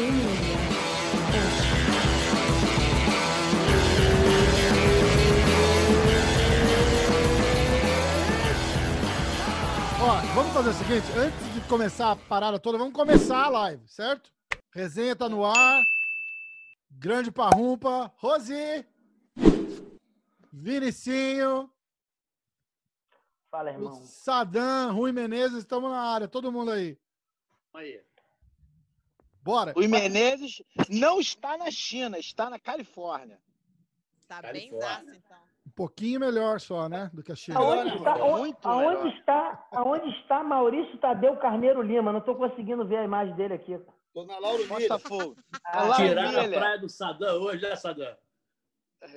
Ó, vamos fazer o seguinte, antes de começar a parada toda, vamos começar a live, certo? Resenha tá no ar. Grande Parrumpa, Rosi, Vinicinho, Fala, irmão. Sadam, Rui Menezes, estamos na área, todo mundo aí. Aí. Bora. O Menezes não está na China, está na Califórnia. Tá bem zaço, então. Um pouquinho melhor só, né, do que a China. Aonde está, Muito aonde, melhor. está, aonde está Maurício Tadeu Carneiro Lima? Não estou conseguindo ver a imagem dele aqui. Tô na Lauro. Botafogo. Ah, a praia do Sadam hoje, né, Sadam?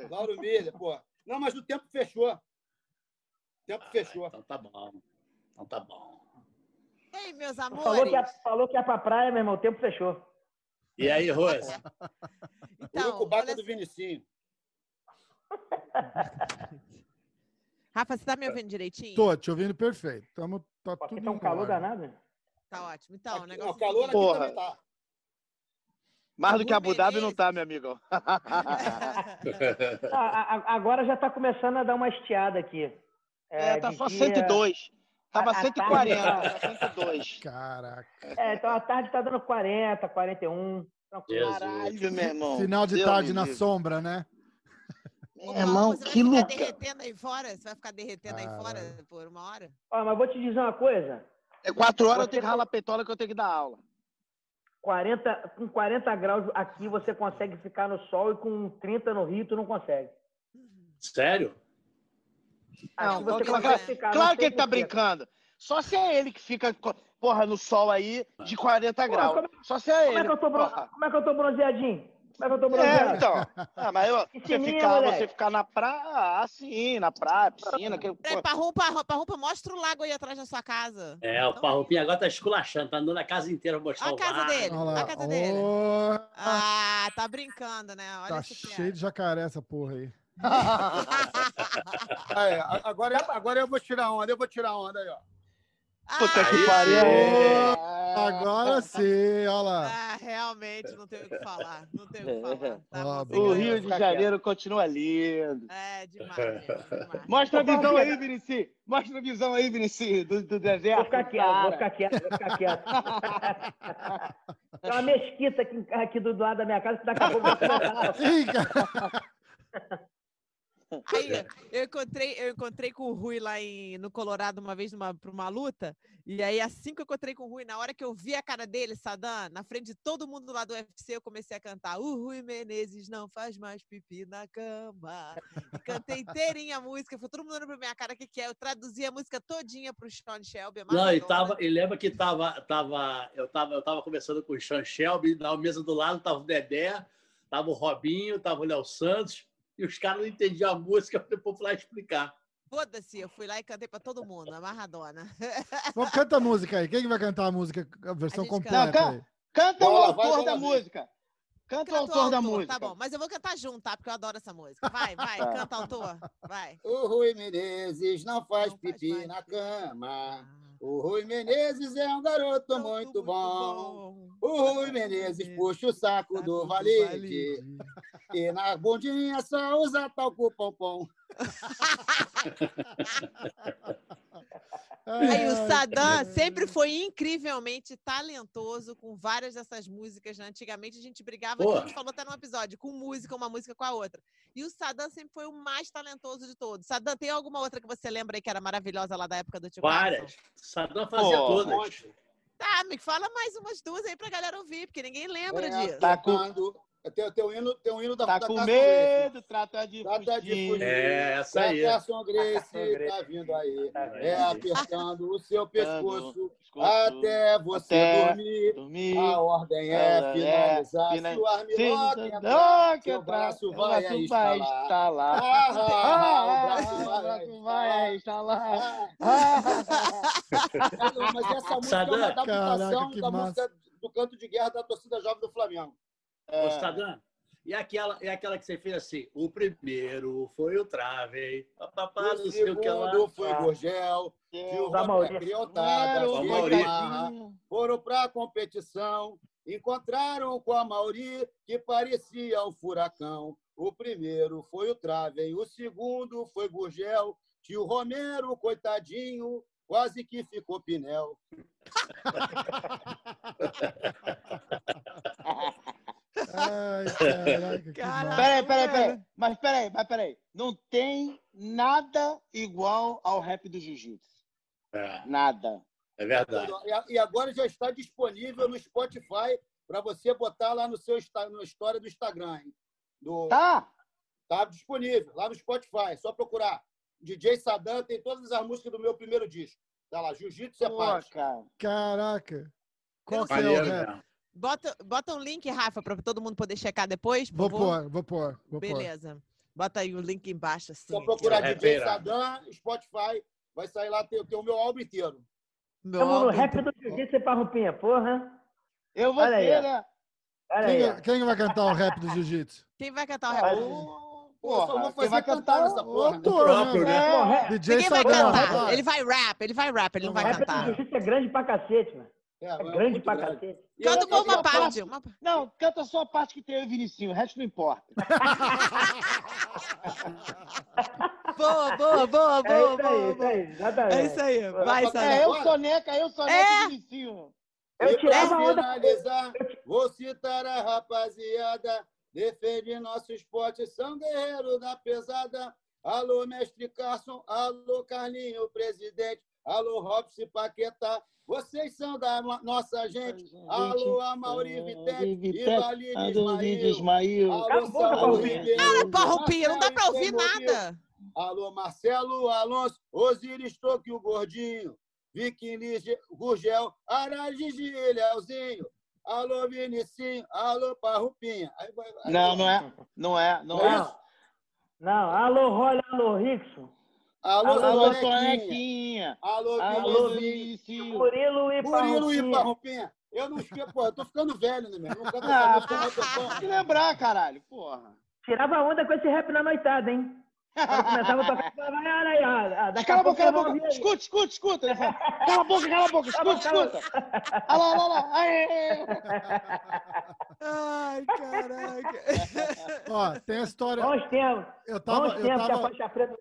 Lauro Miller, pô. Não, mas o tempo fechou. O tempo fechou. Então tá bom. Então tá bom. Ei, meus falou, que amores. é, falou que é pra praia, meu irmão. O tempo fechou. E aí, Rose? Então, Urucubaca olha do Vinicinho. Rafa, você tá me ouvindo direitinho? Tô te ouvindo perfeito. Tamo, tá Aqui tudo tá um calor ordem. danado. Tá ótimo. Então, o Aqui- negócio não, calor aqui Porra. também tá. Mais do que Abu Dhabi não tá, meu amigo. Ah, agora já está começando a dar uma estiada aqui. É, tá de só dia- 102. Tava a- a 140, tarde tá 102. Caraca. É, então a tarde está dando 40, 41. Tranquilo. Jesus. Caralho, meu irmão. Final de Deus tarde na livre. sombra, né? Meu irmão, você vai que ficar louca. derretendo aí fora? Você vai ficar derretendo aí fora Caralho. por uma hora? Ó, mas vou te dizer uma coisa. É quatro horas eu Você tenho que ralar peitola que eu tenho que dar aula. 40, com 40 graus aqui você consegue ficar no sol e com 30 no Rio tu não consegue. Sério? Não, não claro que ele tá brincando. Só se é ele que fica, porra, no sol aí de 40 Pô, graus. como- Só se é Como é, ele. que eu tô bron- porra. como é que eu tô bronzeadinho? Como é que eu tô É, bronzeado? então. Ah, mas eu, você, ficar, você ficar na praia, assim, na praia, piscina. Que, Peraí, pô, Parrumpa, Parrumpa, mostra o lago aí atrás da sua casa. É, o Parrupinho agora tá esculachando, tá andando a casa inteira mostrando Olha a casa dele. Olha a casa dele. Ah, tá brincando, né? Olha tá cheio de jacaré essa porra aí. É, a- agora, agora eu vou tirar onda, eu vou tirar onda aí, ó. puta que Aí pariu. sim. Agora sim, olha lá. Ah, realmente, não tem o que falar. Não tem o que falar. Tá, O. Rio de Janeiro continua lindo. É, demais, mesmo, demais. Mostra a visão aí, Diego. Vinicius. Mostra a visão aí, Vinicius, do, do deserto. Vou ficar quieto, vou ficar quieto, vou ficar quieto. Tem uma mesquita aqui, aqui do lado da minha casa que daqui a pouco vai cara. Aí, eu encontrei, eu encontrei com o Rui lá em, no Colorado uma vez numa, pra uma luta. E aí, assim que eu encontrei com o Rui, na hora que eu vi a cara dele, Sadam, na frente de todo mundo lá do UFC, eu comecei a cantar. O Rui Menezes não faz mais pipi na cama. E cantei inteirinha a música. Foi todo mundo olhando pra minha cara, o que, que é? Eu traduzi a música todinha pro Sean Shelby. Não, e tava, e lembra que tava, tava, eu tava, eu tava conversando com o Sean Shelby, na mesa do lado tava o Dedé, tava o Robinho, tava o Léo Santos, e os caras não entendiam a música, eu depois fui lá explicar. Foda-se, eu fui lá e cantei pra todo mundo, amarradona. Vamos, canta a música aí. Quem que vai cantar a música, a versão gente completa canta. aí? Canta o autor da música. Canta o autor da música. Tá bom, mas eu vou cantar junto, tá? Porque eu adoro essa música. Vai, vai, Tá. canta autor. Vai. O Rui Menezes não faz Não faz pipi mais na. Ah, cama. O Rui Menezes é um garoto muito bom. O Rui Menezes puxa o saco do valide. E na bundinha só usa talco pompom. Aí o cara. sempre foi incrivelmente talentoso com várias dessas músicas. Né? Antigamente a gente brigava, a gente falou até no episódio, com música, uma música com a outra. E o Sadam sempre foi o mais talentoso de todos. Sadam, tem alguma outra que você lembra aí que era maravilhosa lá da época do Tio Várias. Sadam fazia Pô, todas. Tá, me fala mais umas duas aí pra galera ouvir, porque ninguém lembra É, disso. Tá com-. Tem, tem, um hino, tem um hino da Tá da com Carson medo, trata de Trata de fugir. É, essa aí. Grace. Carson Grace tá vindo aí. Tá É apertando o seu pescoço até você até dormir. dormir. A ordem é É, finalizar. fina- Se o armlock Se entrar, não, que seu braço vai vai instalar. Ah, ah, ah, o Ah, braço o vai braço vai instalar. instalar. Ah, Ah. Mas essa música é uma adaptação caraca, da massa. música do canto de guerra da torcida jovem do Flamengo. Ô, Sadam, E aquela, e aquela que você fez assim, o primeiro foi o Trave, papapá, O não sei o que segundo foi Ah. Gurgel, É, Tio Da Roberto Maurício. Criotada, o foram para a competição, encontraram com a Mauri, que parecia um furacão. O primeiro foi o Traven, o segundo foi Gurgel, tio Romero, coitadinho, quase que ficou pinel. Ai, caraca. Peraí, peraí, peraí. Mas peraí, mas peraí. Não tem nada igual ao rap do jiu-jitsu. É, Nada. é verdade. E agora já está disponível no Spotify para você botar lá no seu na história do Instagram. Hein? Do, Tá? Tá disponível lá no Spotify, é só procurar. DJ Sadam tem todas as músicas do meu primeiro disco. Tá lá, Jiu-Jitsu é Pô, paz. cara. Caraca. Qual que é o rap? Né? Bota, bota um link, Rafa, para todo mundo poder checar depois. por Vou pôr, vou pôr, vou pôr. Beleza. Bota aí o link embaixo, assim. Só procurar É, DJ. Sadam, Spotify, vai sair lá, tem, tem o meu álbum inteiro. Meu Estamos no álbum. rap do Jiu-Jitsu e Parrupinha, porra. Eu vou Olha ter, né? Quem, ó. quem vai cantar o rap do jiu-jitsu? Quem vai cantar o rap? Só vou Porra, quem fazer vai cantar cantar nessa porra. né? Ô, tô, próprio, né? Rap- DJ Ninguém vai cantar. Ele vai rap, ele vai rap, ele não vai rap do cantar. Jiu-Jitsu é grande pra cacete, mano. É, É é grande pra grande. cacete. Canta outra uma, parte. Uma... Não, canta só a parte que tem eu e Vinicinho, o resto não importa. Boa, boa, boa, É boa, isso aí, boa, isso boa. aí. É isso aí. Vai, É, Sadam. É, eu agora? soneca, eu soneca É. e Vinicinho. Eu tirava pra onda. finalizar, vou citar a rapaziada, defende nosso esporte, são guerreiros da pesada. Alô, mestre Carson, alô, Carlinho, presidente, alô, Robson Paquetá, vocês são da no- nossa gente. Alô, Amauri Vitete e Valide Ismael. Ismael. Cala a Alô, Saúl Parrupinha. Não dá pra Marcelo ouvir nada. Alô, Marcelo Alonso, Osiris Toque, o Gordinho, Vicky Lige, Gurgel, Aragigi, Leozinho, alô, Vinicinho, alô, Parrupinha. Aí vai- aí Não, não é. Não é, não Não é? Não, alô, Rolha, alô, Rickson. Alô, Alô, Sonequinha. Alô, Alô. Vinicinho. Murilo e Murilo e. Parrupinha. Eu não esqueço, pô, eu tô ficando velho, né, meu? Não Ah, Tem que lembrar, caralho. Porra. Tirava onda com esse rap na noitada, hein? Começava a tocar, Cala a boca, cala a boca. Escuta, escuta, escuta. Ele fala, Cala a boca, cala a boca. Escuta, escuta. Olha lá, olha lá. Aê. Ai, caraca. Ó, tem a história. Bons tempos, Eu tava, bons eu tempos que a tava, faixa preta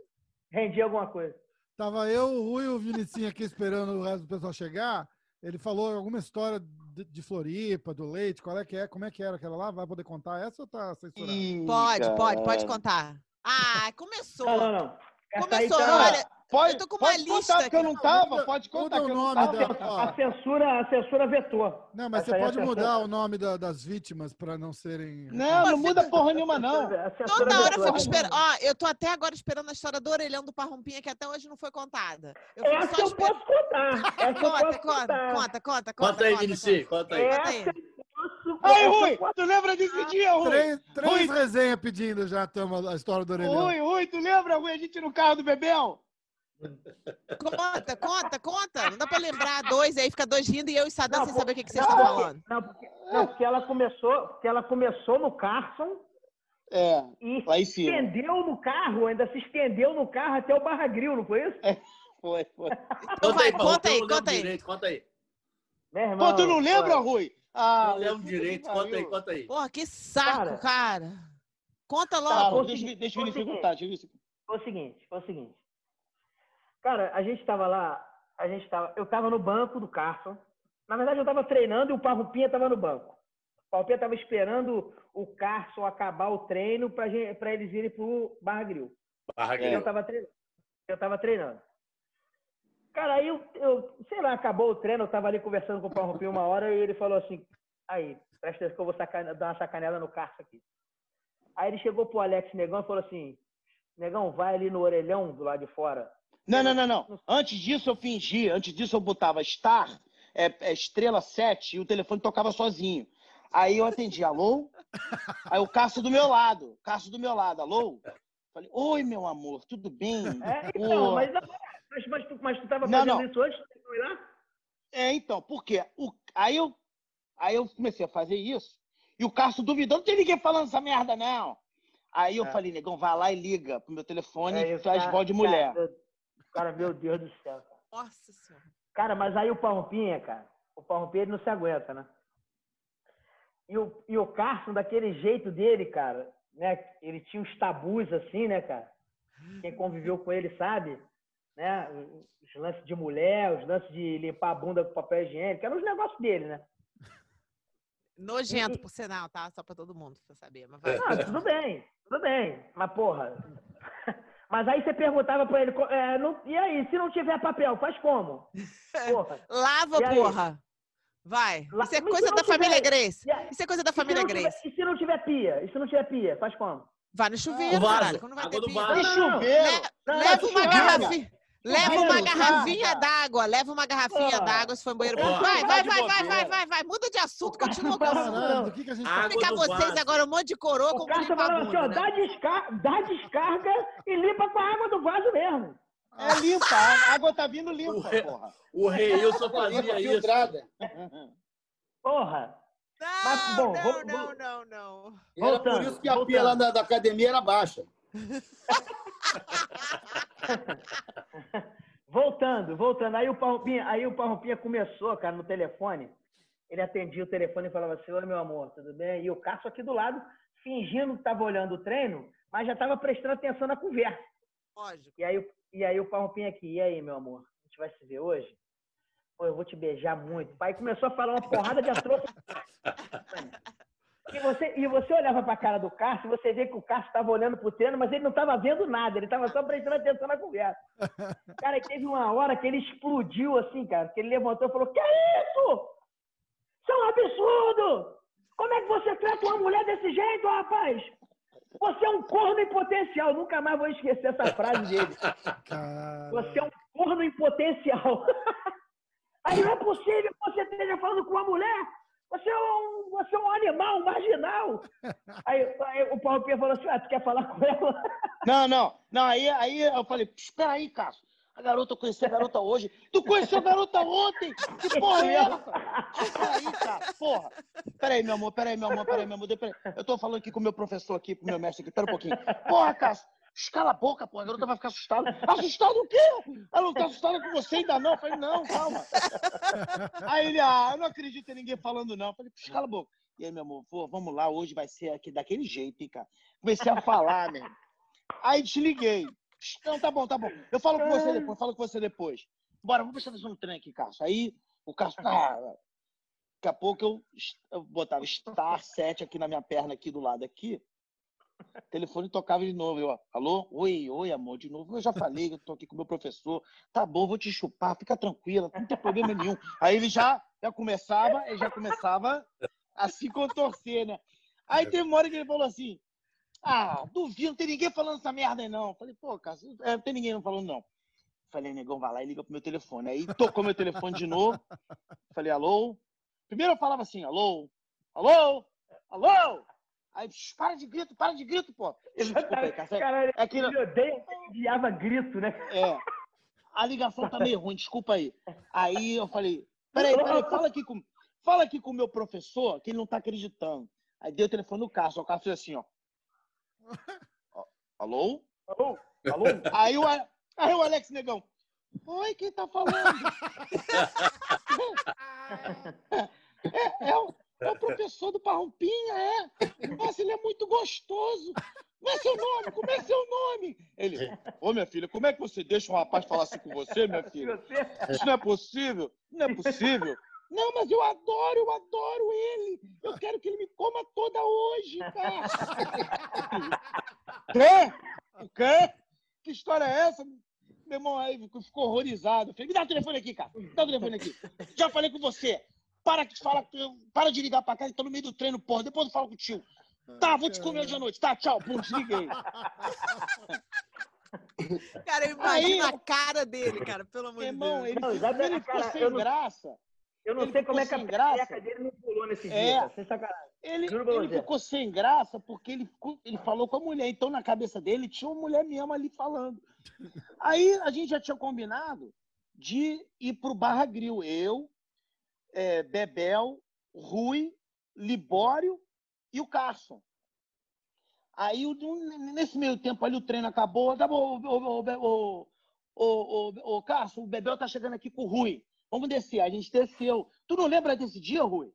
rendia alguma coisa. tava eu, o Rui e o Vinicinho aqui esperando o resto do pessoal chegar. Ele falou alguma história de, de Floripa, do leite, qual é que é? Como é que era aquela lá? Vai poder contar essa ou tá censurado? Ih, Pode, pode, pode contar. Ah, começou. Não, não, não. Essa Começou, tá- olha. Pode, Eu tô com uma pode lista contar, porque eu não tava. Pode contar muda que o não nome tava. da- ó. A censura, a censura vetou. Não, mas Essa você é pode a mudar o nome da- das vítimas para não serem. Não, não muda porra nenhuma, não. Toda hora fico esperando. Ó, eu tô até agora esperando a história do orelhão do Parrumpinha, que até hoje não foi contada. Eu Essa só eu esperando. posso contar. Essa Conta, posso conta, contar. conta, conta, conta. Conta aí, conta, Vinici, conta aí. Conta aí. Aí, Rui, tu lembra desse dia, Rui? Três, três Rui. resenhas pedindo já tamo, a história do orelhão. Rui, Rui, tu lembra, Rui, a gente no carro do Bebel? Conta, conta, conta. Não dá pra lembrar dois, aí fica dois rindo e eu e Sadam sem pô- saber o que, que vocês não, estão porque- falando. Não, porque, não, porque ela começou, porque ela começou no Carson É, e lá em se cima. estendeu no carro, ainda se estendeu no carro até o Barra Grill, não foi isso? Foi, foi. Então Conta aí, vai, conta eu aí, conta aí. direito, Conta aí. Meu irmão, Pô, tu não lembra, pô, Rui? Ah, Não lembro direito, conta aí, conta aí. Porra, que saco, Cara. cara. Conta Tá, logo. Rui, deixa, deixa Consegui. contar, deixa o Vinicius Foi o seguinte, foi o seguinte. Cara, a gente tava lá, a gente tava, eu tava no banco do Carson. Na verdade, eu tava treinando e o Parrupinha tava no banco. O Parrupinha tava esperando o Carson acabar o treino pra eles irem pro Barra Grill. Barra E Grande. eu tava treinando. Eu tava treinando. Cara, aí eu, eu, sei lá, acabou o treino, eu tava ali conversando com o Parrupinha uma hora e ele falou assim, aí, presta atenção que eu vou sacane- dar uma sacanela no Carson aqui. Aí ele chegou pro Alex Negão e falou assim, Negão, vai ali no orelhão do lado de fora. Não, não, não, não. Antes disso eu fingi, antes disso eu botava Star, é, é, estrela 7, e o telefone tocava sozinho. Aí eu atendi, alô? Aí o Cássio do meu lado, Cássio do meu lado, alô? Falei, oi, meu amor, tudo bem? É, então, mas, mas, mas, tu, mas tu tava Não, fazendo não. isso antes de ir lá? É, então, por quê? O, aí, eu, aí eu comecei a fazer isso E o Cássio duvidou, não tem ninguém falando essa merda, não. Aí eu É. falei, negão, vai lá e liga pro meu telefone É, e faz voz de mulher. Cara, cara, meu Deus do céu. Nossa senhora. Cara, mas aí o Parrompinha, cara, o Parrompinha ele não se aguenta, né? E o, e o Carson, daquele jeito dele, cara, né? Ele tinha uns tabus assim, né, cara? Quem conviveu com ele sabe, né? Os lances de mulher, os lances de limpar a bunda com papel higiênico, eram os negócios dele, né? Nojento, E- por sinal, tá? Só pra todo mundo pra saber. Mas vai. Ah, tudo bem, tudo bem. Mas, porra. Mas aí você perguntava pra ele, é, não- e aí, se não tiver papel, faz como? Porra. Lava, E aí? porra. Vai. La- Isso é coisa da não família tiver- Grace. E Isso é coisa da família tiver- Grace. E se não tiver pia? E se não tiver pia, faz como? Vai no chuveiro, No vaso. caralho. Quando vai Água ter pia. vaso. Que Não, não, não. chuveiro! Le- Não, Leva não, uma garrafinha. Leva uma garrafinha d'água. Leva uma garrafinha d'água se for no banheiro. Vai, vai, vai, vai, vai, vai, vai. Muda de assunto, continua com o assunto. Caralho, do que, que a gente tá do vocês agora um monte de coroa O como cara tá falando assim, ó, bunda, dá, né? desca- dá descarga e limpa com a água do vaso mesmo. É limpa, a água tá vindo limpa, Ué. porra. O Reilson Limpa fazia isso. filtrada. Porra. Não, Mas, bom, não, vou- não, vou- não, não. Era por isso que a pia lá da academia era baixa. Voltando, voltando. Aí o Parrompinha, aí o Parrompinha começou, cara, no telefone. Ele atendia o telefone e falava assim, oi, meu amor, tudo bem? E o Cássio aqui do lado, fingindo que estava olhando o treino, mas já estava prestando atenção na conversa. Lógico. E aí, o- e aí o Parrompinha aqui, e aí, meu amor? A gente vai se ver hoje? Pô, eu vou te beijar muito. Pai começou a falar uma porrada de atrocidade. E você, e você olhava para a cara do Cássio, e você vê que o Cássio estava olhando pro treino, mas ele não estava vendo nada, ele estava só prestando atenção na conversa. Cara, teve uma hora que ele explodiu assim, cara, que ele levantou e falou: Que é isso? Isso é um absurdo! Como é que você trata uma mulher desse jeito, rapaz? Você é um corno em potencial. Nunca mais vou esquecer essa frase dele. Você é um corno em potencial. Aí não é possível que você esteja falando com uma mulher. Você é um, você é um animal, um marginal. Aí, aí o Paulo Pia falou assim: ah, tu quer falar com ela? Não, não. Não, aí, aí eu falei, espera aí, Cássio. A garota, eu conheci a garota hoje. Tu conheceu a garota ontem? Que porra é essa? Espera aí, cara. Porra. Pera aí, meu amor, pera aí, meu amor, pera aí, meu amor. Pera aí. Eu tô falando aqui com o meu professor aqui, com o meu mestre aqui. Pera um pouquinho. Porra, Cássio. Escala a boca, porra. A garota vai ficar assustada. Assustada o quê? Ela não tá assustada com você ainda não. Eu falei, não, calma. Aí ele, ah, eu não acredito em ninguém falando não. Eu falei, escala a boca. E aí, meu amor, pô, vamos lá, hoje vai ser aqui daquele jeito, hein, cara. Comecei a falar, meu. Aí desliguei. Não, tá bom, tá bom. Eu falo com você depois, falo com você depois. Bora, vamos prestar atenção no trem aqui, Cássio. Aí o Cássio, ah, daqui a pouco eu, eu botava Star 7 aqui na minha perna, aqui do lado aqui. O telefone tocava de novo. Eu, alô? Oi, oi, amor, de novo. Eu já falei, eu tô aqui com o meu professor. Tá bom, vou te chupar, fica tranquila, não tem problema nenhum. Aí ele já, já começava, ele já começava a se contorcer, né? Aí teve uma hora que ele falou assim: Ah, duvido, não tem ninguém falando essa merda aí, não. Falei, pô, cara, é, não tem ninguém não falando, não. Falei, negão, vai lá e liga pro meu telefone. Aí tocou meu telefone de novo. Falei, alô? Primeiro eu falava assim, alô? Alô? Alô? Aí, "Shh, para de grito, para de grito, pô. Desculpa aí, cara. Cara, É que ele odeia, enviava grito, né? é. A ligação tá meio ruim, desculpa aí. Aí eu falei, peraí, peraí, fala aqui com, fala aqui com o meu professor, que ele não tá acreditando. Aí deu o telefone no Cássio, o Cássio fez assim, ó. Alô? Alô? Alô? Aí o, aí o Alex Negão, oi, quem tá falando? É, é o, é o professor do Parrompinha, é? Nossa, ele é muito gostoso. Como é seu nome? Como é seu nome? Ele, ô minha filha, como é que você deixa um rapaz falar assim com você, minha filha? Isso não é possível? Não é possível? Não, mas eu adoro, eu adoro ele. Eu quero que ele me coma toda hoje, cara. Quê? O quê? Que história é essa? Meu irmão aí ficou horrorizado. Falei, me dá o telefone aqui, cara. Me dá o telefone aqui. Já falei com você. Para de falar, para de ligar pra cá, tá no meio do treino, porra. Depois eu falo contigo. Tá, vou te comer hoje à noite. Tá, tchau. Pum, desliguei. Cara, eu imagino Aí- a cara dele, cara, pelo amor de irmão, Deus. ele, Não, ele ficou cara, sem eu não- graça. Eu não Ele sei como é que ficou a sem graça. dele não pulou nesse dia, É. cara. Sem sacanagem. Ele, ele ficou sem graça porque ele, ele falou com a mulher. Então, na cabeça dele, tinha uma mulher mesmo ali falando. Aí, a gente já tinha combinado de ir pro Barra Grill. Eu, é, Bebel, Rui, Libório e o Carson. Aí, nesse meio tempo ali, o treino acabou. Tá bom, o, o, o, Carson, o Bebel tá chegando aqui com o Rui. Vamos descer. A gente desceu. Tu não lembra desse dia, Rui?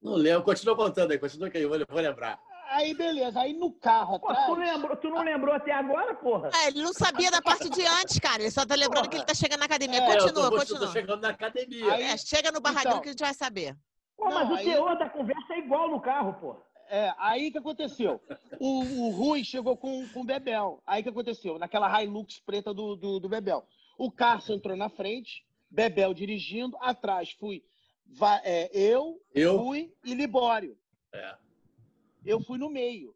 Não lembro. Continua contando aí. Continua que eu vou lembrar. Aí, beleza. Aí no carro Pô, atrás. tu, lembrou, tu não lembrou até agora, porra? É, ele não sabia da parte de antes, cara. Ele só tá lembrando que ele tá chegando na academia. É, É, eu Continua, tô, eu continua. tô chegando na academia. Aí- É, chega no barraquinho Então. que a gente vai saber. Pô, mas Não, o aí- teor da conversa é igual no carro, porra. É, aí que aconteceu? O, o Rui chegou com, com o Bebel. Aí que aconteceu? Naquela Hilux preta do, do, do Bebel. O Carson entrou na frente, Bebel dirigindo, atrás fui va- é, eu, Eu? Rui e Libório. É. Eu fui no meio.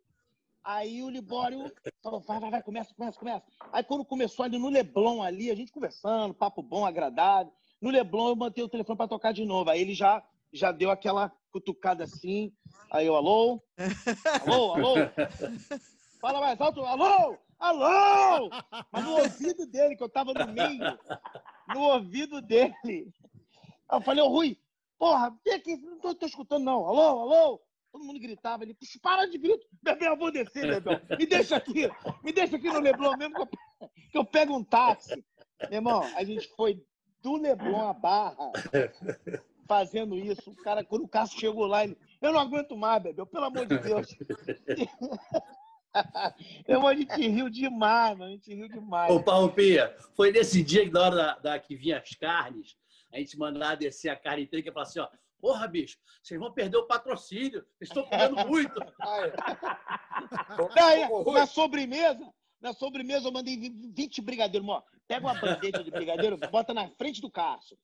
Aí o Libório falou: vai, vai, vai, começa, começa, começa. Aí quando começou ali no Leblon, ali, a gente conversando, papo bom, agradável. No Leblon eu botei o telefone para tocar de novo. Aí ele já, já deu aquela cutucada assim. Aí eu, alô? Alô, alô? Fala mais alto, alô? Alô? Mas no ouvido dele, que eu tava no meio, no ouvido dele. Eu falei, ô Rui, porra, vem aqui, não tô, tô escutando não. Alô, alô? Todo mundo gritava, "Puxa, para de grito. Bebel, eu vou descer, Bebel. Me deixa aqui, me deixa aqui no Leblon mesmo que eu, que eu pego um táxi. Meu irmão, a gente foi do Leblon à Barra fazendo isso. O cara, quando o Cássio chegou lá, ele, eu não aguento mais, Bebel, pelo amor de Deus. Meu irmão, a gente riu demais, mano. A gente riu demais. Ô, Palpia, foi nesse dia que na hora da, da- que vinha as carnes, a gente mandava descer a carne inteira e assim, ó, porra, bicho, vocês vão perder o patrocínio, vocês estão comendo muito. Aí. Daí, Ô, Rui, na sobremesa, na sobremesa eu mandei 20 brigadeiros. Ó, pega uma bandeja de brigadeiro, bota na frente do Cássio.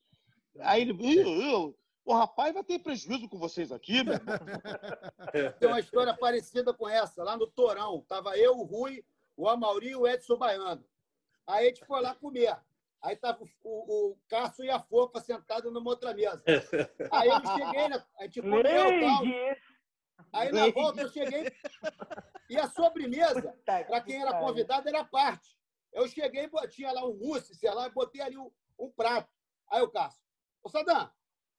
Aí ele, "Ih, eu, o rapaz vai ter prejuízo com vocês aqui, meu irmão. Tem uma história parecida com essa, lá no Torão. Tava eu, o Rui, o Amauri e o Edson Baiano. Aí a gente foi lá comer. Aí tava o, o, o Cássio e a Fofa sentados numa outra mesa. Aí eu cheguei, né? A gente comeu e tal. Aí na volta eu cheguei. E a sobremesa, para quem era convidado, era parte. Eu cheguei, tinha lá um mousse, sei lá, e botei ali um, um prato. Aí o Cássio, ô Sadam,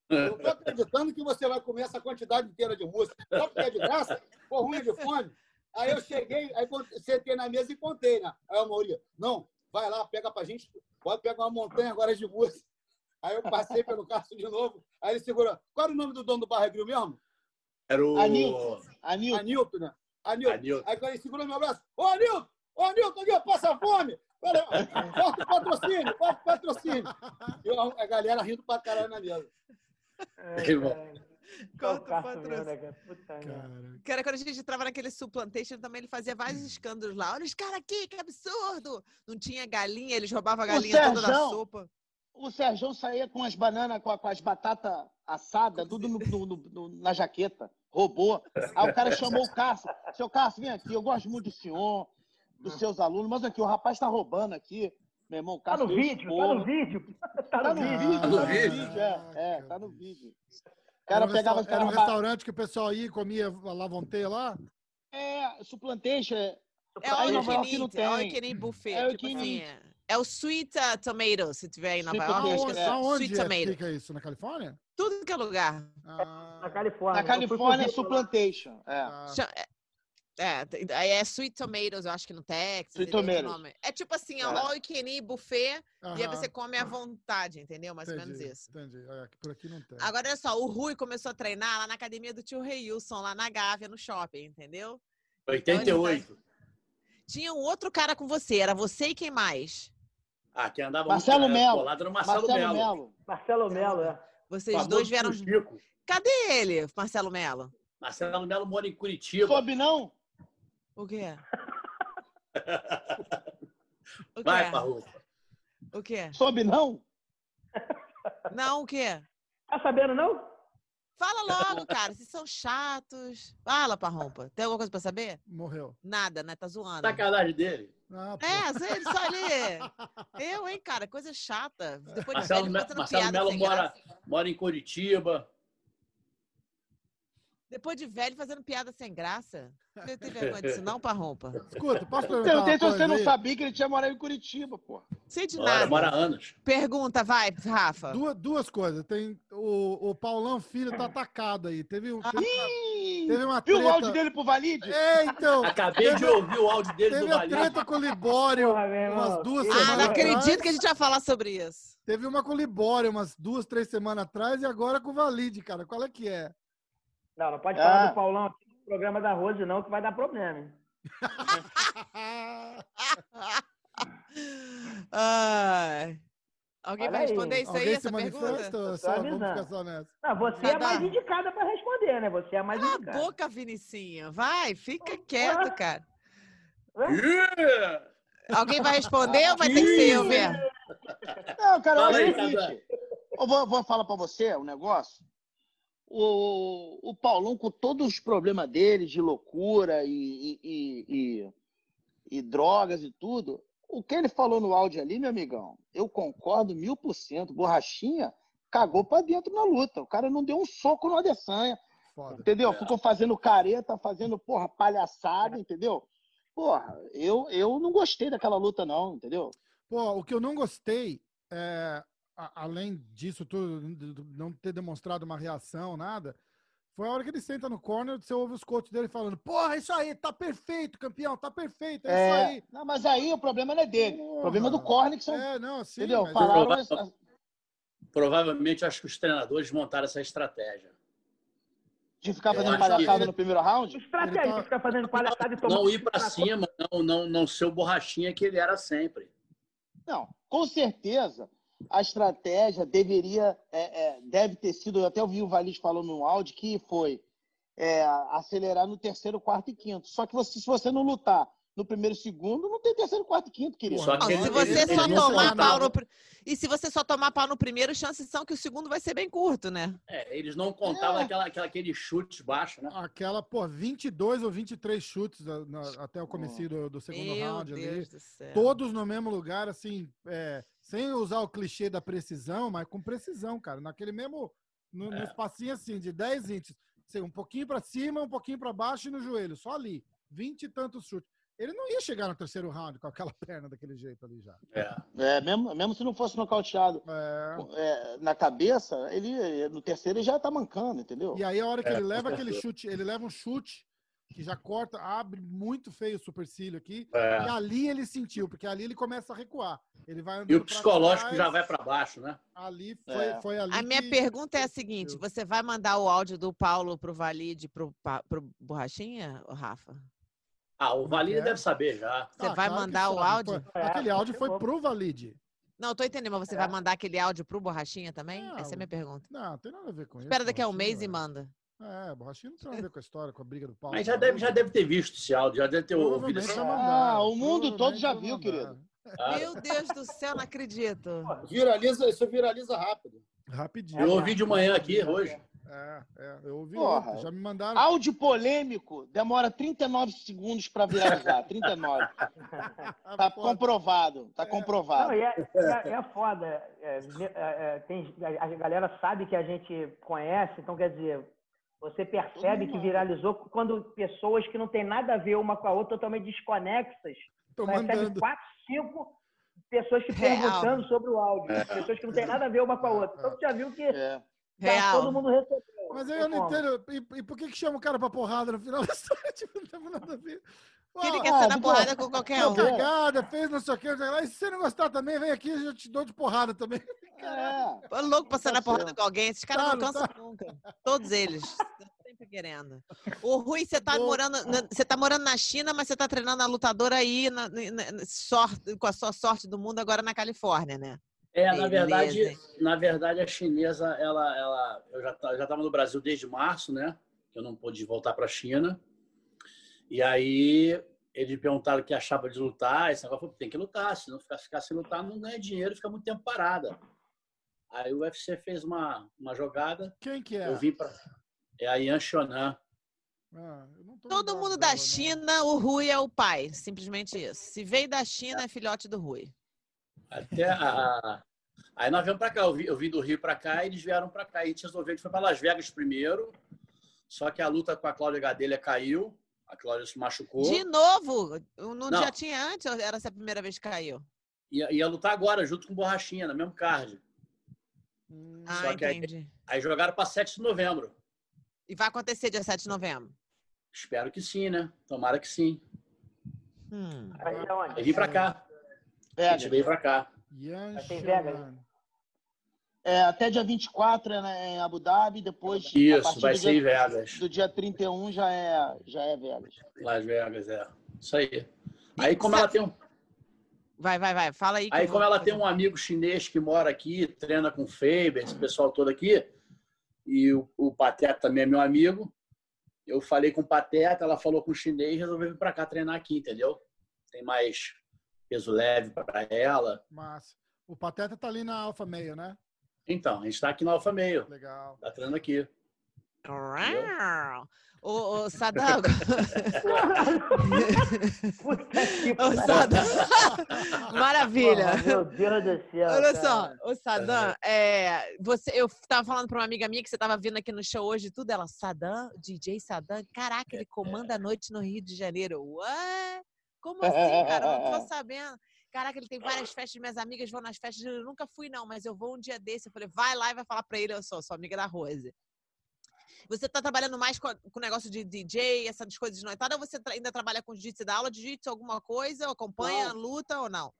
eu tô acreditando que você vai comer essa quantidade inteira de mousse. Só porque é de graça? Pô, ruim de fome. Aí eu cheguei, aí sentei na mesa e contei, né? Aí o Maurício, não, vai lá, pega pra gente, pode pegar uma montanha agora de mousse. Aí eu passei pelo Cássio de novo, aí ele segurou. Qual era o nome do dono do Barra Grill mesmo? Era o... Anilton. Anil, Anilton, né? Anilton. Anilton. Aí quando ele segurou meu braço, ô Anilton, ô Anilton, ó, passa fome. Olha, Corta o patrocínio, corta o patrocínio. E a galera rindo pra caralho na mesa. Que bom. Corta o patrocínio. merda. Cara, Cara, quando a gente entrava naquele Supplantation também, ele fazia vários escândalos lá. Olha os caras aqui, que absurdo! Não tinha galinha, eles roubavam a galinha toda da Serjão. sopa. o Sérgio saía com as bananas, com, as batatas assadas, tudo no- no- no- no- na jaqueta. Roubou. Aí o cara chamou o Cássio. Seu Cássio, vem aqui, eu gosto muito do senhor, dos seus alunos, mas aqui, o rapaz tá roubando aqui. Meu irmão, o Tá no vídeo, tá no vídeo. Tá Tá no vídeo. vídeo, Tá tá no no vídeo. vídeo, é, é, tá no vídeo. O era cara um, pegava era um restaurante que o pessoal ia e comia lá vonteia lá? É, suplantation, é, É all you can eat, é all you tem. can eat buffet. É you tipo can assim, eat. é- é o sweet uh, tomato, se tiver em Nova Sweet York. que é. é Aonde, sweet é, tomato. fica isso? Na Califórnia? Tudo que é lugar. Ah, Na Califórnia. na Califórnia é supplantation. É. ah, É, é, aí é Sweet Tomatoes, eu acho que no Texas. Sweet tomatoes. nome. É tipo assim, É. all you can eat buffet, e aí você come à vontade, entendeu? Mais ou menos entendi, isso. Entendi. É, que por aqui não tem. Agora, olha só, o Rui começou a treinar lá na academia do tio Reilson, lá na Gávea, no shopping, entendeu? 88. Tinha um outro cara com você, era você e quem mais? Ah, quem andava Marcelo muito, Melo. colado no Marcelo, Marcelo Melo. Melo. Marcelo Melo, é. Vocês Famoso dois vieram. Chico. Cadê ele, Marcelo Melo? Marcelo Melo mora em Curitiba. Soube não? O quê? O Vai, quê? Parrupa. O quê? Soube não? Não, o quê? Tá sabendo, não? Fala logo, cara. Vocês são chatos. Fala, Parrompa. Tem alguma coisa pra saber? Morreu. Nada, né? Tá zoando. Sacanagem dele. Ah. É, sei, ele só ali. Eu, hein, cara, coisa chata. Depois de Marcelo, velho, Me- fazendo Marcelo Melo mora, mora em Curitiba. Depois de velho fazendo piada sem graça. Você tem vergonha disso, não, Parrompa? Escuta, posso perguntar Eu uma coisa você não aí? sabia que ele tinha morado em Curitiba, pô. Sei de nada. mora há anos. Pergunta, vai, Rafa. Duas, duas coisas. Tem o, o Paulão Filho tá atacado aí. Teve um. teve- Ih, Teve uma Viu treta. o áudio dele pro Valide? É, então. Acabei de ouvir o áudio dele do Teve a Valide. treta com o Libório Porra, umas duas Ah, semanas não acredito atrás. que a gente vai falar sobre isso. Teve uma com o Libório umas duas, três semanas atrás e agora com o Valide, cara. Qual é que é? Não, não pode falar Ah. do Paulão aqui no programa da Rose, não, que vai dar problema. hein? Ai. Alguém Olha vai aí. responder isso aí, Alguém essa se manifesta pergunta? ou só, vamos só nessa? Não, você é mais indicada para responder, né? Você é a mais Cala a indicada. boca, Vinicinha. Vai, fica quieto, cara. Yeah! Alguém vai responder ou vai ter que ser eu mesmo? Não, cara, Fala aí. Eu vou, vou falar pra você um negócio. O, o Paulão, com todos os problemas dele, de loucura e, e, e, e- drogas e tudo, o que ele falou no áudio ali, meu amigão, eu concordo mil por cento. Borrachinha cagou pra dentro na luta. O cara não deu um soco no Adesanya, Foda. entendeu? Ficou fazendo careta, fazendo, porra, palhaçada, entendeu? Porra, eu, eu não gostei daquela luta, não, entendeu? Pô, o que eu não gostei, é, a- além disso tudo, de- de não ter demonstrado uma reação, nada, foi a hora que ele senta no corner, você ouve os coaches dele falando, porra, isso aí, tá perfeito, campeão, tá perfeito, é, isso aí. Não, mas aí o problema não é dele. O Porra. problema é do corner, que são. É, não, sim, entendeu? mas- Falaram. Prova- essa- Provavelmente acho que os treinadores montaram essa estratégia. de ficar fazendo que palhaçada ele- no primeiro round? Estratégia, tá- ficar fazendo palhaçada e tomando. Não ir pra cima, não, não, não ser o borrachinha que ele era sempre. Não, com certeza a estratégia deveria, é, é, deve ter sido, eu até ouvi o Valis falando no áudio, que foi é, acelerar no terceiro, quarto e quinto. Só que você, se você não lutar no primeiro e segundo, não tem terceiro, quarto e quinto, querido. Só Não, que se você ele- só tomar pau no. E se você só tomar pau no primeiro, chances são que o segundo vai ser bem curto, né? É, eles não contavam É. aquela, aquela, aquele chute baixo, né? Aquela, pô, 22 ou 23 chutes na- na- até o começo do, do segundo Meu round ali. Deus do céu. Todos no mesmo lugar, assim, é, sem usar o clichê da precisão, mas com precisão, cara. Naquele mesmo, no, no É. espacinho assim, de 10 inches. Assim, um pouquinho pra cima, um pouquinho pra baixo e no joelho, só ali. 20 e tantos chutes. Ele não ia chegar no terceiro round com aquela perna daquele jeito ali já. É. É, mesmo, mesmo se não fosse nocauteado É, é, na cabeça, ele no terceiro ele já tá mancando, entendeu? E aí, a hora que É, ele leva aquele chute, ele leva um chute que já corta, abre muito feio o supercílio aqui. É. E ali ele sentiu, porque ali ele começa a recuar. Ele vai E o psicológico trás, já vai para baixo, né? Ali foi, É. foi ali. A minha que- pergunta é a seguinte: você vai mandar o áudio do Paulo pro Valide pro, pro Borrachinha, Rafa? Ah, o é Valide é? deve saber já. Você Ah, vai claro mandar o sabe. áudio? Foi- É, aquele áudio foi pro Valide. Não, eu tô entendendo, mas você É. vai mandar aquele áudio pro Borrachinha também? Não. Essa é a minha pergunta. Não, tem nada a ver com isso. Espera daqui a um mês e é. manda. É, Borrachinha não tem nada a ver com a história, com a briga do Paulo. Mas já deve, já deve ter visto esse áudio, já deve ter ouvido esse áudio. mandar, Ah, o mundo todo já viu, mandar. Ah, Meu Deus do céu, não acredito. Viraliza, isso viraliza rápido. Rapidinho. Eu ouvi de manhã aqui, hoje. É, é, eu ouvi Porra. já me mandaram. Áudio polêmico demora 39 segundos para viralizar. 39. Ah, Tá comprovado. Tá comprovado. Não, e é, é- é foda. É, é, é, tem, a a galera sabe que a gente conhece, então quer dizer, você percebe que viralizou quando pessoas que não tem nada a ver uma com a outra, totalmente desconexas, tô recebe mandando. quatro, cinco pessoas te Real. perguntando sobre o áudio. Pessoas que não tem nada a ver uma com a outra. Então tu já viu que É. tá Real. todo mundo recebeu. Mas aí eu não entendo. E, e por que, que chama o cara pra porrada no final da história? Tipo, não tem nada a ver. Que ele Ó, quer Ah, ser na porrada com qualquer um. Pegada, fez não sei o que. E se você não gostar também, vem aqui e eu te dou de porrada também. É. Louco pra sair na Tá porrada com alguém. Esses caras Tá, não cansam nunca. Todos eles. Tão Sempre querendo. O Rui, você tá, morando, na- você tá morando na China, mas você tá treinando a lutadora aí na, na- na- sorte, com a sua sorte do mundo agora na Califórnia, né? É, na verdade, na verdade, a chinesa, ela, ela, eu já ta- já estava no Brasil desde março, né? Eu não pude voltar para a China. E aí eles perguntaram o que achava de lutar. Esse negócio falou, tem que lutar, se não ficar, ficar sem lutar, não ganha dinheiro, fica muito tempo parada. Aí o UFC fez uma, uma jogada, Quem que é? eu vim para é a Yan Shonan. Ah, Todo mundo da. China, o Rui é o pai. Simplesmente isso. Se veio da China, é filhote do Rui. Até a, a- Aí nós viemos para cá, eu vim, eu vim do Rio para cá e eles vieram para cá. E a gente resolveu, a gente foi para Las Vegas primeiro, só que a luta com a Cláudia Gadelha caiu, a Cláudia se machucou. De novo? Não, Não. já tinha antes ou era essa a primeira vez que caiu? Ia, ia lutar agora, junto com Borrachinha, no mesmo card. Hum, Ah, Só que aí- entendi. Aí jogaram para 7 de novembro. E vai acontecer dia 7 de novembro? Espero que sim, né? Tomara que sim. Hum. Vai onde? Vai vir pra cá. A gente veio pra cá. Mas tem Vegas? É, até dia 24 é né, em Abu Dhabi, depois. Isso, vai do ser em dia, Vegas. do dia 31 já é, já é Vegas. Las Vegas, é. Isso aí. Aí como ela tem um, Vai, vai, vai. Fala aí. aí como ela fazer tem um amigo chinês que mora aqui, treina com o Faber, esse pessoal todo aqui, e o, o Pateta também é meu amigo, eu falei com o Pateta, ela falou com o chinês, resolveu vir pra cá treinar aqui, entendeu? Tem mais peso leve pra ela. Massa. O Pateta tá ali na Alfa Meio, né? Então, a gente tá aqui na Alfa Meio, Legal. tá treinando aqui. Ô, ô, Sadam. Puta que Ô. Sadam. Maravilha. Porra, Meu Deus do céu. Olha cara. só, o Sadam, é, você, eu tava falando pra uma amiga minha que você tava vindo aqui no show hoje e tudo, ela, Sadam, DJ Sadam, caraca, ele comanda a noite no Rio de Janeiro. Ué? Como assim, cara? Eu não tô sabendo. Caraca, ele tem várias festas, minhas amigas vão nas festas, eu nunca fui não, mas eu vou um dia desse. Eu falei, vai lá e vai falar pra ele, eu sou sua amiga da Rose. Você tá trabalhando mais com o negócio de DJ, essas coisas de noitada, ou você ainda trabalha com jiu-jitsu, dá aula de jiu-jitsu, alguma coisa, ou acompanha, luta ou não?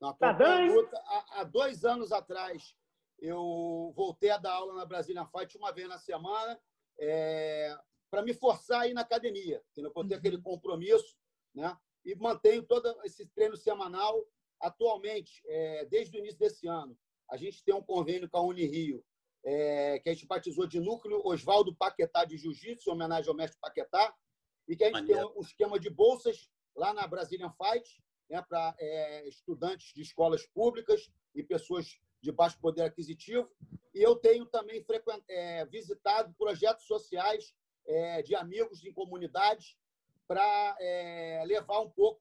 Na Tá dando, luta, há, há dois anos atrás, eu voltei a dar aula na Brasília Fight uma vez na semana, para me forçar a ir na academia, entendeu? Eu ter Uhum. aquele compromisso, né? E mantenho todo esse treino semanal. Atualmente, é, desde o início desse ano, a gente tem um convênio com a Unirio, é, que a gente batizou de Núcleo Oswaldo Paquetá de Jiu-Jitsu, em homenagem ao mestre Paquetá, e que a gente tem Maneiro. um esquema de bolsas lá na Brazilian Fight, né, para estudantes de escolas públicas e pessoas de baixo poder aquisitivo. E eu tenho também é, visitado projetos sociais é, de amigos em comunidades para levar um pouco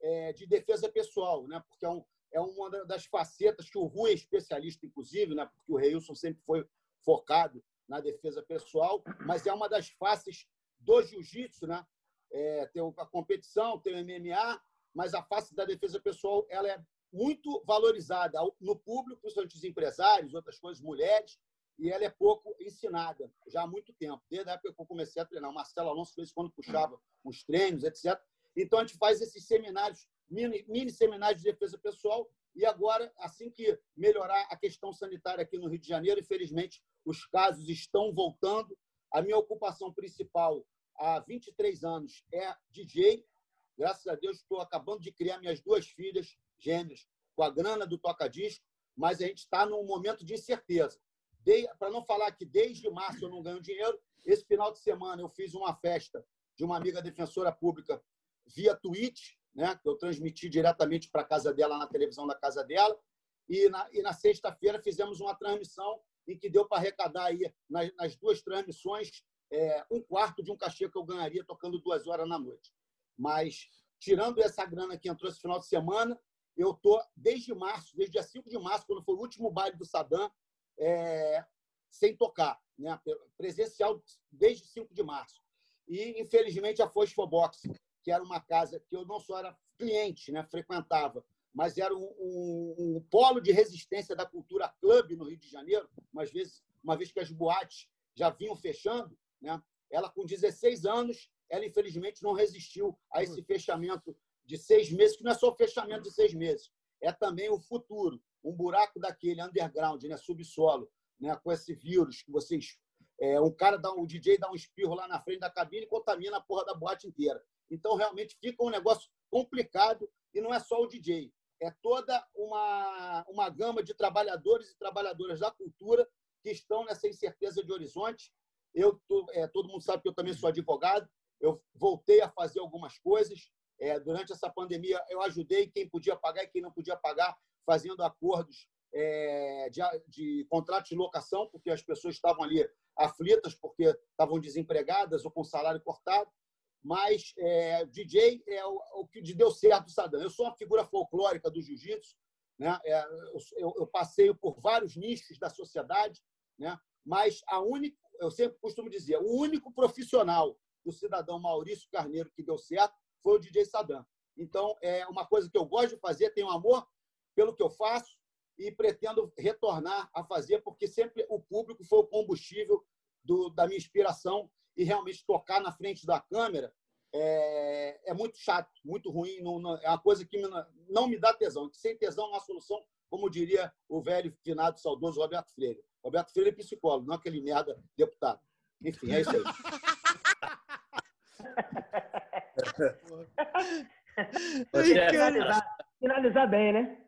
é, de defesa pessoal, né? porque é, um, é uma da- das facetas que o Rui é especialista, inclusive, né? porque o Reilson sempre foi focado na defesa pessoal, mas é uma das faces do jiu-jitsu, né? É, tem a competição, tem o MMA, mas a face da defesa pessoal ela é muito valorizada no público, principalmente os empresários, outras coisas, mulheres, e ela é pouco ensinada já há muito tempo, desde a época que eu comecei a treinar. O Marcelo Alonso fez quando puxava os treinos, etc. Então, a gente faz esses seminários, mini, mini seminários de defesa pessoal, e agora, assim que melhorar a questão sanitária aqui no Rio de Janeiro, infelizmente, os casos estão voltando. A minha ocupação principal há 23 anos é DJ. Graças a Deus, estou acabando de criar minhas duas filhas gêmeas com a grana do toca-disco, mas a gente está num momento de incerteza. Para não falar que desde março eu não ganho dinheiro, esse final de semana eu fiz uma festa de uma amiga defensora pública via Twitch, né, que eu transmiti diretamente para a casa dela, na televisão da casa dela, e na, e na sexta-feira fizemos uma transmissão em que deu para arrecadar aí, nas, nas duas transmissões é, um quarto de um cachê que eu ganharia tocando duas horas na noite. Mas, tirando essa grana que entrou esse final de semana, eu estou desde março, desde dia 5 de março, quando foi o último baile do Saddam, é, sem tocar, né? presencial desde 5 de março. E, infelizmente, a Fosfobox, que era uma casa que eu não só era cliente, né? frequentava, mas era um, um, um polo de resistência da cultura club no Rio de Janeiro, uma vez, uma vez que as boates já vinham fechando, né? ela com 16 anos, ela infelizmente não resistiu a esse fechamento de seis meses, que não é só o fechamento de seis meses, é também o futuro, um buraco daquele underground, né? subsolo, né? com esse vírus que vocês. É, um cara dá um, DJ dá um espirro lá na frente da cabine e contamina a porra da boate inteira. Então, realmente, fica um negócio complicado e não é só o DJ, é toda uma, uma gama de trabalhadores e trabalhadoras da cultura que estão nessa incerteza de horizonte. Eu tô, é, todo mundo sabe que eu também sou advogado. Eu voltei a fazer algumas coisas. É, durante essa pandemia, eu ajudei quem podia pagar e quem não podia pagar, fazendo acordos é, de, de contrato de locação, porque as pessoas estavam ali aflitas porque estavam desempregadas ou com salário cortado. Mas é, DJ é o, o que deu certo, Sadam. Eu sou uma figura folclórica do jiu-jitsu, né? É, eu, eu, passeio por vários nichos da sociedade, né? mas a única, eu sempre costumo dizer, o único profissional do cidadão Maurício Carneiro que deu certo foi o DJ Sadam. Então, é uma coisa que eu gosto de fazer, tenho amor pelo que eu faço e pretendo retornar a fazer, porque sempre o público foi o combustível do, da minha inspiração e realmente tocar na frente da câmera é, é muito chato, muito ruim. Não, não, é uma coisa que não me dá tesão. Sem tesão não há solução, como diria o velho finado saudoso Roberto Freire. Roberto Freire é psicólogo, não aquele merda deputado. Enfim, é isso aí. finalizar, finalizar bem, né?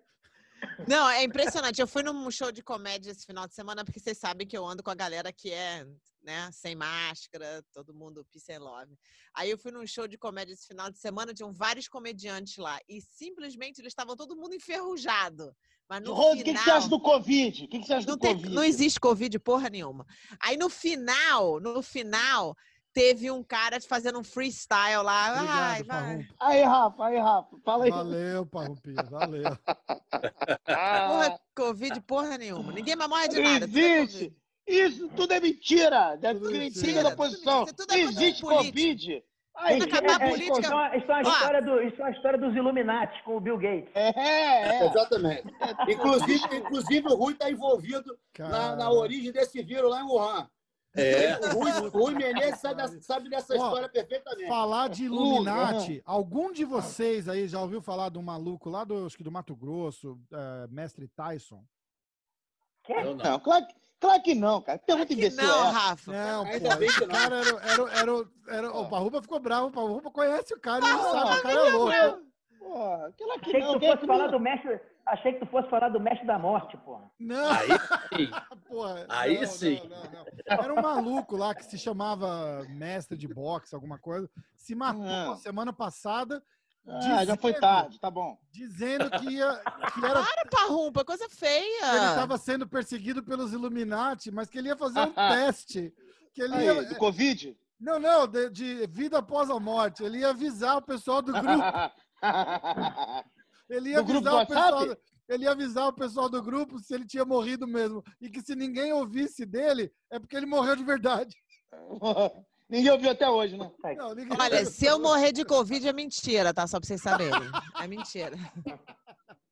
Não, é impressionante. Eu fui num show de comédia esse final de semana, porque vocês sabem que eu ando com a galera que é, né, sem máscara, todo mundo peace and love. Aí eu fui num show de comédia esse final de semana, tinham vários comediantes lá, e simplesmente eles estavam todo mundo enferrujado. Mas no Rose, o final... que, que você acha do Covid? O que, você acha não, do tem- Covid? não existe Covid porra nenhuma. Aí no final, no final, teve um cara fazendo um freestyle lá. Ai, Obrigado, vai. Parrumpa. Aí, Rafa, aí, Rafa, fala aí. Valeu, Parrumpinha, valeu. Porra, Covid porra nenhuma. Ninguém mais morre de não nada. é existe. Isso tudo é mentira. Da Tudo mentira mentira. da oposição. tudo é existe. Covid. Aí, a É, política. Isso é uma, isso é uma Ó. história do, isso é uma história dos Illuminati com o Bill Gates. É, é. Exatamente. Inclusive, inclusive o Rui está envolvido na, na origem desse vírus lá em Wuhan. É. O Rui, o Rui Menezes sabe, dessa- sabe dessa Ó, história perfeitamente. Falar de Uh, Illuminati, algum de vocês aí já ouviu falar um maluco lá do, acho que do Mato Grosso, eh, mestre Tyson? Eu não. Não, claro, que- claro que não, cara. Pergunta Que imbecil não, é? Rafa. Não, Ainda bem que não. cara era, era, era, era, O Parruba ficou bravo, o Parruba conhece o cara, ele Ah, sabe, o cara é louco. Porra, claro que Achei não. que tu é fosse que falar do mestre. Achei que tu fosse falar do mestre da morte, porra. Não, Aí sim. porra. Aí não, sim. não, não, não. Era um maluco lá que se chamava mestre de boxe, alguma coisa. Se matou Ah. semana passada, Ah, já foi dizendo- tarde, tá bom. dizendo que, ia, que era Para, Parrumpa, coisa feia. ele estava sendo perseguido pelos Illuminati, mas que ele ia fazer um teste. Que ele Aí, ia, do Covid? não, não, de, de vida após a morte. Ele ia avisar o pessoal do grupo. Ele ia Do grupo avisar o do pessoal. WhatsApp? Ele ia avisar o pessoal do grupo se ele tinha morrido mesmo. E que se ninguém ouvisse dele, é porque ele morreu de verdade. Ninguém ouviu até hoje, né? Não, ninguém- Olha, se eu morrer de Covid é mentira, tá? Só pra vocês saberem. É mentira.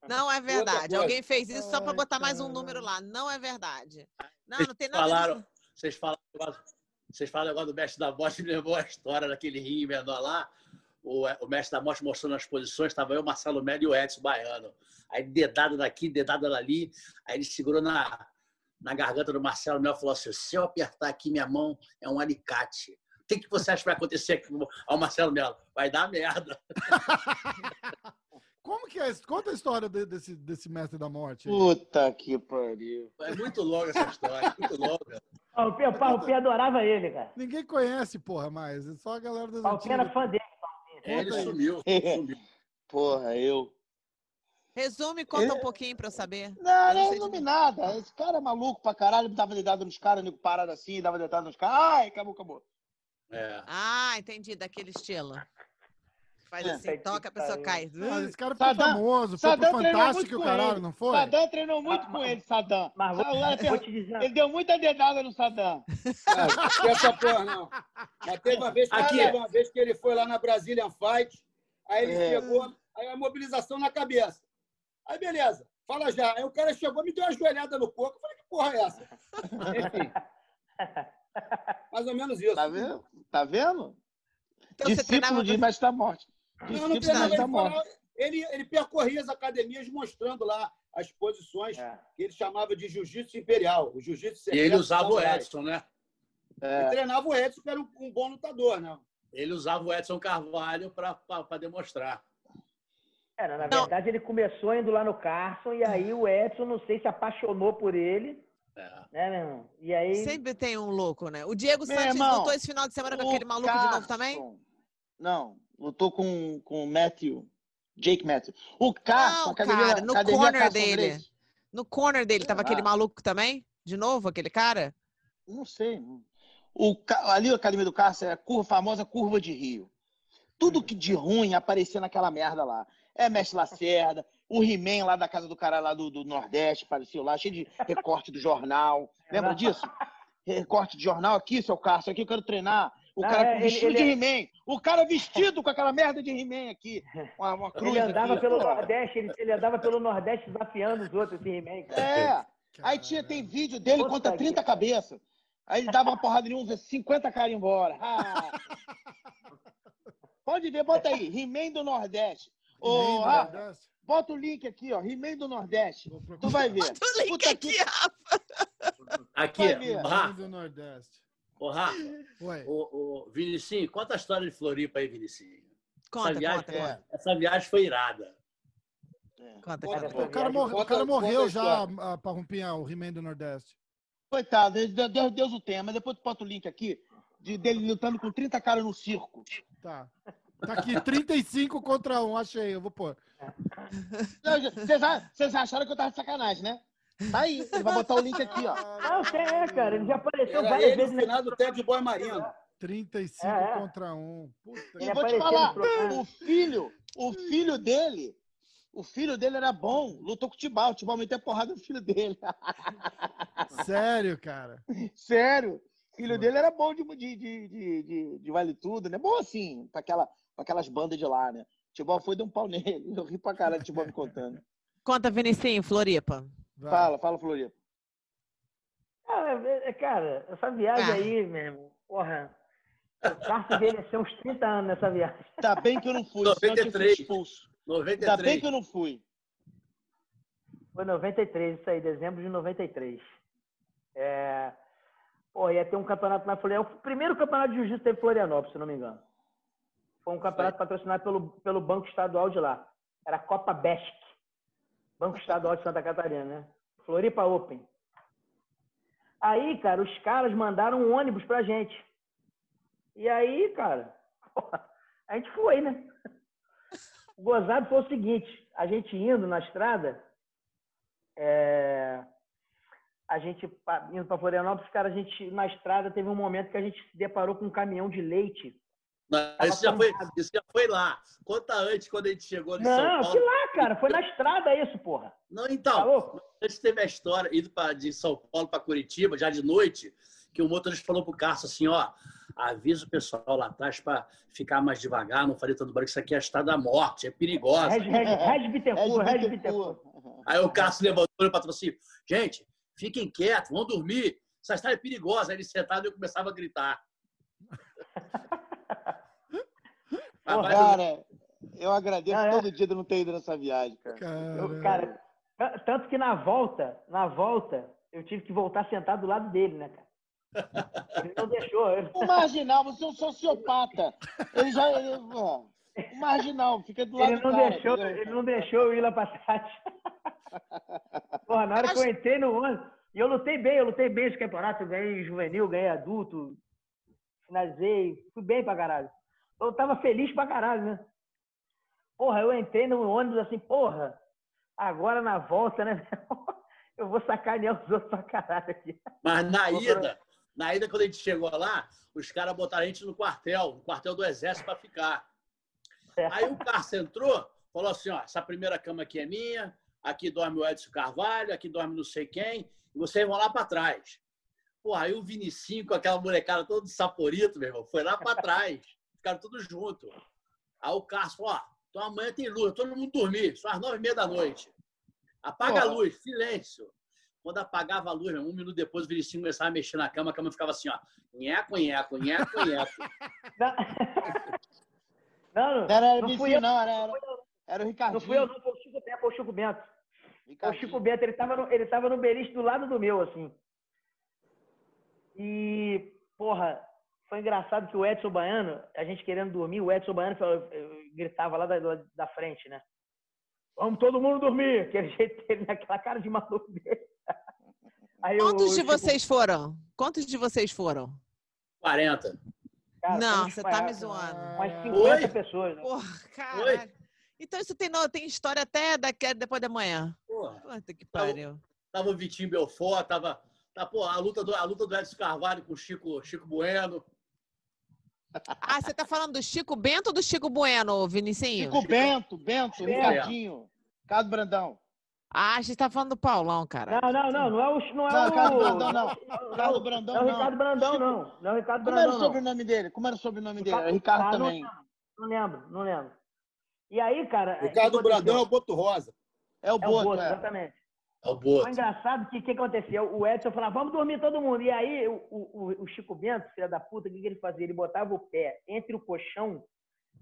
Não é verdade. Alguém fez isso só pra botar mais um número lá. Não é verdade. Não, não tem nada falaram, vocês falaram, negócio- vocês falaram agora do mestre da morte, me lembrou a história daquele ringue menor lá. O, o mestre da morte mostrando as posições, estava eu, Marcelo Melo e o Edson Baiano. Aí dedada daqui, dedada dali. Aí ele segurou na, na garganta do Marcelo Melo e falou assim: se eu apertar aqui minha mão, é um alicate. O que, que você acha que vai acontecer aqui ao Marcelo Melo? Vai dar merda. Como que é isso? Conta a história de- desse, desse mestre da morte. aí. Puta que pariu. É muito longa essa história, é muito longa. O Pia, o adorava ele, cara. Ninguém conhece, porra, mais. É só a galera das O Parrupinha era fã dele. É, ele aí. sumiu, sumiu. Porra, eu. Resume conta Ele- um pouquinho pra eu saber. Não, Eu não não resume de- nada. Esse cara é maluco pra caralho, dava dedada nos caras, nego parado assim, dava dedada nos caras. Ai, acabou, acabou. É. Ah, entendi, daquele estilo. Faz É. assim, toca, a pessoa cai. Ah, esse cara ficou famoso, foi pro Fantástico o caralho, não foi? Saddam treinou muito com ele, Saddam. Mas vou, Ah, vou te dizer. Ele deu muita dedada no Saddam. Não, essa porra, não. Mas teve uma vez, que, Aqui. teve uma vez que ele foi lá na Brazilian Fight, aí ele É. chegou, aí a mobilização na cabeça. Aí, beleza, fala já. Aí o cara chegou, me deu uma joelhada no coco. Eu falei, que porra é essa? Enfim. Mais ou menos isso. Tá vendo? Tá vendo? Então você treinava Discípulo de Mestre da Morte. Não, não Discípulo de treinava, Mestre da ele, ele, ele percorria as academias mostrando lá as posições É. que ele chamava de jiu-jitsu imperial. O jiu-jitsu E ele usava o. Edson, né? Ele É, treinava o Edson, que era um, um bom lutador, né? Ele usava o Edson Carvalho para demonstrar. Era, na Não. verdade, ele começou indo lá no Carson e aí o Edson, não sei se apaixonou por ele, É. né, meu irmão? E aí. Sempre tem um louco, né? O Diego Meu Santos irmão, lutou esse final de semana com aquele maluco de novo também? Carson- Não, lutou com, com o Matthew. Jake Matthew. O Carson, Não, academia, cara, no academia corner Carson dele. No corner dele tava Será? aquele maluco também? De novo, aquele cara? Não sei. O, ali a academia do Carson é a curva, famosa curva de Rio. Tudo que de ruim aparecia naquela merda lá. É Mestre Lacerda, o He-Man lá da casa do cara lá do, do Nordeste apareceu lá, cheio de recorte do jornal. Lembra disso? Recorte de jornal aqui, seu Carson, aqui eu quero treinar. O Não, cara é, vestido ele de é- He-Man. O cara vestido com aquela merda de He-Man aqui. Uma, uma cruz Ele andava aqui. pelo Pô, Nordeste, ele, ele andava pelo Nordeste desafiando os outros, esse He-Man. cara. É. Aí tinha, tem vídeo dele Puta contra que 30 cabeças. Aí ele dava uma porrada em um, 50 caras embora. Ah. Pode ver, bota aí, He-Man do Nordeste. Rafa, dessa? bota o link aqui, ó, He-Man do Nordeste. Tu vai ver. Bota o link Puta aqui, Rafa. Aqui, Rafa, o Rafa, Ué, o, o Vinicinho, conta a história de Floripa aí, Vinicinho. Conta, viagem- conta, É. conta. Essa viagem foi irada. Conta, Conta, conta. o cara, morre- o conta- cara conta morreu já, história. a Parrumpinha, o He-Man do Nordeste. Coitado, Deus, Deus, o tenha, mas depois tu bota o link aqui de, dele lutando com 30 caras no circo. Tá. Tá aqui, 35 contra 1, achei. Eu vou pôr. Vocês acharam que eu tava de sacanagem, né? Tá aí, ele vai botar o link aqui, ó. Não, tem, é, cara. Ele já apareceu Era várias ele vezes no final do Ted Boy Marino. 35 É, é. contra 1. Puta E que... vou te falar, programa. o filho, o filho dele, o filho dele era bom, lutou com o Tibau, o Tibau meteu a porrada no filho dele. Sério, cara. Sério, o filho dele era bom de, de, de, de, de- de vale tudo, né? Bom assim, pra, aquela, pra aquelas bandas de lá, né? O Tibau foi de um pau nele, eu ri pra caralho do Tibau me contando. Conta, Vinicinho, Floripa. Vai. Fala, fala, Floripa. Ah, é, é, cara, essa viagem Ah. aí, meu irmão, porra. O Carlos envelheceu uns 30 anos nessa viagem. Ainda bem que eu não fui, senão eu tinha sido 93. expulso. Ainda bem 93. que eu não fui. Foi 93, isso aí, dezembro de 93. É... Pô, ia ter um campeonato na Florianópolis. O primeiro campeonato de jiu-jitsu teve em Florianópolis, se não me engano. Foi um campeonato patrocinado pelo, pelo Banco Estadual de lá. Era a Copa Besc. Banco Estadual de Santa Catarina, né? Floripa Open. Aí, cara, os caras mandaram um ônibus pra gente. E aí, cara, porra, a gente foi, né? O gozado foi o seguinte: a gente indo na estrada, é, a gente indo para Florianópolis, cara, a gente na estrada teve um momento que a gente se deparou com um caminhão de leite. Não, isso, já foi, isso já foi lá. Conta antes, quando a gente chegou em São Não, Paulo. que lá, cara, foi na estrada isso, porra. Não, Tá então, louco? antes teve a história, indo pra, de São Paulo para Curitiba, já de noite, que o motorista falou pro Cássio assim, ó, avisa o pessoal lá atrás para ficar mais devagar, não fazer tanto barulho, que isso aqui é a estrada da morte, é perigosa. Red, Bittencourt, Red Bittencourt. Aí o Cássio levantou e falou assim, gente, fiquem quietos, vão dormir, essa estrada é perigosa. Aí ele sentado e eu começava a gritar. Vai- Cara, eu agradeço Ah, é? todo dia de não ter ido nessa viagem, cara. Eu, Cara, tanto que na volta, na volta, eu tive que voltar sentado do lado dele, né, cara? Ele não deixou. O marginal, você é um sociopata. Ele já. Ele, ó, o marginal, fica do lado Ele do não cara, deixou, entendeu? ele não deixou eu ir lá pra trás. Porra, na hora que eu entrei no ônibus, e eu lutei bem, eu lutei bem esse campeonato, eu ganhei juvenil, ganhei adulto, finalizei, fui bem pra caralho. Eu tava feliz pra caralho, né? Porra, eu entrei no ônibus assim, porra, agora na volta, né? Eu vou sacanear os outros pra caralho aqui. Mas na ida, na ida, quando a gente chegou lá, os caras botaram a gente no quartel, no quartel do exército para ficar. Certo? Aí o Carlos entrou, falou assim: ó, essa primeira cama aqui é minha, aqui dorme o Edson Carvalho, aqui dorme não sei quem, e vocês vão lá para trás. Pô, aí o Vinicinho com aquela molecada todo de saporito, meu irmão, foi lá para trás. Ficaram todos juntos. Aí o Carlos falou: ó, então amanhã tem luz, todo mundo dormir, são as nove e meia da noite. Apaga a Porra. luz, silêncio. Quando apagava a luz, meu, um minuto depois o Vinicinho começava a mexer na cama, a cama ficava assim, ó. Nheco, nheco, nheco, nheco. Não, não, Não era não fui eu, não, era, era, era o Ricardinho. não fui eu, não, foi o Chico Bento, foi o Chico Bento. O. Chico Bento, ele tava no, ele tava no beliche do lado do meu, assim. E, porra, foi engraçado que o Edson Baiano, a gente querendo dormir, o Edson Baiano falou- eu gritava lá da, da frente, né? Vamos todo mundo dormir! Aquele jeito dele, naquela cara de maluco dele. Aí Quantos o de Chico- vocês foram? Quantos de vocês foram? 40. cara, Não, você tá me zoando. Umas Ah, 50 Oi? pessoas. né? Porra, caralho. Então isso tem, tem história até daqui, depois da manhã. Porra. Puta que pariu. Tava o Vitinho Belfort, tava. Tá, pô, a luta do, a luta do Edson Carvalho com o Chico, Chico Bueno. Ah, você tá falando do Chico Bento ou do Chico Bueno, Vinicinho? Chico Bento, Bento, Bento. Ricardinho, Ricardo Brandão. Ah, a gente tá falando do Paulão, cara. Não, não, não, não é o. Não é Não, o Ricardo Brandão, não. Não, Ricardo não, Brandão, não é o não. Ricardo Brandão, não. Não é o Ricardo Como era o Brandão, não. sobrenome dele? Como era o sobrenome dele? Ricardo- É Ricardo Ah, não também. lembro, Não lembro, não lembro. E aí, cara. Ricardo? Brandão é o Boto Rosa. É o É o Boto, Boto, exatamente. É o Boto. engraçado que o que aconteceu? O Edson falava, vamos dormir todo mundo. E aí o, o, o Chico Bento, filho da puta, o que, que ele fazia? Ele botava o pé entre o colchão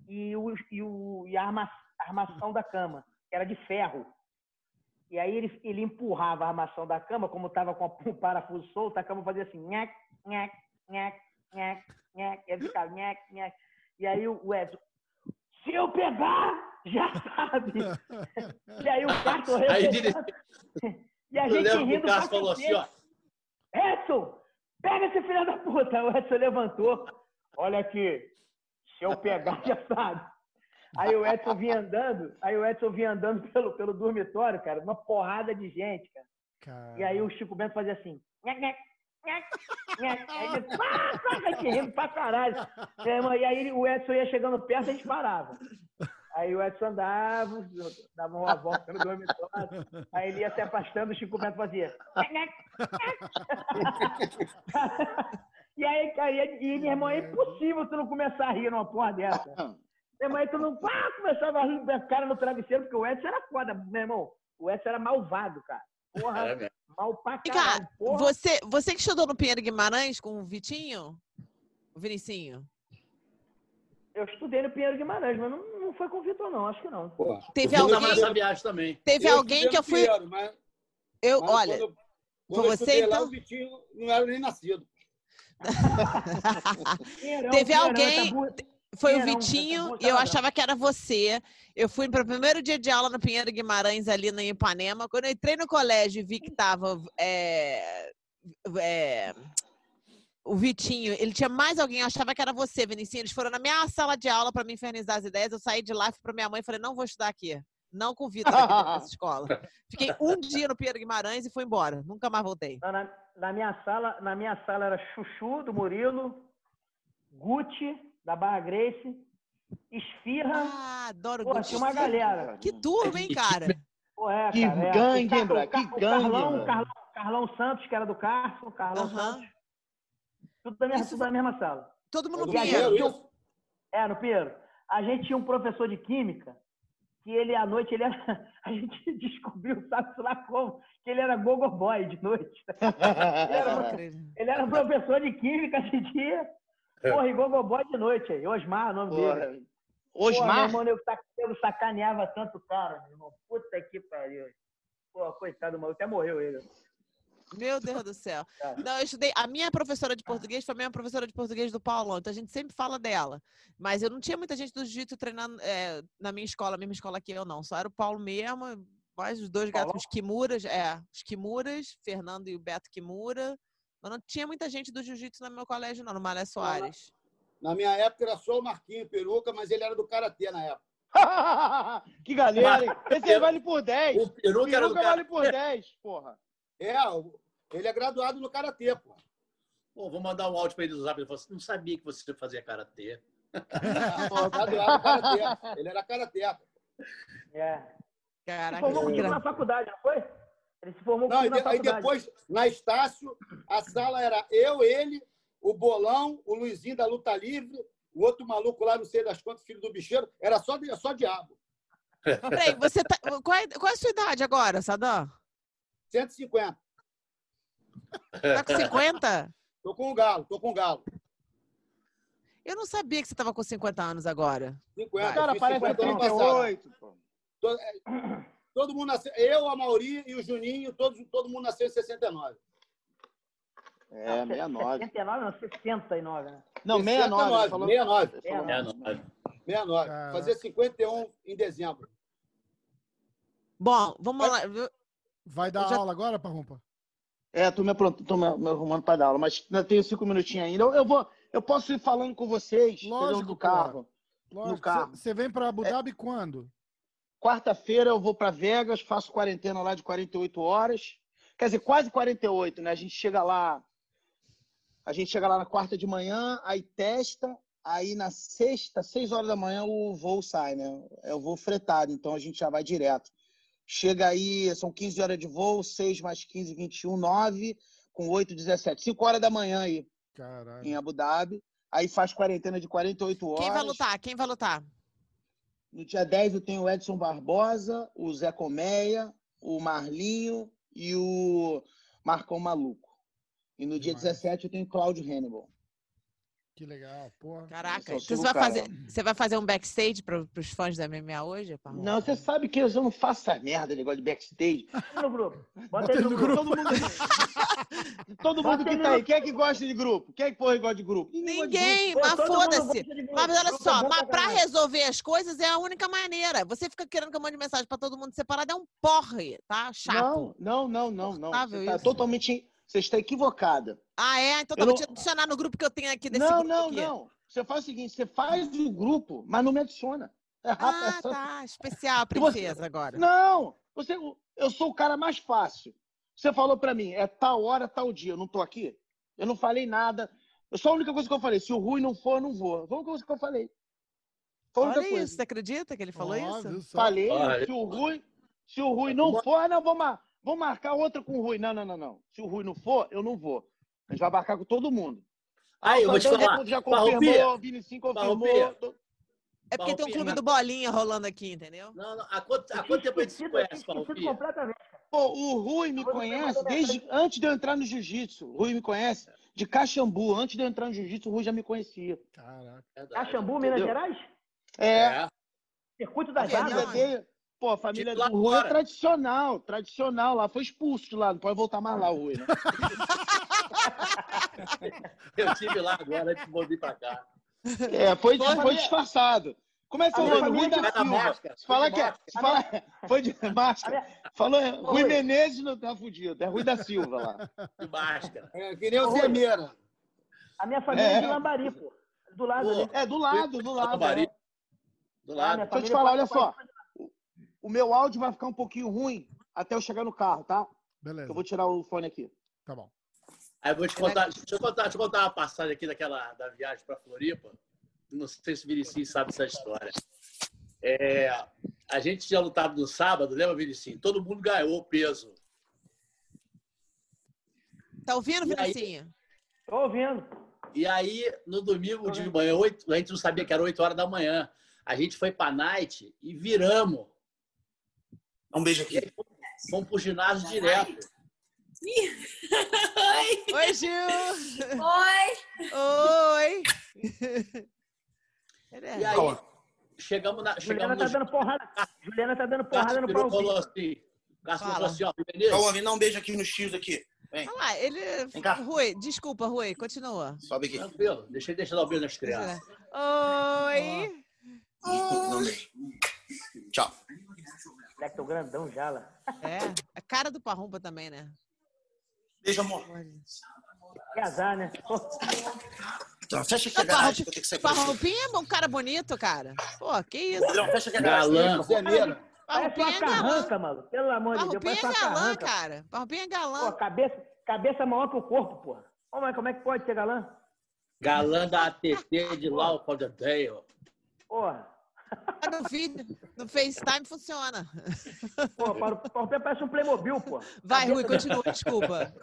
e, o, e, o, e a, arma, armação da cama, que era de ferro. E aí ele, ele empurrava a armação da cama, como estava com o parafuso solto, a cama fazia assim, nhac, nhac, nhac, nhac, nhac, e ele ficava nhac, nhac. E aí o Edson, se eu pegar, já sabe. E aí o Aí ele- revoltado. E a Eu gente lembro que rindo o Cássio falou assim, ó. Edson, pega esse filho da puta. O Edson levantou. Olha aqui, se eu pegar, já sabe. Aí o Edson vinha andando, aí o Edson vinha andando pelo, pelo dormitório, cara, uma porrada de gente, cara. Cara. E aí o Chico Bento fazia assim. Nhac, nhac, nhac, nhac. Aí ele, rindo pra caralho. E aí o Edson ia chegando perto e a gente parava. Aí o Edson andava, dava uma volta no dormitório. Aí ele ia se afastando, o Chico Bento fazia. E aí, cara, e, meu irmão, é impossível tu não começar a rir numa porra dessa. Irmão, aí tu não ah, começava a rir com a cara no travesseiro, porque o Edson era foda, meu irmão. O Edson era malvado, cara. Porra, mesmo. mal pra caralho. Porra. você, você que estudou no Pinheiro Guimarães com o Vitinho? O Vinicinho? Eu estudei no Pinheiro Guimarães, mas não, não foi com o Vitor, não. Acho que não. Porra. Teve Eu alguém, nessa viagem também. teve Eu alguém que eu fui. Pinheiro, mas- Eu, mas olha, Quando, foi quando eu você, estudei lá, então? o Vitinho não era nem nascido. Pinheirão, Teve Pinheirão, alguém- burra- foi o Pinheirão, Vitinho e eu achava que era você. Eu fui para o primeiro dia de aula no Pinheiro Guimarães, ali na Ipanema. Quando eu entrei no colégio e vi que tava é, é, o Vitinho, ele tinha mais alguém, eu achava que era você, Vinicinho. Eles foram na minha sala de aula para me infernizar as ideias. Eu saí de lá, fui para minha mãe e falei: não vou estudar aqui. Não convido aqui nessa escola. Fiquei um dia no Pinheiro Guimarães e fui embora. Nunca mais voltei. Não, Na, na minha sala, na minha sala era Chuchu, do Murilo, Gucci, da Barra Grace, Esfirra. Ah, adoro Pô, Gucci. tinha uma galera. Que turma, hein, cara? Pô, é, Que cara, é. gangue, Car- que o gangue, Carlão, o Carlão, Carlão Santos, que era do Carso, Carlão. Santos. Tudo da, mesma, Isso tudo da mesma sala. Todo mundo Do a Pinheiro. gente? É, no Pinheiro. A gente tinha um professor de química que ele, à noite, ele era... A gente descobriu, sabe lá como, que ele era gogo boy de noite. Ele era, ele era professor de química de dia. Porra, e gogo boy de noite aí. Osmar, o nome dele. Porra. Porra, meu Osmar? irmão, eu, sac- eu sacaneava tanto o cara, meu irmão. Puta que pariu. Pô, coitado, mano. Até morreu ele. Meu Deus do céu. Tá. Não, eu estudei. A minha professora de português foi a minha professora de português do Paulão, então a gente sempre fala dela. Mas eu não tinha muita gente do jiu-jitsu treinando é, na minha escola, a mesma escola que eu, não. Só era o Paulo mesmo, mais os dois gatos, Paulão? os Kimuras, é, os Kimuras, Fernando e o Beto Kimura. Mas não tinha muita gente do jiu-jitsu no meu colégio, não, no Malé Soares. Na minha época era só o Marquinho Peruca, mas ele era do Karatê na época. que galera, hein? Esse aí vale por 10. O peruca era do Peruca cara. vale por 10, porra. É, ele é graduado no Karatê, pô. Pô, vou mandar um áudio pra ele do zap. Ele falou assim: não sabia que você fazia karatê. Graduado no Karatê. Ele era Karatê. É. Se Caraca, formou comigo gra- na faculdade, não foi? Ele se formou Não, e na de- aí faculdade. depois, na Estácio, a sala era eu, ele, o Bolão, o Luizinho da Luta Livre, o outro maluco lá, não sei das quantas, filho do bicheiro, era só, de- só diabo. Peraí, você tá. Qual é, qual é a sua idade agora, Sadam? 150. Tá com 50? Tô com um galo, tô com um galo. Eu não sabia que você tava com 50 anos agora. 50. O cara parece 50 ano passado. 38, pô. Todo, é, todo mundo nasceu, eu, a Mauri e o Juninho, todos, todo mundo nasceu em 69. É, 69. 69, não, 69, né? Não, 69. ele falou- 69. ele falou- É, não, 69. Caraca. Fazer 51 em dezembro. Bom, vamos lá. Vai dar já- aula agora, Parrumpa? É, tô me, apronto, tô me, me arrumando para dar aula, mas ainda tenho cinco minutinhos ainda. Eu, eu vou, eu posso ir falando com vocês? Lógico, do carro. Lógico. carro. Você vem para Abu Dhabi quando? Quarta-feira eu vou para Vegas, faço quarentena lá de 48 horas. Quer dizer, quase 48, né? A gente chega lá, a gente chega lá na quarta de manhã, aí testa, aí na sexta, seis horas da manhã o voo sai, né? É o voo fretado, então a gente já vai direto. Chega aí, são 15 horas de voo, 6 mais 15, 21, 9, com 8, 17. 5 horas da manhã aí, Caralho. em Abu Dhabi. Aí faz quarentena de 48 horas. Quem vai lutar? Quem vai lutar? No dia 10 eu tenho o Edson Barbosa, o Zé Colmeia, o Marlinho e o Marcão Maluco. E no dia Demais. 17 eu tenho Cláudio Hannibal. Que legal, porra. Caraca, você vai, fazer, você vai fazer um backstage para os fãs da MMA hoje? Parrão? Não, você sabe que eu não faço essa merda, negócio de backstage. no grupo. Bota Bota no no grupo. Todo mundo, todo mundo que tá aí, quem é que gosta de grupo? Quem é que porra gosta de grupo? grupo. Ninguém, Pô, mas foda-se. grupo. Mas olha Grupo é só, bom mas pra resolver as coisas é a única maneira. Você fica querendo que eu mande mensagem pra todo mundo separado, é um porre, tá? Chato. Não, não, não, não, não. Você tá isso. totalmente. Você está equivocada. Ah, é? Então tá, Eu vou não- te adicionar no grupo que eu tenho aqui desse Não, grupo não, aqui. não. Você faz o seguinte: você faz o grupo, mas não me adiciona. É rápido. Ah, é só- tá. Especial, E você- princesa, agora. Não, você, eu sou o cara mais fácil. Você falou pra mim, é tal hora, tal dia. Eu não tô aqui? Eu não falei nada. Eu só a única coisa que eu falei, se o Rui não for, eu não vou. Foi a única coisa que eu falei. Foi Olha coisa. isso, você acredita que ele falou Ó, isso? Falei, Olha. se o Rui, se o Rui não for, ah, não, vou, mar, vou marcar outra com o Rui. Não, não, não, não. Se o Rui não for, eu não vou. A gente vai marcar com todo mundo. Aí, eu vou te falar. Já, confirmou, o Vinicinho confirmou. Farroupilha. É porque tem um clube mas- do Bolinha rolando aqui, entendeu? Não, não. Há quanto, há quanto tempo a gente se conhece, Farroupilha? completamente. Pô, o Rui me conhece desde antes de eu entrar no jiu-jitsu. O Rui me conhece de Caxambu. Antes de eu entrar no jiu-jitsu, o Rui já me conhecia. Caraca. Verdade. Caxambu, Minas? Gerais? É, É. Circuito das Águas. dele. Pô, a família do Rui é tradicional, tradicional lá. Foi expulso de lá, não pode voltar mais lá, o Rui, né? Eu estive lá agora antes de voltar pra cá. É, foi, Foi, foi disfarçado. Como é minha nome? Rui da Silva. Se de que é, se falar, foi de máscara. Falou, Rui. Menezes não tá fudido, é Rui da Silva lá. De máscara. É, que nem o. Zemeira. A minha família é, É. de Lambari, pô. Do lado Pô, ali. É, do lado, do lado. Lambari. é. Do lado. Deixa eu te falar, olha só. O- meu áudio vai ficar um pouquinho ruim até eu chegar no carro, tá? Beleza. Eu vou tirar o fone aqui. Tá bom. Aí eu vou te contar, deixa eu contar, deixa eu contar uma passagem aqui daquela da viagem para Floripa. Não sei se o Vinicinho sabe dessa história. É, a gente tinha lutado no sábado, lembra, Vinicinho? Todo mundo ganhou peso. Tá ouvindo, E aí? Vinicinho? Tô ouvindo. E aí, no domingo de manhã, oito, a gente não sabia que era 8 horas da manhã. A gente foi pra night e viramos. Um beijo aqui. fomos pro ginásio direto. Oi! Oi, Gil! Oi! Oi! É- E aí, chegamos na. Juliana Chegamos tá no dando porrada. Juliana tá dando Cássio porrada no pau. falou assim. O Cássio falou assim, ó, Menezes, Calma, me dá um beijo aqui no X aqui. Vem, Olha lá, ele. Vem cá. Rui, desculpa, Rui, continua. sobe aqui. tranquilo, deixa, deixa eu dar o beijo nas crianças. Oi! Não, não. Tchau. Moleque, tô grandão já lá. É, a cara do Parrumpa também, né? Beijo, amor. Que azar, né? Pô, Então, fecha aqui a Não, garagem que eu tenho que sair. Parrumpinha é um cara bonito, cara. Pô, que isso? Pedrão, fecha aqui a garagem. Galã. Parece Parrumpinha uma é galã. carranca, mano. Pelo amor de Deus, Parrumpinha parece é galã, carranca. cara. Parrumpinha é Pô, galã. cabeça, cabeça maior que o corpo, pô. Ô, mas como é que pode ser galã? Galã da ATT de Lauderdale. Porra. No vídeo, no FaceTime funciona. Pô, para o Palpé parece um Playmobil, pô. Vai, Rui, continua, desculpa.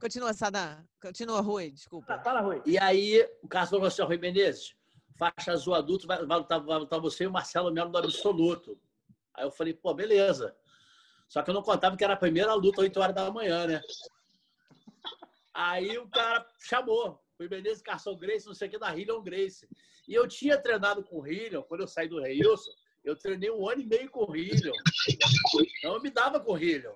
Continua, Sadam. Continua, Rui, desculpa. Fala, Rui. E aí, o Cássio falou assim, ó, Rui Menezes, faixa azul adulto, vai, vai, lutar, vai lutar você e o Marcelo Melo no absoluto. Aí eu falei, pô, beleza. Só que eu não contava que era a primeira luta, 8 horas da manhã, né? Aí o cara chamou. Rui Menezes, Carson Grace, não sei o que, da Hillion Grace. E eu tinha treinado com o Hillion, quando eu saí do Reilson, eu treinei um ano e meio com o Hillion. Então eu me dava com o Hillion.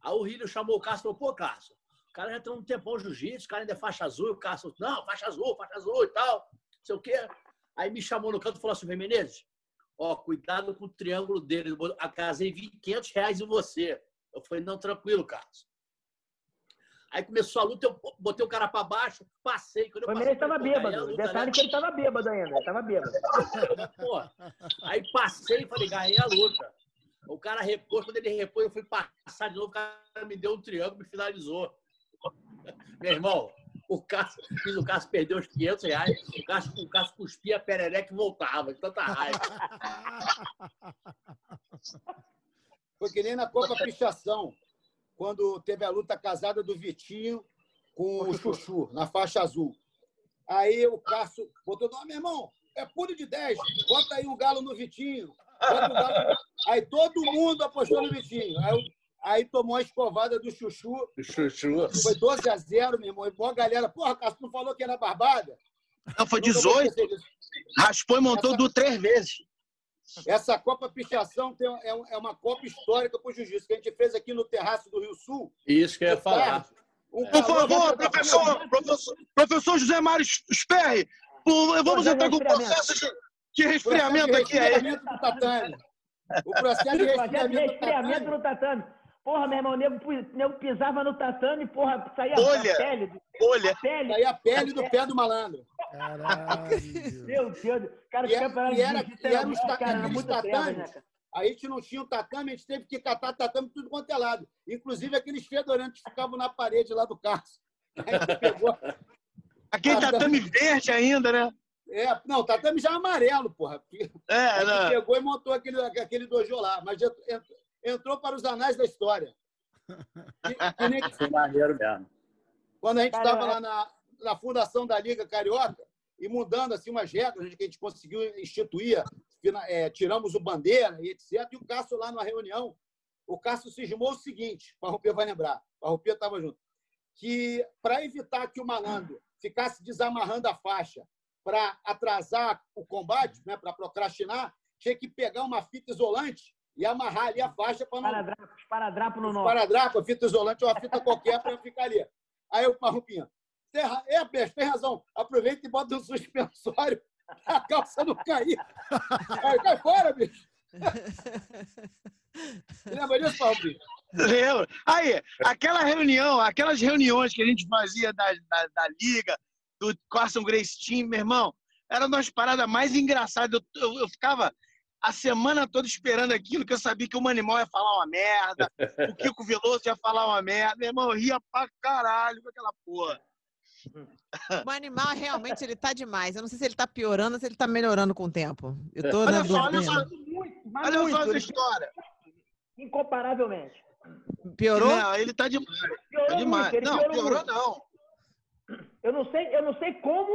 Aí o Hillion chamou o Cássio e falou, pô, Cássio, o cara já tem um tempão jiu-jitsu, o cara ainda é faixa azul, e o Cássio, não, faixa azul, faixa azul e tal, não sei o quê. Aí me chamou no canto e falou assim, Menezes, ó, cuidado com o triângulo dele, eu casei 500 reais em você. Eu falei, não, tranquilo, Cássio. Aí começou a luta, eu botei o cara pra baixo, passei. Quando eu O passei, Menezes tava bêbado. luta, Detalhe né? que ele tava bêbado ainda. Ele tava bêbado. Pô, aí passei e falei, ganhei a luta. O cara repôs, quando ele repôs, eu fui passar de novo, o cara me deu um triângulo e finalizou. Meu irmão, o Cássio, o Cássio perder os 500 reais, o Cássio, o Cássio cuspia a perereca e voltava, de tanta raiva. Foi que nem na Copa Pichação, quando teve a luta casada do Vitinho com o Chuchu, na faixa azul. Aí o Cássio botou, não, meu irmão, é puro de 10, bota aí o galo no Vitinho. Bota o Galo. Aí todo mundo apostou no Vitinho. Aí, aí tomou a escovada do Chuchu. Chuchu. Foi 12 a 0, meu irmão. E boa galera. Porra, Cássio, tu falou que era barbada? Não, foi Nunca vou 18. esquecer disso. Raspou e montou do três vezes. Essa Copa Pichação tem, é, é uma Copa histórica para o jiu-jitsu, que a gente fez aqui no terraço do Rio Sul. Isso que eu ia falar. Um Por calor- favor, professor, professor, professor José Mário Sperry, por- vamos entrar com o processo de, resfriamento Processo aqui. de Aí. resfriamento do tatame. O processo de Projeto de resfriamento do resfriamento tatame. Tatame. Porra, meu irmão, o nego, nego pisava no tatame, porra, saía Olha. a pele. do- Olha, A pele. Aí a pele do pé do malandro. Caralho. Meu Deus. Cara, E é- campeonatos e era- de e era eram os muito- ta- cara, muito tatames. né, a gente não tinha o tatame, a gente teve que catar tatame tudo quanto é lado. Inclusive aqueles fedorentos que ficavam na parede lá do carro. A gente pegou. aquele tatame verde ainda, né? É, não, tatame já amarelo, porra. A É, gente né? pegou e montou aquele, aquele dojo lá. Mas entrou para os anais da história. Foi maneiro mesmo. quando a gente estava lá na, na fundação da Liga Carioca e mudando assim umas regras que a gente conseguiu instituir, fina- é, tiramos o bandeira e etc. E o Cássio lá na reunião, o Cássio cismou o seguinte, o Farroupilha vai lembrar, o Farroupilha estava junto, que para evitar que o malandro ficasse desamarrando a faixa para atrasar o combate, né, para procrastinar, tinha que pegar uma fita isolante e amarrar ali a faixa para não Esparadrapo, esparadrapo no nó. Paradrapo, fita isolante ou uma fita qualquer para ficar ali. Aí o Parrupinha, tem ra- é, Peixe, tem razão. Aproveita e bota um suspensório a calça não cair. Aí, cai fora, bicho. Lembra disso, Parrupinha? Lembro. Aí, aquela reunião, aquelas reuniões que a gente fazia da, da, da Liga, do Carson Grace Team, meu irmão, era uma das paradas mais engraçadas. Eu, eu, eu ficava a semana toda esperando aquilo, que eu sabia que o Manimal ia falar uma merda, o Kiko Veloso ia falar uma merda. Meu irmão, eu ria pra caralho com aquela porra. O animal realmente ele tá demais. Eu não sei se ele tá piorando ou se ele tá melhorando com o tempo. Eu tô na Olha só, olha só, Muito, olha só muito. essa ele- história. Incomparavelmente. Piorou? Não, ele tá demais. Piorou Tá demais. muito, ele Não, piorou piorou não. Eu não sei, eu não sei como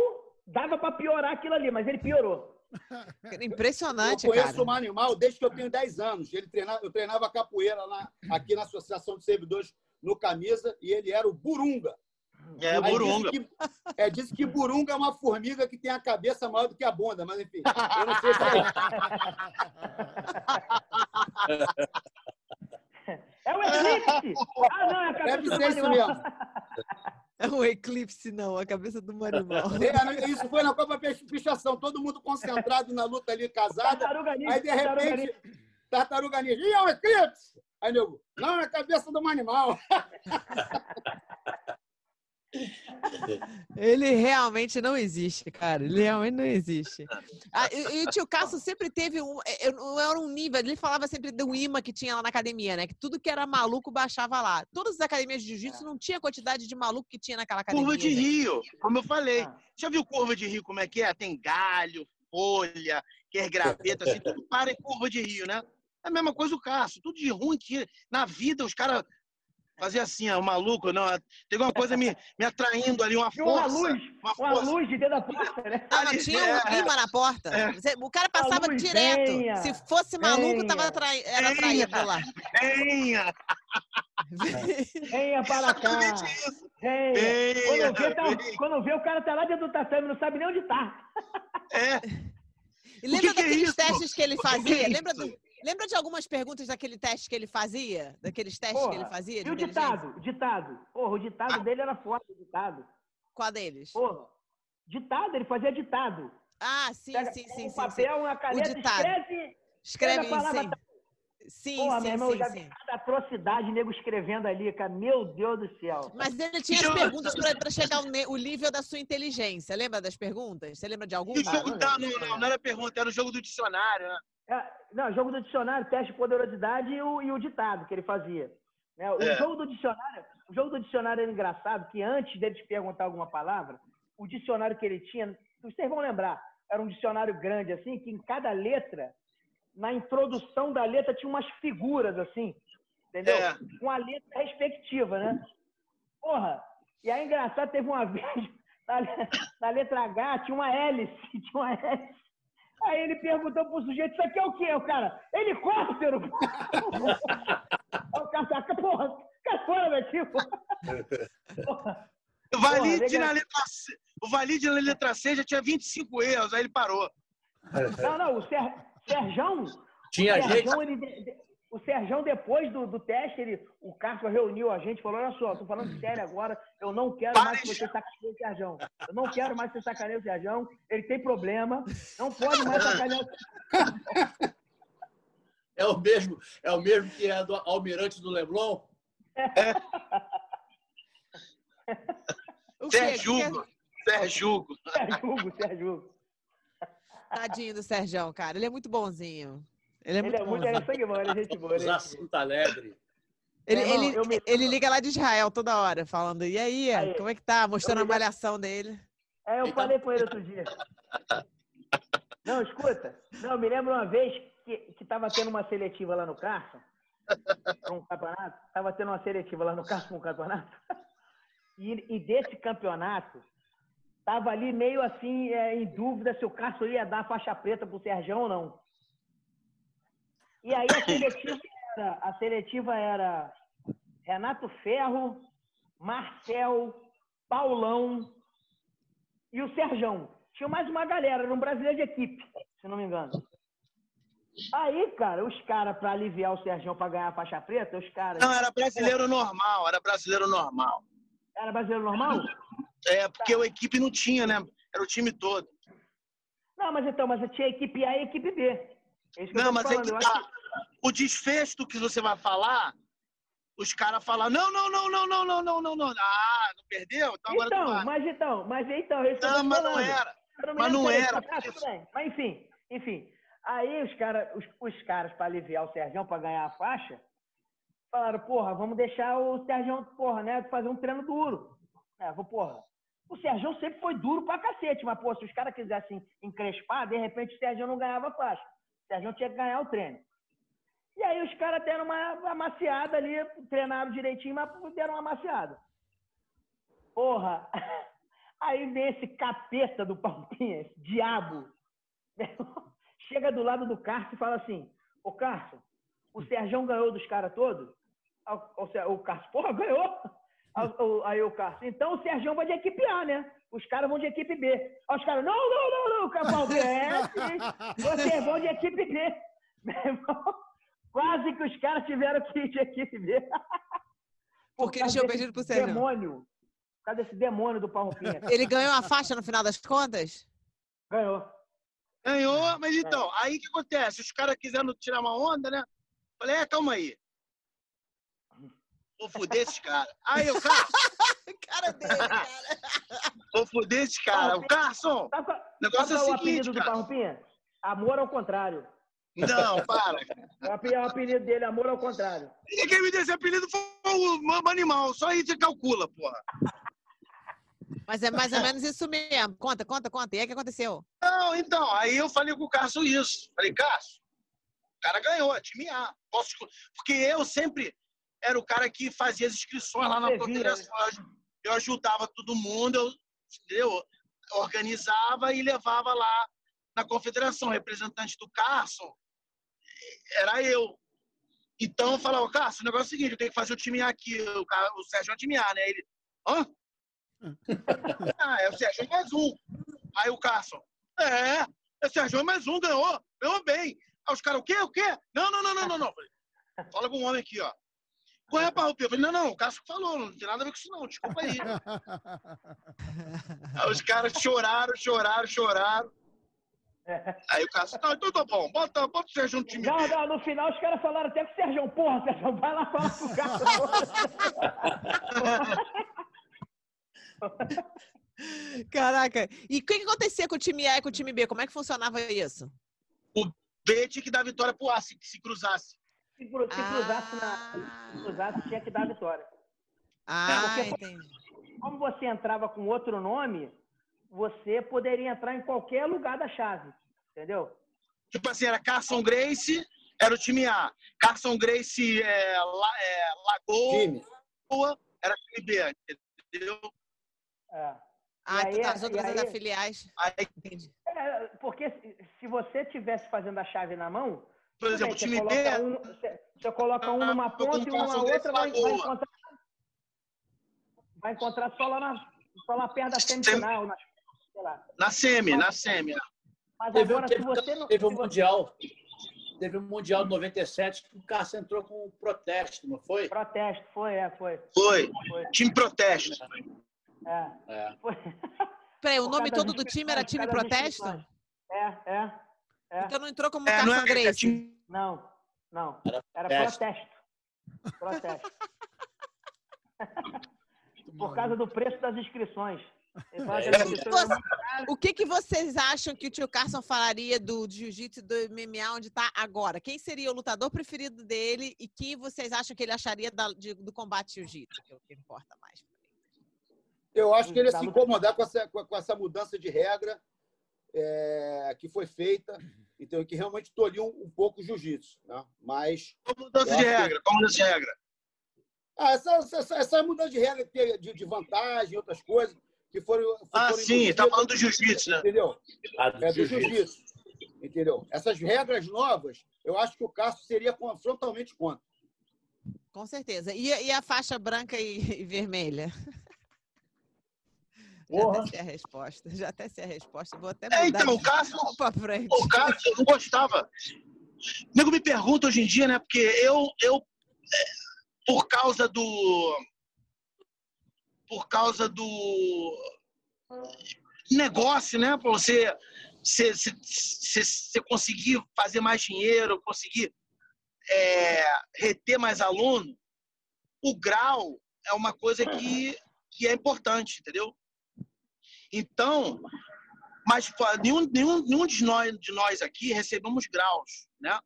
dava para piorar aquilo ali, mas ele piorou. Impressionante, eu conheço cara. o Manimal desde que eu tenho 10 anos. Ele treinava, eu treinava capoeira lá, aqui na Associação de Servidores no Camisa e ele era o Burunga. É, Aí Burunga. Disse que, é, disse que Burunga é uma formiga que tem a cabeça maior do que a bunda, mas enfim, eu não sei se é. É o eclipse! Ah, não, é a cabeça Deve ser isso animal. mesmo. É um eclipse, não, a cabeça do animal. É, isso foi na Copa Pichação, todo mundo concentrado na luta ali, casada. Tartaruga Ninja, Aí, de repente, tartaruga ninja. Ih, é um eclipse! Aí, nego, não, é a cabeça de um animal. Ele realmente não existe, cara. Ele realmente não existe. Ah, e, e o tio Cássio sempre teve um. é, é, Não era um nível. Ele falava sempre do imã que tinha lá na academia, né? Que tudo que era maluco baixava lá. Todas as academias de jiu-jitsu não tinha a quantidade de maluco que tinha naquela academia. Curva de rio, como eu falei. Ah. Já viu curva de rio como é que é? Tem galho, folha, quer graveta, assim, tudo para em curva de rio, né? É a mesma coisa o Cássio, tudo de ruim que na vida os caras faziam assim, ó, o maluco, não, tem alguma coisa me, me atraindo ali, uma Tinha uma força. luz, uma uma força. luz de dentro da porta, né? Não, não tinha um É. imã na porta. É. O cara passava luz, direto. venha, Se fosse maluco, tava venha. atrai... era Venha. atraído lá. Venha! Venha para cá. Isso. Venha. Quando vê, tá- Venha. quando vê, o cara tá lá dentro do tatame, não sabe nem onde tá. É, E lembra que que é daqueles isso? testes que ele O que que é fazia? lembra, do- lembra de algumas perguntas daquele teste que ele fazia? Daqueles testes que ele Porra, fazia? E o ditado? O ditado. Porra, o ditado dele era foda, o ditado. Qual deles? Porra, ditado, ele fazia ditado. Ah, sim, Pega, sim, sim, um sim, papel, sim. uma caneta, ditado. escreve. Escreve, sim. Sim, Porra, sim, meu irmão, sim, já sim. vi cada atrocidade, nego escrevendo ali, cara. Meu Deus do céu. Mas ele tinha as perguntas para chegar o nível da sua inteligência. Lembra das perguntas? Você lembra de alguma? E o jogo, não, não, não, não, não era pergunta, era o jogo do dicionário, né? É, não, jogo do dicionário, teste de poderosidade e o, e o ditado que ele fazia. Né? O É. jogo do dicionário, o jogo do dicionário era engraçado, que antes dele te perguntar alguma palavra, o dicionário que ele tinha, vocês vão lembrar, era um dicionário grande assim, que em cada letra, na introdução da letra tinha umas figuras assim, entendeu? É. Com a letra respectiva, né? Porra, e aí engraçado, teve uma vez, na, na letra H tinha uma hélice, tinha uma hélice. Aí ele perguntou pro sujeito, isso aqui é o quê? O cara, helicóptero! O cara porra, cai fora daqui, porra. Porra. O Valide, legal. na letra C, o Valide na letra C já tinha 25 erros, aí ele parou. Não, não, o Ser, Serjão, Tinha o gente. Serjão, ele de- de- o Serjão, depois do, do teste, ele, o Castro reuniu a gente e falou: olha só, tô falando sério agora, eu não quero mais que você sacaneie o Serjão. Eu não quero mais que você sacaneie o Serjão. Ele tem problema, não pode mais sacanear o É o mesmo, é o mesmo que é do Almirante do Leblon? O quê? Sérgio Que que Hugo. Sérgio Hugo. Sérgio Hugo, Sérgio Hugo. é- Tadinho do Serjão, cara. Ele é muito bonzinho. Ele é Ele muito é muito, bonzinho. ele é sangue bom, ele é gente boa. Ele, é Alegre. Ele, ele, me- ele liga lá de Israel toda hora, falando, e aí, Aí, como é que tá? Mostrando a malhação dele. É, eu falei com ele outro dia. Não, escuta. Não, me lembro uma vez que, que tava tendo uma seletiva lá no Carson, pra um campeonato. Tava tendo uma seletiva lá no Carson, um campeonato. E, e desse campeonato, tava ali meio assim, é, em dúvida se o Carson ia dar faixa preta pro Serjão ou não. E aí a seletiva era, a seletiva era Renato Ferro, Marcel, Paulão, e o Serjão. Tinha mais uma galera, era um brasileiro de equipe, se não me engano. Aí, cara, os caras, pra aliviar o Serjão pra ganhar a faixa preta, os caras. Não, era brasileiro normal, era brasileiro normal. Era brasileiro normal? É, porque a equipe não tinha, né? Era o time todo. Não, mas então, mas tinha equipe A e equipe B. É que Não, mas é falando. que eu acho tá. O desfecho do que você vai falar, os caras falam, não, não, não, não, não, não, não, não, não. Ah, não perdeu? Então agora tu Então, vai. mas então, mas então, é que eu Não, mas não era. Mas não era, tudo bem. Mas enfim, enfim. Aí os, cara, os, os caras, para aliviar o Sergião, para ganhar a faixa, falaram, porra, vamos deixar o Sergião, porra, né, fazer um treino duro. É, vou, porra. O Sergião sempre foi duro pra cacete, mas, pô, se os caras quisessem encrespar, de repente o Sergião não ganhava a faixa. O Sergião tinha que ganhar o treino. E aí os caras deram uma amaciada ali, treinaram direitinho, mas deram uma amaciada. Porra! Aí vem esse capeta do Palpinha, esse diabo, chega do lado do Cárcio e fala assim: Ô Cárcio, o Serjão ganhou dos caras todos? O, o, o porra, ganhou! Aí, o- Aí o Cárcio, então o Serjão vai de equipe A, né? Os caras vão de equipe B. Aí os caras, não, não, não, não, Capaldi, é, vocês vão de equipe B. Meu irmão, quase que os caras tiveram que ir de equipe B. Por Porque eles tinham perdido pro Serjão. Demônio. Por causa desse demônio do Parrupinha. Ele ganhou a faixa no final das contas? Ganhou. Ganhou, mas então, aí o que acontece? Os caras quiseram tirar uma onda, né? Falei, é, calma aí. Vou foder esses caras. Aí o Carson, Cara dele, cara. Vou foder esses caras. O Carson, Sabe o negócio é sabe qual o é o apelido seguinte, do cara. Parrupinha? Amor ao contrário. Não, para. É o é o apelido dele, amor ao contrário. E quem me deu esse apelido foi o Mama Animal. Só aí você calcula, porra. Mas é mais ou menos isso mesmo. Conta, conta, conta. E aí o que aconteceu? Não, então, aí eu falei com o Cássio isso. Falei, Cássio, o cara ganhou, é time A. Posso... Porque eu sempre era o cara que fazia as inscrições lá na Você. Eu aju- Eu ajudava todo mundo, eu, entendeu? organizava e levava lá na confederação. Representante do Carson era eu. Então eu falava, Cássio, o negócio é o seguinte, eu tenho que fazer o time A aqui. O, o Sérgio é o time A, né? Ele, hã? ah, é o Sérgio mais um. Aí o Carson, é, é o Sérgio mais um, ganhou, ganhou bem. Aí os caras, o quê, o quê? Não, não, não, não, não, não. Falei, Fala com o homem aqui, ó. Qual é, Parrupinha? Eu falei, não, não, o Cássio falou, não tem nada a ver com isso não, desculpa aí. Aí os caras choraram, choraram, choraram. Aí o Cássio, não, então tá bom, bota, bota o Sérgio no time Não, dele. não, no final os caras falaram até com o Sérgio, porra, Sérgio, vai lá falar com o cara. Caraca. E o que, que acontecia com o time A e com o time B? Como é que funcionava isso? B tinha que dar vitória pro A, se, se cruzasse. Se, cru- se cruzasse, na, Ah. se cruzasse, tinha que dar a vitória. Ah, porque- entendi. Como você entrava com outro nome, você poderia entrar em qualquer lugar da chave. Entendeu? Tipo assim, era Carson Grace, era o time A. Carson Grace é, La, é, Lagoa, Time. era time B, entendeu? É. Ah, aí então é- as outras aí- ainda filiais. Aí, Entendi. É, porque se, se você tivesse fazendo a chave na mão, por exemplo, o bem, você time B coloca é um, você, você coloca um numa Ah, ponta e um um desse outra, vai, vai encontrar. Vai encontrar só lá, na, só lá perto da semifinal, na, sei lá. na semi, na semi. né? Mas Teve, agora, teve, se você não. teve um Mundial. Teve um Mundial de 97 que o Cássio entrou com um protesto, não foi? Protesto, foi, é, foi. Foi. foi Time protesto. é, É. foi. Peraí, o nome todo do time era time protesto? É, é. É. Então não entrou como É, não é, é time Não, não. Era Era protesto. protesto. Por causa do preço das inscrições. É, O que, que vocês acham que o tio Carson falaria do jiu-jitsu e do MMA onde está agora? Quem seria o lutador preferido dele e quem vocês acham que ele acharia da- de- do combate jiu-jitsu? Que é o que importa mais. Eu acho que ele ia se incomodar com essa, com essa mudança de regra é, que foi feita, então, que realmente tolhiu um, um pouco o jiu-jitsu. Né? Mas Qual mudança de que- regra? Qual mudança de regra? ah, essa, essa, essa mudança de regra de, de vantagem, outras coisas, que foram. Ah, foram sim, tá introduzidas, falando do jiu-jitsu, né? Entendeu? A do É do jiu-jitsu. jiu-jitsu. Entendeu? Essas regras novas, eu acho que o Cássio seria frontalmente contra. Com certeza. E, a- e a faixa branca e, e vermelha? Já Porra. até sei a resposta. Já até sei a resposta. Vou até É, mudar então, de o Cássio, o Cássio, eu não gostava. O nego me pergunta hoje em dia, né? Porque eu, eu é, por causa do. Por causa do negócio, né? Pra você, você, você, você- você conseguir fazer mais dinheiro, conseguir é, reter mais aluno, o grau é uma coisa que, que é importante, entendeu? Então, mas nenhum, nenhum, nenhum de, nós, de nós aqui recebemos graus, né?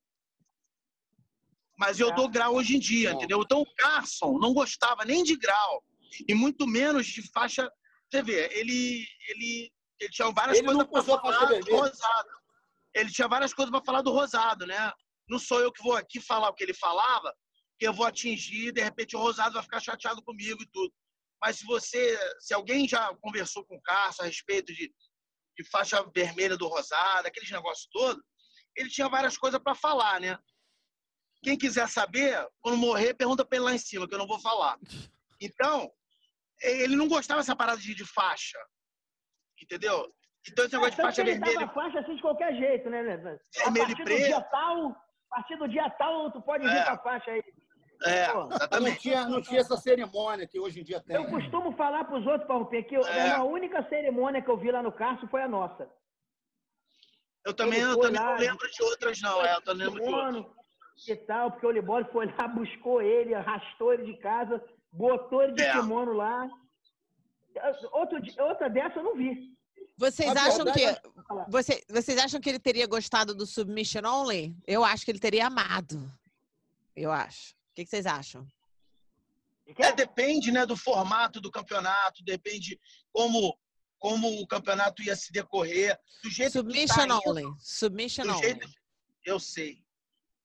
Mas eu dou grau hoje em dia, entendeu? Então o Carson não gostava nem de grau, e muito menos de faixa. Você vê, ele, ele, ele tinha várias Ele coisas para falar do rosado. Ele tinha várias coisas para falar do rosado, né? Não sou eu que vou aqui falar o que ele falava, que eu vou atingir, de repente o rosado vai ficar chateado comigo e tudo. Mas se você, se alguém já conversou com o Carson a respeito de, de faixa vermelha do rosado, aqueles negócios todos, ele tinha várias coisas para falar, né? Quem quiser saber, quando morrer, pergunta para ele lá em cima, que eu não vou falar. Então, ele não gostava dessa parada de, de faixa. Entendeu? Então, esse negócio de Tanto faixa ele vermelha. dava faixa assim de qualquer jeito, né, né? A Vermelho e preto. dia tal, a partir do dia tal, tu pode vir É. com a faixa aí. É, Mas não exatamente. tinha, não tinha essa cerimônia que hoje em dia tem. Eu costumo falar pros outros, Paulo que É. a única cerimônia que eu vi lá no Cássio foi a nossa. Eu também, eu também lá, não lembro de outras, não. É, eu também lembro de outras. E tal, porque o Libório foi lá, buscou ele, arrastou ele de casa, botou ele de É. kimono lá. Outro, outra dessa eu não vi. Vocês acham que você, vocês acham que ele teria gostado do Submission Only? Eu acho que ele teria amado. Eu acho. O que, que vocês acham? Que- É, depende né, do formato do campeonato, depende como, como o campeonato ia se decorrer. Do jeito que Submission tá indo, Only. Submission do Only. jeito, eu sei.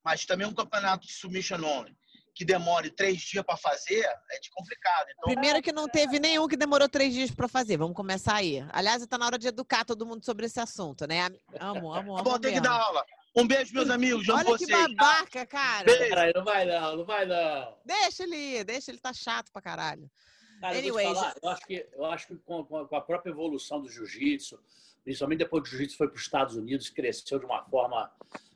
Mas também um campeonato de submission only que demore três dias para fazer é de complicado. Então, Primeiro que não teve nenhum que demorou três dias pra fazer. Vamos começar aí. Aliás, está na hora de educar todo mundo sobre esse assunto, né? Amo, amo, tá amo. bom, tem que dar aula. Um beijo, meus amigos. Olha que vocês. babaca, cara. Cara, não vai não, não vai não. Deixa ele ir, deixa ele tá chato pra caralho. Cara, eu, Anyways. falar, eu acho que, eu acho que com, com a- com a própria evolução do jiu-jitsu, principalmente depois que o jiu-jitsu foi para os Estados Unidos, cresceu de uma forma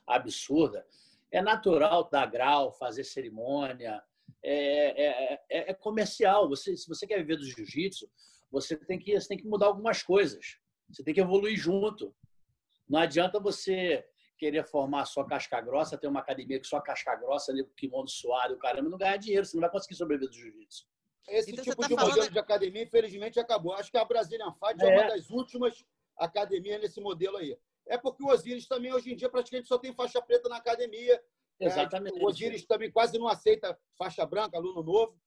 absurda, é natural dar grau, fazer cerimônia, é, é, é- é comercial. Você, se você quer viver do jiu-jitsu, você tem, que, você tem que mudar algumas coisas. Você tem que evoluir junto. Não adianta você querer formar só casca grossa, ter uma academia que só casca grossa, ali, com kimono suado, o caramba, não ganhar dinheiro, você não vai conseguir sobreviver do jiu-jitsu. Esse Então, tipo tá de falando- modelo de academia, infelizmente, acabou. Acho que a Brazilian Fight é. É. uma das últimas academias nesse modelo aí. É porque o Osiris também, hoje em dia, praticamente só tem faixa preta na academia. É, Exatamente. o Osiris também quase não aceita faixa branca, aluno novo.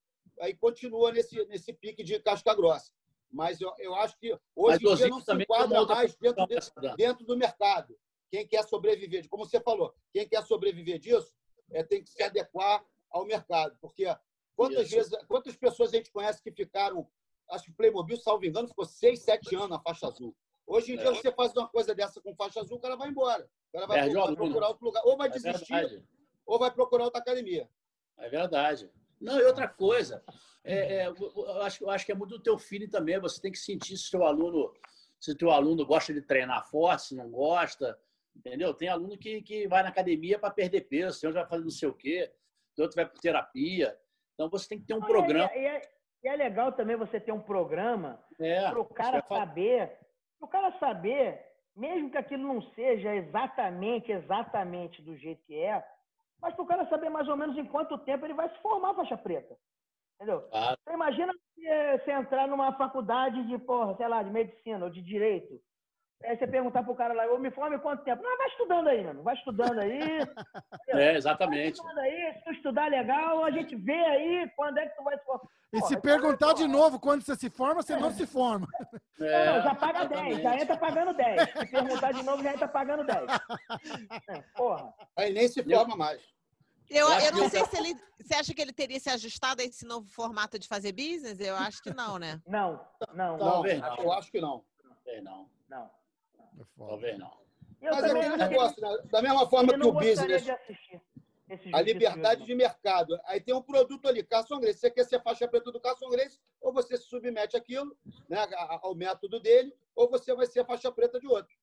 Aí continua nesse, nesse pique de casca grossa. Mas eu, eu acho que Mas hoje o em dia Osiris não se enquadra mais dentro, de- dança. dentro do mercado. Quem quer sobreviver, como você falou, quem quer sobreviver disso é, tem que se adequar ao mercado. Porque quantas, Isso. vezes, quantas pessoas a gente conhece que ficaram acho que o Playmobil, salvo engano, ficou 6, 7 anos na faixa azul. Hoje em dia, É. você faz uma coisa dessa com faixa azul, o cara vai embora. O cara vai, vai aluno. procurar outro lugar. Ou vai É desistir, verdade. ou vai procurar outra academia. É verdade. Não, e outra coisa, é, é, eu, acho, eu acho que é muito do teu feeling também. Você tem que sentir se o teu aluno, se teu aluno gosta de treinar forte, se não gosta, entendeu? Tem aluno que, que vai na academia para perder peso, tem outro vai fazer não sei o quê, tem outro vai por terapia. Então você tem que ter um Não, e é- programa. E é, e é legal também você ter um programa É, para o cara saber, para o cara saber, mesmo que aquilo não seja exatamente, exatamente do jeito que é, mas para o cara saber mais ou menos em quanto tempo ele vai se formar faixa preta. Entendeu? Você imagina você, você entrar numa faculdade de, porra, sei lá, de medicina ou de direito. Aí você perguntar pro cara lá, eu me formo em quanto tempo? Não, vai estudando aí, mano. Vai estudando aí. É, exatamente. Estudando aí, se tu estudar legal, a gente vê aí quando é que tu vai se formar. E Porra, se então, perguntar de porra. novo quando você se forma, você não se forma. Não, É, não, já paga 10, já exatamente. entra pagando 10. Se perguntar de novo, já entra pagando 10. É, porra. Aí nem se Eu- forma mais. Eu, Eu eu não sei se ele. Você acha que ele teria se ajustado a esse novo formato de fazer business? Eu acho que não, né? Não, não, Não, Talvez não. eu acho que não. Não. não. É foda. Talvez não. Eu Mas é aquele negócio, né? da mesma forma que o business, a liberdade de mercado. Aí tem um produto ali, Carson Grace. Você quer ser faixa preta do Carson Grace, ou você se submete àquilo, né, ao método dele, ou você vai ser faixa preta de outro.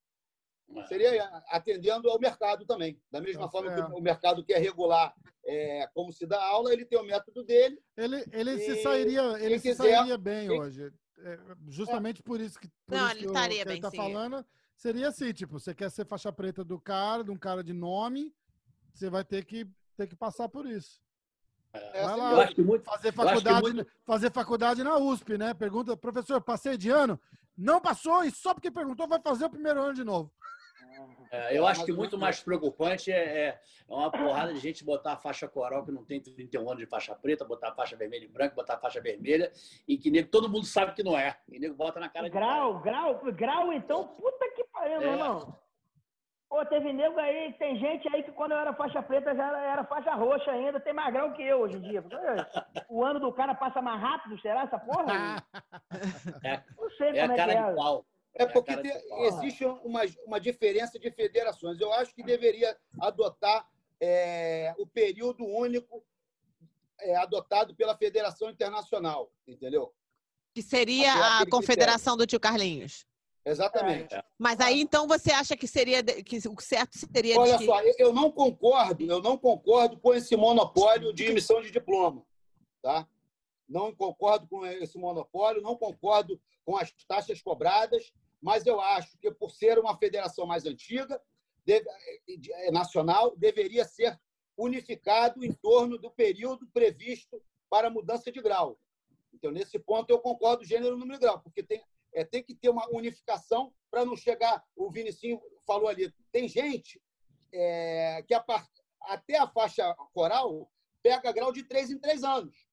É. Seria atendendo ao mercado também. Da mesma Tá forma certo. que o mercado quer regular é, como se dá aula, ele tem o método dele. Ele, ele se sairia, ele se quiser- sairia bem quem- hoje. É, justamente por isso que, por Não, isso ele que, o- estaria que ele bem, tá sim. Seria assim, tipo, você quer ser faixa preta do cara, de um cara de nome, você vai ter que, ter que passar por isso. É, Vai lá. Eu acho que muito. Fazer acho que faculdade, muito- fazer faculdade na USP, né? Pergunta, professor, passei de ano? Não passou e só porque perguntou vai fazer o primeiro ano de novo. É, eu É, acho que muito mais preocupante é, é- é uma porrada de gente botar a faixa coral que não tem 31 anos de faixa preta, botar a faixa vermelha e branca, botar a faixa vermelha, e que nego, todo mundo sabe que não é. E nego bota na cara de Grau, grau, grau, então, puta que pariu, meu É. irmão. Pô, teve nego aí, tem gente aí que quando eu era faixa preta já era, era faixa roxa ainda, tem mais grau que eu hoje em dia. O ano do cara passa mais rápido, será essa porra? É, Não sei é a como é que cara é. É a porque tem- existe uma, uma diferença de federações. Eu acho que deveria adotar é, o período único é, adotado pela Federação Internacional, entendeu? Que seria Aquele- a aquele confederação do tio Carlinhos. Exatamente. Mas aí então você acha que seria de- que o certo seria Olha que só, eu- não concordo, eu não concordo com esse monopólio de emissão de diploma, tá? Não concordo com esse monopólio, não concordo com as taxas cobradas, mas eu acho que por ser uma federação mais antiga, deve- é, nacional, deveria ser unificado em torno do período previsto para mudança de grau. Então, nesse ponto, eu concordo gênero, número e grau, porque tem, é, tem que ter uma unificação para não chegar. O Vinicinho falou ali, tem gente é, que a par- até a faixa coral pega grau de três em três anos.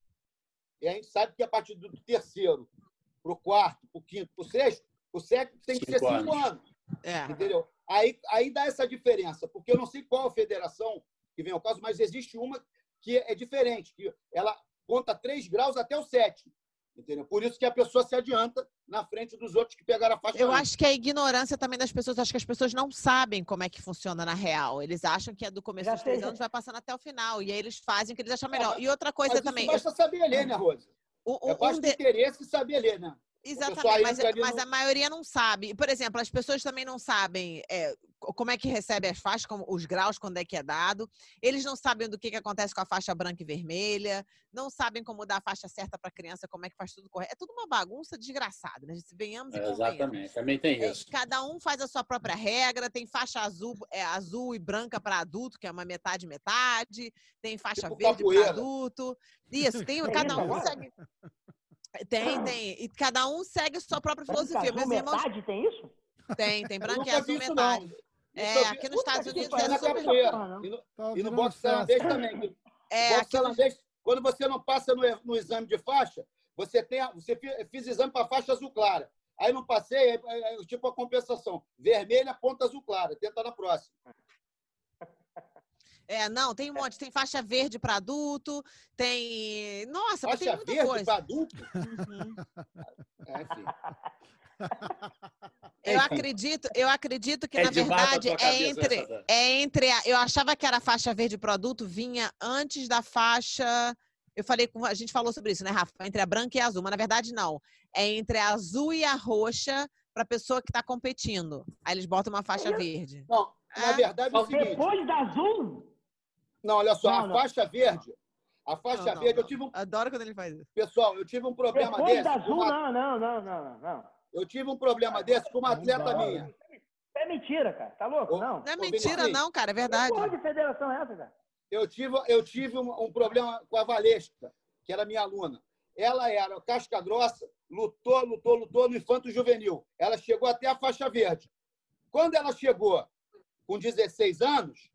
E a gente sabe que a partir do terceiro para o quarto, para o quinto, para o sexto, o sétimo tem que ser Cinco cinco anos. é. Entendeu? Aí, aí dá essa diferença, porque eu não sei qual federação que vem ao caso, mas existe uma que é diferente, que ela conta três graus até o sétimo. Entendeu? Por isso que a pessoa se adianta na frente dos outros que pegaram a faixa Eu antes. acho que a ignorância também das pessoas, acho que as pessoas não sabem como é que funciona na real. Eles acham que é do começo dos três anos, vai passando até o final. E aí eles fazem o que eles acham Ah, melhor. mas- E outra coisa Mas isso também. basta saber ler, né, Rosa? o- É o- um basta de- interesse e saber ler, né? Exatamente, mas, mas no- a maioria não sabe. Por exemplo, as pessoas também não sabem é, co- como é que recebe as faixas, como, os graus, quando é que é dado. Eles não sabem do que, que acontece com a faixa branca e vermelha, não sabem como dar a faixa certa para a criança, como é que faz tudo correto. É tudo uma bagunça desgraçada, né? Se venhamos e É, exatamente, também tem É, isso. cada um faz a sua própria regra, tem faixa azul, é, azul e branca para adulto, que é uma metade metade, tem faixa Tipo verde para adulto. Isso, tem, cada um segue. Tem, tem. E cada um segue a sua própria filosofia. irmãos metade tem isso? tem, tem e nunca azul metade. não. É, aqui nos Estados Puta Unidos é super. não. E no, Tá e no boxe tailandês também. É, boxe tailandês, quando você não passa no, no exame de faixa, você tem a- você fi- fiz exame para faixa azul clara. Aí não passei, é, é, é tipo a compensação. Vermelha, ponta azul clara. Tenta na próxima. É, não, tem um monte. Tem faixa verde para adulto, tem. Nossa, mas tem Faixa muita verde coisa. para adulto? Uhum. É. Eu acredito, eu acredito que, É na pra verdade, é entre, essa, Dan. é entre. A, eu achava que era a faixa verde produto, vinha antes da faixa. Eu falei com. A gente falou sobre isso, né, Rafa? Entre a branca e a azul, mas na verdade não. É entre a azul e a roxa para pessoa que está competindo. Aí eles botam uma faixa verde. Não, na É? verdade é o seguinte. Depois da azul, Não, olha só, Não, a não. faixa verde. A faixa Não, não, verde, eu tive um. Adoro quando ele faz isso. Pessoal, eu tive um problema depois desse. da azul, uma- não, não, não, não, não. Eu tive um problema desse com uma atleta minha. É mentira, cara. Tá louco? Ô, Não. Não é mentira, não, cara, é Que verdade. porra de federação é essa, cara? Eu tive, eu tive um, um problema com a Valesca, que era minha aluna. Ela era casca grossa, lutou, lutou, lutou no infanto juvenil. Ela chegou até a faixa verde. Quando ela chegou com 16 anos,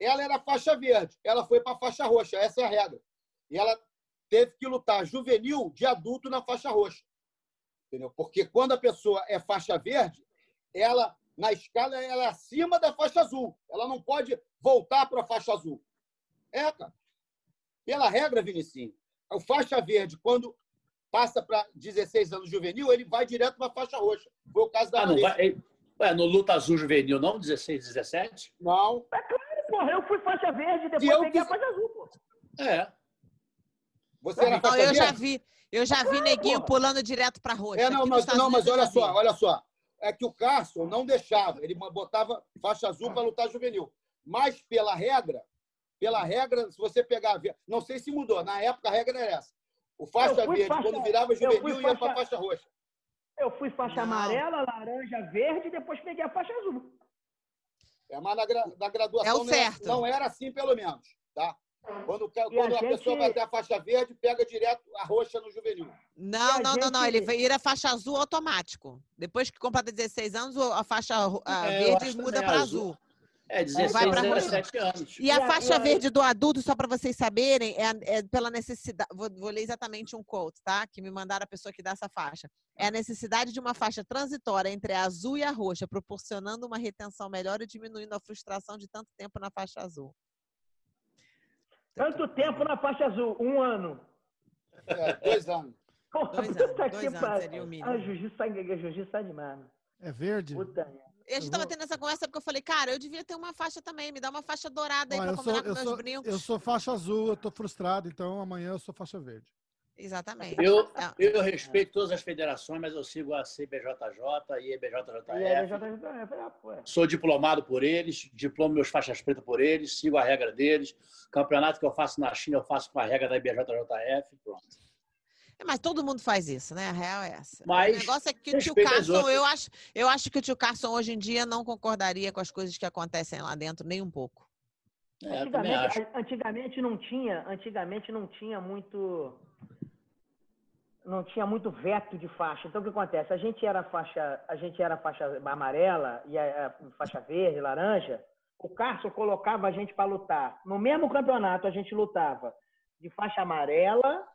ela era faixa verde. Ela foi para a faixa roxa. Essa é a regra. E ela teve que lutar juvenil de adulto na faixa roxa. Entendeu? Porque quando a pessoa é faixa verde, ela, na escala, ela é acima da faixa azul. Ela não pode voltar para a faixa azul. É, cara. Pela regra, Vinicinho, o faixa verde, quando passa para 16 anos juvenil, ele vai direto para a faixa roxa. Foi o caso da Ah, não vai. Ué, no Luta Azul Juvenil, não? 16, 17? Não. É claro, porra. Eu fui faixa verde, depois E eu peguei a faixa azul, pô. É. Você era Não, faixa eu já vi, eu já vi neguinho pô. pulando direto pra roxa. É, não, mas, não, mas olha só, olha só. É que o Carson não deixava, ele botava faixa azul para lutar juvenil. Mas pela regra, pela regra, se você pegar, não sei se mudou, na época a regra era essa. O faixa verde, faixa- quando virava juvenil, ia para a faixa- faixa roxa. Eu fui faixa Não. amarela, laranja, verde, depois peguei a faixa azul. É, mas na, gra- na graduação É o não, era, certo. não era assim, pelo menos. Tá? Quando, o ca- E a quando a, gente- pessoa vai até a faixa verde, pega direto a roxa no juvenil. Não, E a não, não, não. Ele gente- vira faixa azul automático. Depois que completa 16 anos, a faixa a É, verde muda também, para azul. azul. É, 16, Vai pra 17 anos. E a a- faixa a- verde do adulto, só para vocês saberem, é, a- é pela necessidade. Vou, vou ler exatamente um quote, tá? Que me mandaram a pessoa que dá essa faixa. É a necessidade de uma faixa transitória entre a azul e a roxa, proporcionando uma retenção melhor e diminuindo a frustração de tanto tempo na faixa azul. Tanto tempo na faixa azul, um ano. É, dois anos. Porra, Dois anos, que dois anos seria o mínimo. Ah, jiu-jitsu tá, jiu-jitsu tá demais, mano. É verde? Puta merda. E a gente Eu tava vou- tendo essa conversa porque eu falei, cara, eu devia ter uma faixa também, me dá uma faixa dourada aí pra eu, sou, combinar com eu, meus sou, brincos. eu sou faixa azul, eu tô frustrado, então amanhã eu sou faixa verde. Exatamente. Eu, É. eu respeito todas as federações, mas eu sigo a CBJJ e a E aí, BJJF. já tá- eu falei, ah, pô. Sou diplomado por eles, diplomo meus faixas pretas por eles, sigo a regra deles. Campeonato que eu faço na China, eu faço com a regra da IBJJF. Pronto. É, Mas todo mundo faz isso, né? A real é essa. Mas o negócio é que o tio Carson, eu acho, eu acho que o tio Carson hoje em dia não concordaria com as coisas que acontecem lá dentro, nem um pouco. É. Antigamente, antigamente não tinha, antigamente não tinha muito não tinha muito veto de faixa. Então o que acontece? A gente era faixa, a gente era faixa amarela e a, a faixa verde, laranja. O Carson colocava a gente para lutar. No mesmo campeonato a gente lutava de faixa amarela,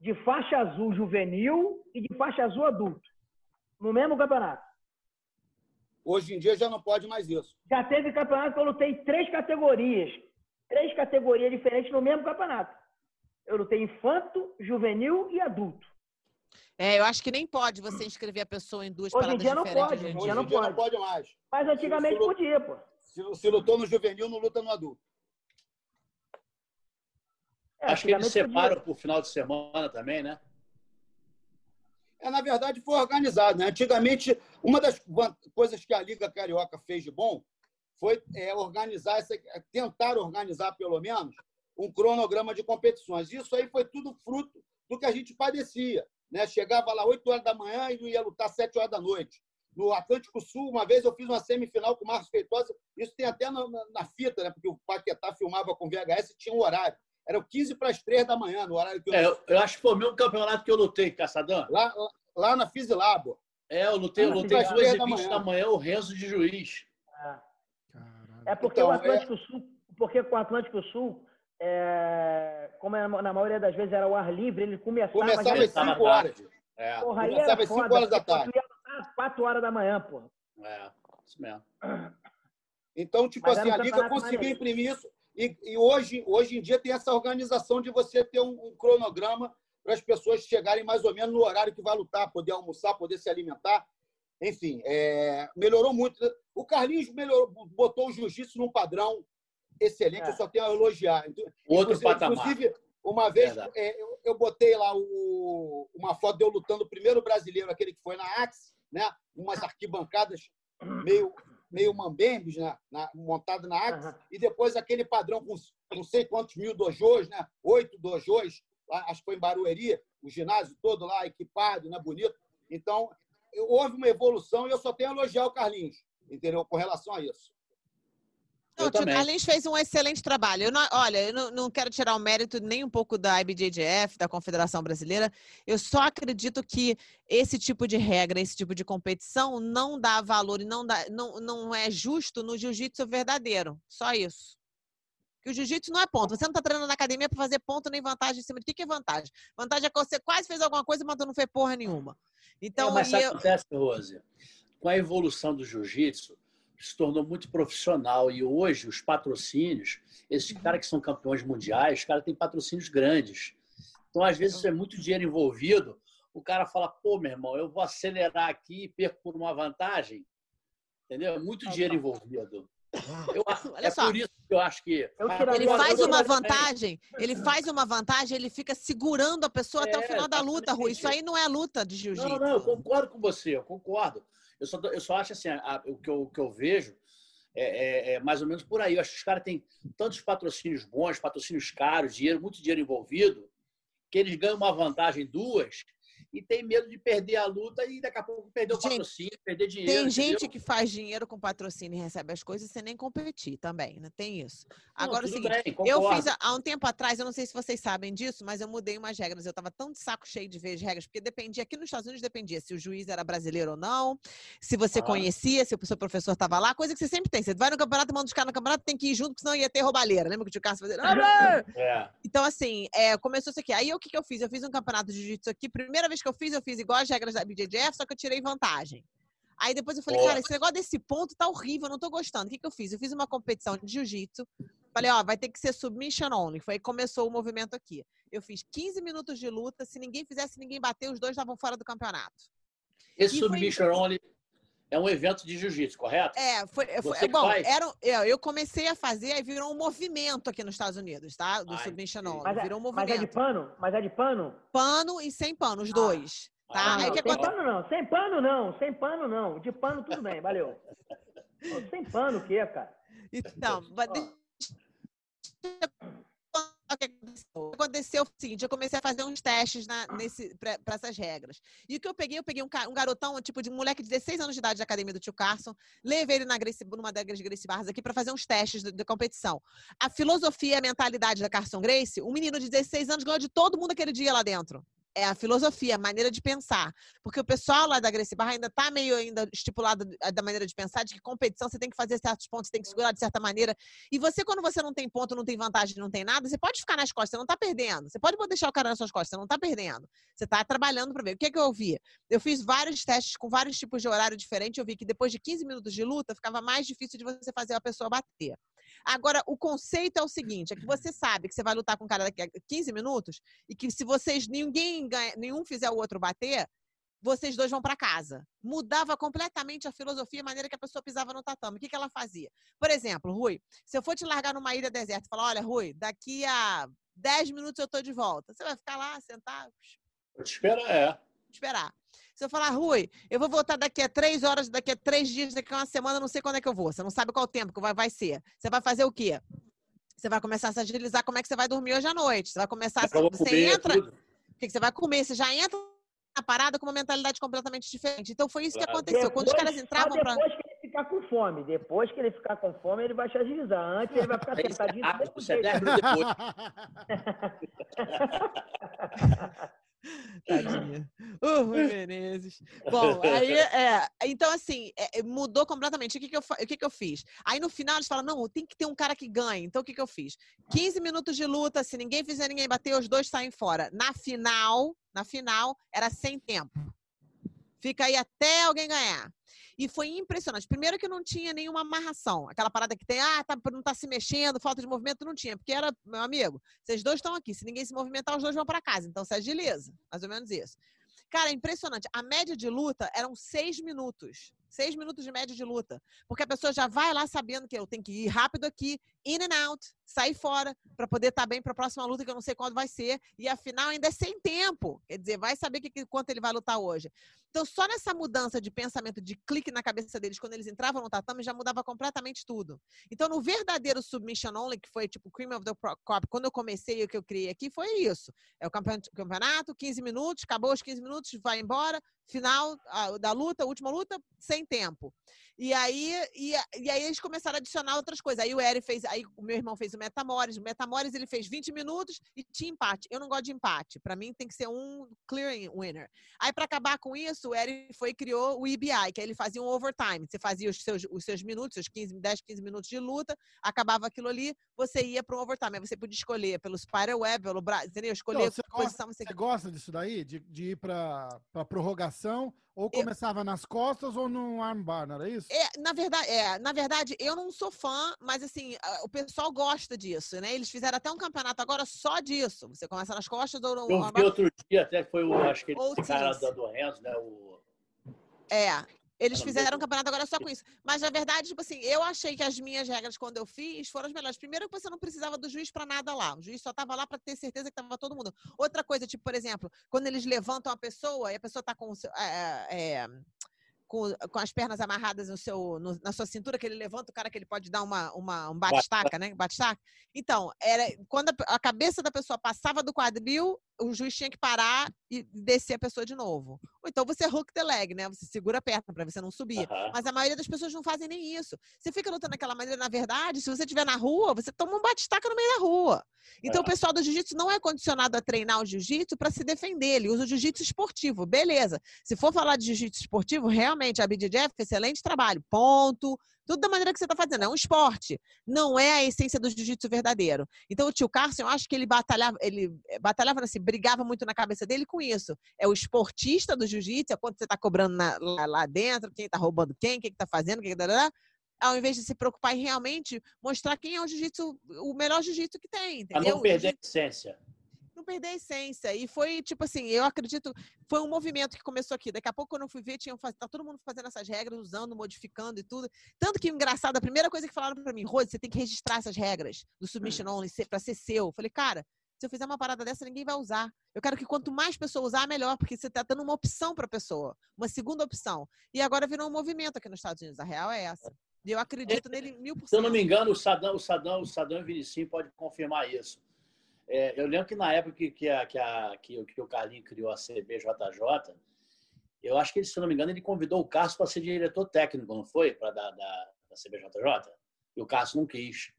de faixa azul juvenil e de faixa azul adulto. No mesmo campeonato. Hoje em dia já não pode mais isso. Já teve campeonato que eu lutei três categorias. Três categorias diferentes no mesmo campeonato. Eu lutei infanto, juvenil e adulto. É, eu acho que nem pode você inscrever a pessoa em duas Hoje em dia não diferentes. pode, hoje em dia. em não dia não pode. pode mais. Mas antigamente Se- se- podia, pô. Se, se lutou no juvenil, não luta no adulto. É, Acho que eles separam por final de semana também, né? É, na verdade, foi organizado. Né? Antigamente, uma das coisas que a Liga Carioca fez de bom foi é, organizar, essa, é, tentar organizar, pelo menos, um cronograma de competições. Isso aí foi tudo fruto do que a gente padecia. Né? Chegava lá 8 horas da manhã e não ia lutar 7 horas da noite. No Atlântico Sul, uma vez eu fiz uma semifinal com o Marcos Feitosa, isso tem até na, na- na fita, né? porque o Paquetá filmava com VHS e tinha um horário. Era 15 para as 3 da manhã, no horário que eu É, eu, eu acho que foi o mesmo campeonato que eu lutei, Caçadão. Lá, lá na Fisilabo. É, eu lutei, eu lutei às 2 três e da 20 manhã. da manhã, o Renzo de juiz. Caralho. É porque Então, o Atlântico Sul, porque com o Atlântico Sul, é, como é, na maioria das vezes era o ar livre, ele começava, Começava às 5 horas. É, Porra, aí começava às cinco foda, horas da tarde. tu ia lutar 4 horas da manhã, porra. é, isso mesmo. Então, tipo Mas assim, a Liga conseguiu imprimir isso. E, e hoje, hoje em dia tem essa organização de você ter um, um cronograma para as pessoas chegarem mais ou menos no horário que vai lutar, poder almoçar, poder se alimentar. Enfim, é, melhorou muito. O Carlinhos melhorou, botou o jiu-jitsu num padrão excelente, É. eu só tenho a elogiar. Outro Inclusive- patamar. Inclusive, uma vez é, eu, eu botei lá o- uma foto de eu lutando o primeiro brasileiro, aquele que foi na Axe, né? umas arquibancadas meio, meio mambembes, né? na, montado na Axe, Aham. e depois aquele padrão com não sei quantos mil dojos, né? oito dojos, lá, acho que foi em Barueri, o ginásio todo lá equipado, né? bonito. Então, houve uma evolução e eu só tenho a elogiar o Carlinhos, entendeu? Com relação a isso. Não, também. Carlinhos fez um excelente trabalho. Eu não- olha, eu não, não quero tirar o mérito nem um pouco da IBJJF, da Confederação Brasileira. Eu só acredito que esse tipo de regra, esse tipo de competição não dá valor e não, dá, não, não é justo no jiu-jitsu verdadeiro. Só isso. Que o jiu-jitsu não é ponto. Você não está treinando na academia para fazer ponto nem vantagem em cima de. O que, que é vantagem? Vantagem é que você quase fez alguma coisa, mas tu não fez porra nenhuma. Então, É, mas sabe eu- que acontece, Rose? Com a evolução do jiu-jitsu, se tornou muito profissional. E hoje, os patrocínios, esses Uhum. caras que são campeões mundiais, os caras têm patrocínios grandes. Então, às vezes, é muito dinheiro envolvido. O cara fala, pô, meu irmão, eu vou acelerar aqui e perco por uma vantagem. Entendeu? É muito dinheiro envolvido. Eu, Olha é só. por isso que eu acho que. Eu Ele faz uma vantagem, ele faz uma vantagem, ele fica segurando a pessoa até o É, final da luta, Rui. Isso aí não é luta de jiu-jitsu. Não, não, eu concordo com você, eu concordo. Eu só, eu só acho assim, a- o, que eu, o que eu vejo é, é- é mais ou menos por aí. Eu acho que os caras têm tantos patrocínios bons, patrocínios caros, dinheiro, muito dinheiro envolvido, que eles ganham uma vantagem duas e tem medo de perder a luta e daqui a pouco perder o Gente, patrocínio, perder dinheiro. Tem gente entendeu? que faz dinheiro com patrocínio e recebe as coisas sem nem competir também, né? Tem isso. Agora é o seguinte, bem, eu fiz há- há um tempo atrás, eu não sei se vocês sabem disso, mas eu mudei umas regras. Eu tava tão de saco cheio de ver as regras, porque dependia, aqui nos Estados Unidos dependia se o juiz era brasileiro ou não, se você Ah. conhecia, se o seu professor tava lá, coisa que você sempre tem. Você vai no campeonato, manda os caras no campeonato, tem que ir junto, porque senão ia ter roubalheira. Lembra que o tio Cássio fazia. É. Então, assim, é, começou isso aqui. Aí, o que, que eu fiz? Eu fiz um campeonato de jiu-jitsu aqui. Primeira vez que eu fiz, eu fiz igual as regras da BJJF, só que eu tirei vantagem. Aí depois eu falei, cara, esse negócio desse ponto tá horrível, eu não tô gostando. O que, que eu fiz? Eu fiz uma competição de jiu-jitsu. Falei, ó, vai ter que ser submission only. Foi aí que começou o movimento aqui. Eu fiz 15 minutos de luta. Se ninguém fizesse, ninguém bater, os dois estavam fora do campeonato. Esse E foi- Submission Only é um evento de jiu-jitsu, correto? É, foi. foi Você que bom, faz? era, um- é, eu comecei a fazer, aí virou um movimento aqui nos Estados Unidos, tá? Do Ah, submission only. Mas é, Virou um mas movimento. é de pano? Mas é de pano? Pano e sem pano, os dois. Tá? Ah, aí não, que sem acontece? pano não, sem pano não, sem pano não. De pano tudo bem, valeu. Sem pano o quê, cara? Então, mas o que aconteceu. O que aconteceu foi o seguinte, eu comecei a fazer uns testes para essas regras. E o que eu peguei, eu peguei um, um garotão, tipo de um moleque de 16 anos de idade da academia do tio Carson, levei ele na Gracie, numa das Gracie Barras aqui para fazer uns testes de, de competição. A filosofia e a mentalidade da Carson Gracie, um menino de 16 anos ganhou de todo mundo aquele dia lá dentro. É a filosofia, a maneira de pensar. Porque o pessoal lá da Gracie Barra ainda está meio ainda estipulado eh, da maneira de pensar, de que competição você tem que fazer certos pontos, você tem que segurar de certa maneira. E você, quando você não tem ponto, não tem vantagem, não tem nada, você pode ficar nas costas, você não tá perdendo. Você pode deixar o cara nas suas costas, você não tá perdendo. Você tá trabalhando para ver. O que é que eu vi? Eu fiz vários testes com vários tipos de horário diferente. Eu vi que depois de 15 minutos de luta, ficava mais difícil de você fazer a pessoa bater. Agora, o conceito é o seguinte: é que você sabe que você vai lutar com o cara daqui a 15 minutos e que se vocês ninguém ganha, nenhum fizer o outro bater, vocês dois vão para casa. Mudava completamente a filosofia, a maneira que a pessoa pisava no tatame. O que, que ela fazia? Por exemplo, Rui, se eu for te largar numa ilha deserta e falar, olha, Rui, daqui a 10 minutos eu tô de volta. Você vai ficar lá, sentar, Eu te espero, é. esperar. Se eu falar, Rui, eu vou voltar daqui a três horas, daqui a três dias, daqui a uma semana, não sei quando é que eu vou. Você não sabe qual o tempo que vai, vai ser. Você vai fazer o quê? Você vai começar a se agilizar como é que você vai dormir hoje à noite. Você vai começar a. Você entra. tudo. O que você vai comer? Você já entra na parada com uma mentalidade completamente diferente. Então foi isso que aconteceu. Quando os caras entravam pra. depois que ele ficar com fome. Depois que ele ficar com fome, ele vai te agilizar. Antes ele vai ficar você sentadinho do abre, mesmo você abre depois. Tadinha. Uh, Rui Menezes. Bom, aí é. Então, assim, é, é, mudou completamente. O que, que, eu, o que, que eu fiz? Aí no final eles falam: não, tem que ter um cara que ganhe. Então, o que, que eu fiz? 15 minutos de luta, se ninguém fizer ninguém bater, os dois saem fora. Na final, na final, era sem tempo. Fica aí até alguém ganhar. E foi impressionante. Primeiro que não tinha nenhuma amarração. Aquela parada que tem, ah, tá, não tá se mexendo, falta de movimento, não tinha. Porque era, meu amigo, vocês dois estão aqui. Se ninguém se movimentar, os dois vão para casa. Então você agiliza. Mais ou menos isso. Cara, impressionante. A média de luta eram seis minutos. Seis minutos de média de luta. Porque a pessoa já vai lá sabendo que eu tenho que ir rápido aqui, in and out, sair fora, para poder estar tá bem para a próxima luta, que eu não sei quando vai ser. E afinal, ainda é sem tempo. Quer dizer, vai saber que, quanto ele vai lutar hoje. Então, só nessa mudança de pensamento, de clique na cabeça deles, quando eles entravam no tatame, já mudava completamente tudo. Então, no verdadeiro submission only, que foi tipo Cream of the Crop, quando eu comecei o que eu criei aqui, foi isso. É o campeonato, 15 minutos, acabou os 15 minutos, vai embora, final da luta, última luta, sem tempo. E aí, e, e, aí eles começaram a adicionar outras coisas. Aí o Eric fez, aí o meu irmão fez o Metamores. O Metamores ele fez 20 minutos e tinha empate. Eu não gosto de empate. Para mim tem que ser um clearing winner. Aí para acabar com isso, o Eric foi criou o EBI, que aí ele fazia um overtime. Você fazia os seus, os seus minutos, os 15, 10, 15 minutos de luta, acabava aquilo ali, você ia para um overtime. Aí você podia escolher pelo Spiderweb, pelo Brasil, entendeu? Escolher então, você gosta, você... você gosta disso daí? De, de ir para prorrogação ou começava eu... nas costas ou no armbar, não era isso? É, na verdade, é, na verdade, eu não sou fã, mas assim, o pessoal gosta disso, né? Eles fizeram até um campeonato agora só disso. Você começa nas costas ou no Eu vi outro dia, até foi o, acho que ele, o cara do Renzo, né? O... É, eles fizeram um campeonato agora só com isso. Mas, na verdade, tipo assim, eu achei que as minhas regras, quando eu fiz, foram as melhores. Primeiro, que você não precisava do juiz para nada lá. O juiz só estava lá para ter certeza que estava todo mundo. Outra coisa, tipo, por exemplo, quando eles levantam a pessoa e a pessoa está com. É, é, com, com as pernas amarradas no seu, no, na sua cintura, que ele levanta o cara que ele pode dar uma, uma, um bate-taca, né? Bate-taca. Então, era, quando a, a, cabeça da pessoa passava do quadril, o juiz tinha que parar e descer a pessoa de novo. Ou então você hook the leg, né? Você segura a perna para você não subir. Uhum. Mas a maioria das pessoas não fazem nem isso. Você fica lutando daquela maneira, na verdade, se você estiver na rua, você toma um bate-taca no meio da rua. Então, uhum. o pessoal do jiu-jitsu não é condicionado a treinar o jiu-jitsu para se defender. Ele usa o jiu-jitsu esportivo. Beleza. Se for falar de jiu-jitsu esportivo, realmente a BJJ é excelente trabalho. Ponto. Tudo da maneira que você está fazendo. É um esporte. Não é a essência do jiu-jitsu verdadeiro. Então, o tio Carson, eu acho que ele batalhava, ele eh, batalhava assim, brigava muito na cabeça dele com isso. É o esportista do jiu-jitsu, é quanto você está cobrando na, lá, lá, dentro, quem está roubando quem, quem está fazendo, quem está ao invés de se preocupar em realmente mostrar quem é o jiu-jitsu, o melhor jiu-jitsu que tem, entendeu? Pra não perder a essência não perder a essência. E foi, tipo assim, eu acredito, foi um movimento que começou aqui. Daqui a pouco, quando eu fui ver, tinha, tá todo mundo fazendo essas regras, usando, modificando e tudo. Tanto que, engraçado, a primeira coisa que falaram para mim, Rose, você tem que registrar essas regras do submission hum. only para ser seu. Eu falei, cara, se eu fizer uma parada dessa, ninguém vai usar. Eu quero que quanto mais pessoas usar, melhor, porque você está dando uma opção para a pessoa, uma segunda opção. E agora virou um movimento aqui nos Estados Unidos. A real é essa. E eu acredito nele mil por cento. Se eu não me engano, o Sadão, o Sadão, o Sadão e o Vinicinho pode confirmar isso. É, eu lembro que na época que, que, a, que, a, que, que o Carlinho criou a CBJJ, eu acho que, se não me engano, ele convidou o Cássio para ser diretor técnico, não foi? Para da, da, da CBJJ? E o Cássio não quis.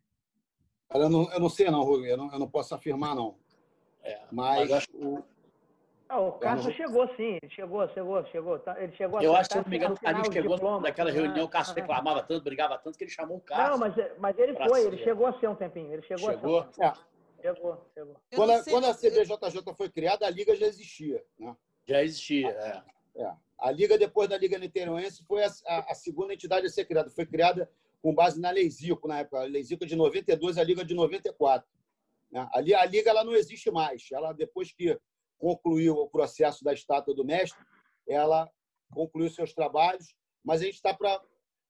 Eu não, eu não sei, não, Rui. Eu não, eu não posso afirmar, não. É, mas, mas o, ah, o Cássio não... chegou, sim. Ele chegou, chegou, chegou. Tá, ele chegou Eu acho que, se não me engano, o Carlinhos chegou diploma, naquela reunião, o Cássio reclamava tanto, brigava tanto, que ele chamou o Cássio. Não, mas, mas ele foi, ele chegou a ser um tempinho. Ele chegou, chegou? a ser. Um é. Chegou, chegou. Quando a, quando a CBJJ foi criada, a Liga já existia. Né? Já existia, é. é. A Liga, depois da Liga Niteroense, foi a, a, a, segunda entidade a ser criada. Foi criada com base na Lei Zico, na época. A Lei Zico de 92, a Liga de 94. Né? Ali, a Liga ela não existe mais. Ela, depois que concluiu o processo da estátua do mestre, ela concluiu seus trabalhos, mas a gente está para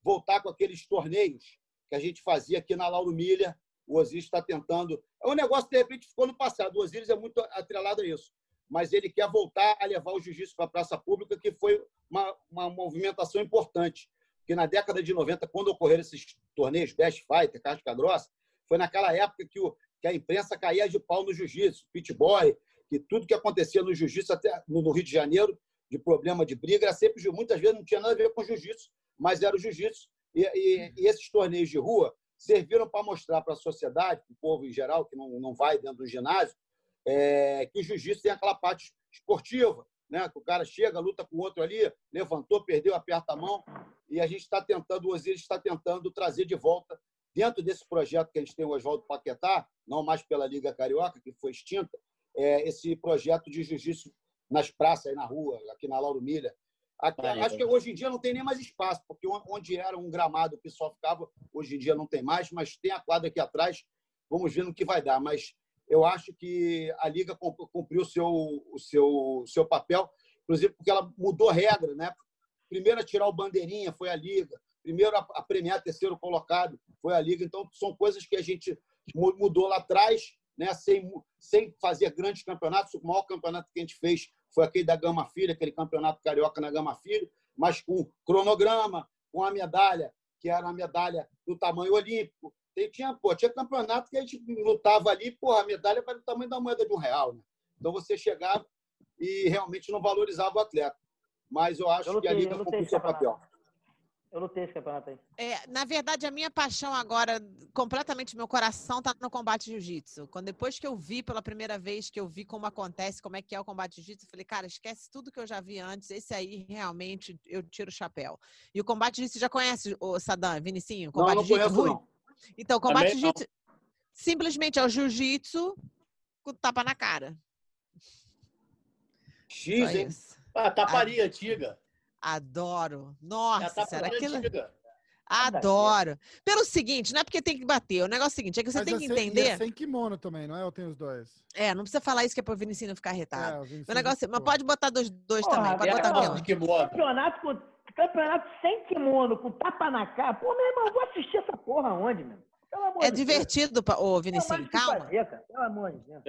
voltar com aqueles torneios que a gente fazia aqui na Lauro Milha, o Osiris está tentando. É um negócio que, de repente, ficou no passado. O Osiris é muito atrelado a isso. Mas ele quer voltar a levar o jiu-jitsu para a praça pública, que foi uma, uma movimentação importante. Porque na década de 90, quando ocorreram esses torneios, Best Fighter, Casca Grossa, foi naquela época que, o, que a imprensa caía de pau no jiu-jitsu, pit boy, que tudo que acontecia no jiu-jitsu, até no Rio de Janeiro, de problema de briga, era sempre, muitas vezes não tinha nada a ver com jiu-jitsu, mas era o jiu-jitsu. E, e, e, esses torneios de rua serviram para mostrar para a sociedade, para o povo em geral, que não, não vai dentro do ginásio, é, que o jiu-jitsu tem aquela parte esportiva, né? que o cara chega, luta com o outro ali, levantou, perdeu, aperta a mão, e a gente está tentando, o Osiris está tentando trazer de volta, dentro desse projeto que a gente tem o Oswaldo Paquetá, não mais pela Liga Carioca, que foi extinta, é, esse projeto de jiu-jitsu nas praças, aí na rua, aqui na Lauro Milha. Maria. acho que hoje em dia não tem nem mais espaço, porque on- onde era um gramado o pessoal ficava, hoje em dia não tem mais, mas tem a quadra aqui atrás. Vamos ver no que vai dar. Mas eu acho que a Liga cum- cumpriu o seu, o seu, seu papel, inclusive porque ela mudou regra, né? Primeiro a tirar o bandeirinha foi a Liga, primeiro a, premiar terceiro colocado foi a Liga. Então, são coisas que a gente mu- mudou lá atrás, né? sem, sem fazer grandes campeonatos. O maior campeonato que a gente fez foi aquele da Gama Filha, aquele campeonato carioca na Gama Filha, mas com cronograma, com a medalha, que era a medalha do tamanho olímpico. E tinha, pô, tinha campeonato que a gente lutava ali, porra, a medalha era do tamanho da moeda de um real. Né? Então você chegava e realmente não valorizava o atleta. Mas eu acho Eu que a lutei, Liga lutei cumpriu seu papel. Eu lutei esse campeonato aí. É, na verdade, a minha paixão agora, completamente meu coração, tá no combate jiu-jitsu. Quando depois que eu vi pela primeira vez, que eu vi como acontece, como é que é o combate jiu-jitsu, eu falei, cara, esquece tudo que eu já vi antes. Esse aí realmente eu tiro o chapéu. E o combate jiu-jitsu já conhece o Sadam, Vinicinho? O Não, combate não jiu-jitsu, conheço, não. Então, o combate jiu-jitsu simplesmente é o jiu-jitsu com tapa na cara. X, hein? Ah, taparia antiga. Adoro. É a Nossa, será taparia que. Adoro. Pelo seguinte, não é porque tem que bater. O negócio é o seguinte, é que você Mas tem é que sem- e é entender. sem kimono também, não é? Eu tenho os dois. É, não precisa falar isso que é pro Vinicius não ficar É, irritado. o negócio, mas ficou. pode botar dois, dois Porra, também. Pode é, botar não. um. kimono. Campeonato, com, campeonato sem kimono, com tapa na cara. Pô, meu irmão, eu vou assistir essa porra onde, meu? Pelo amor É de Deus. divertido, ô Vinicius, calma. fazer, cara. Pelo amor de Deus.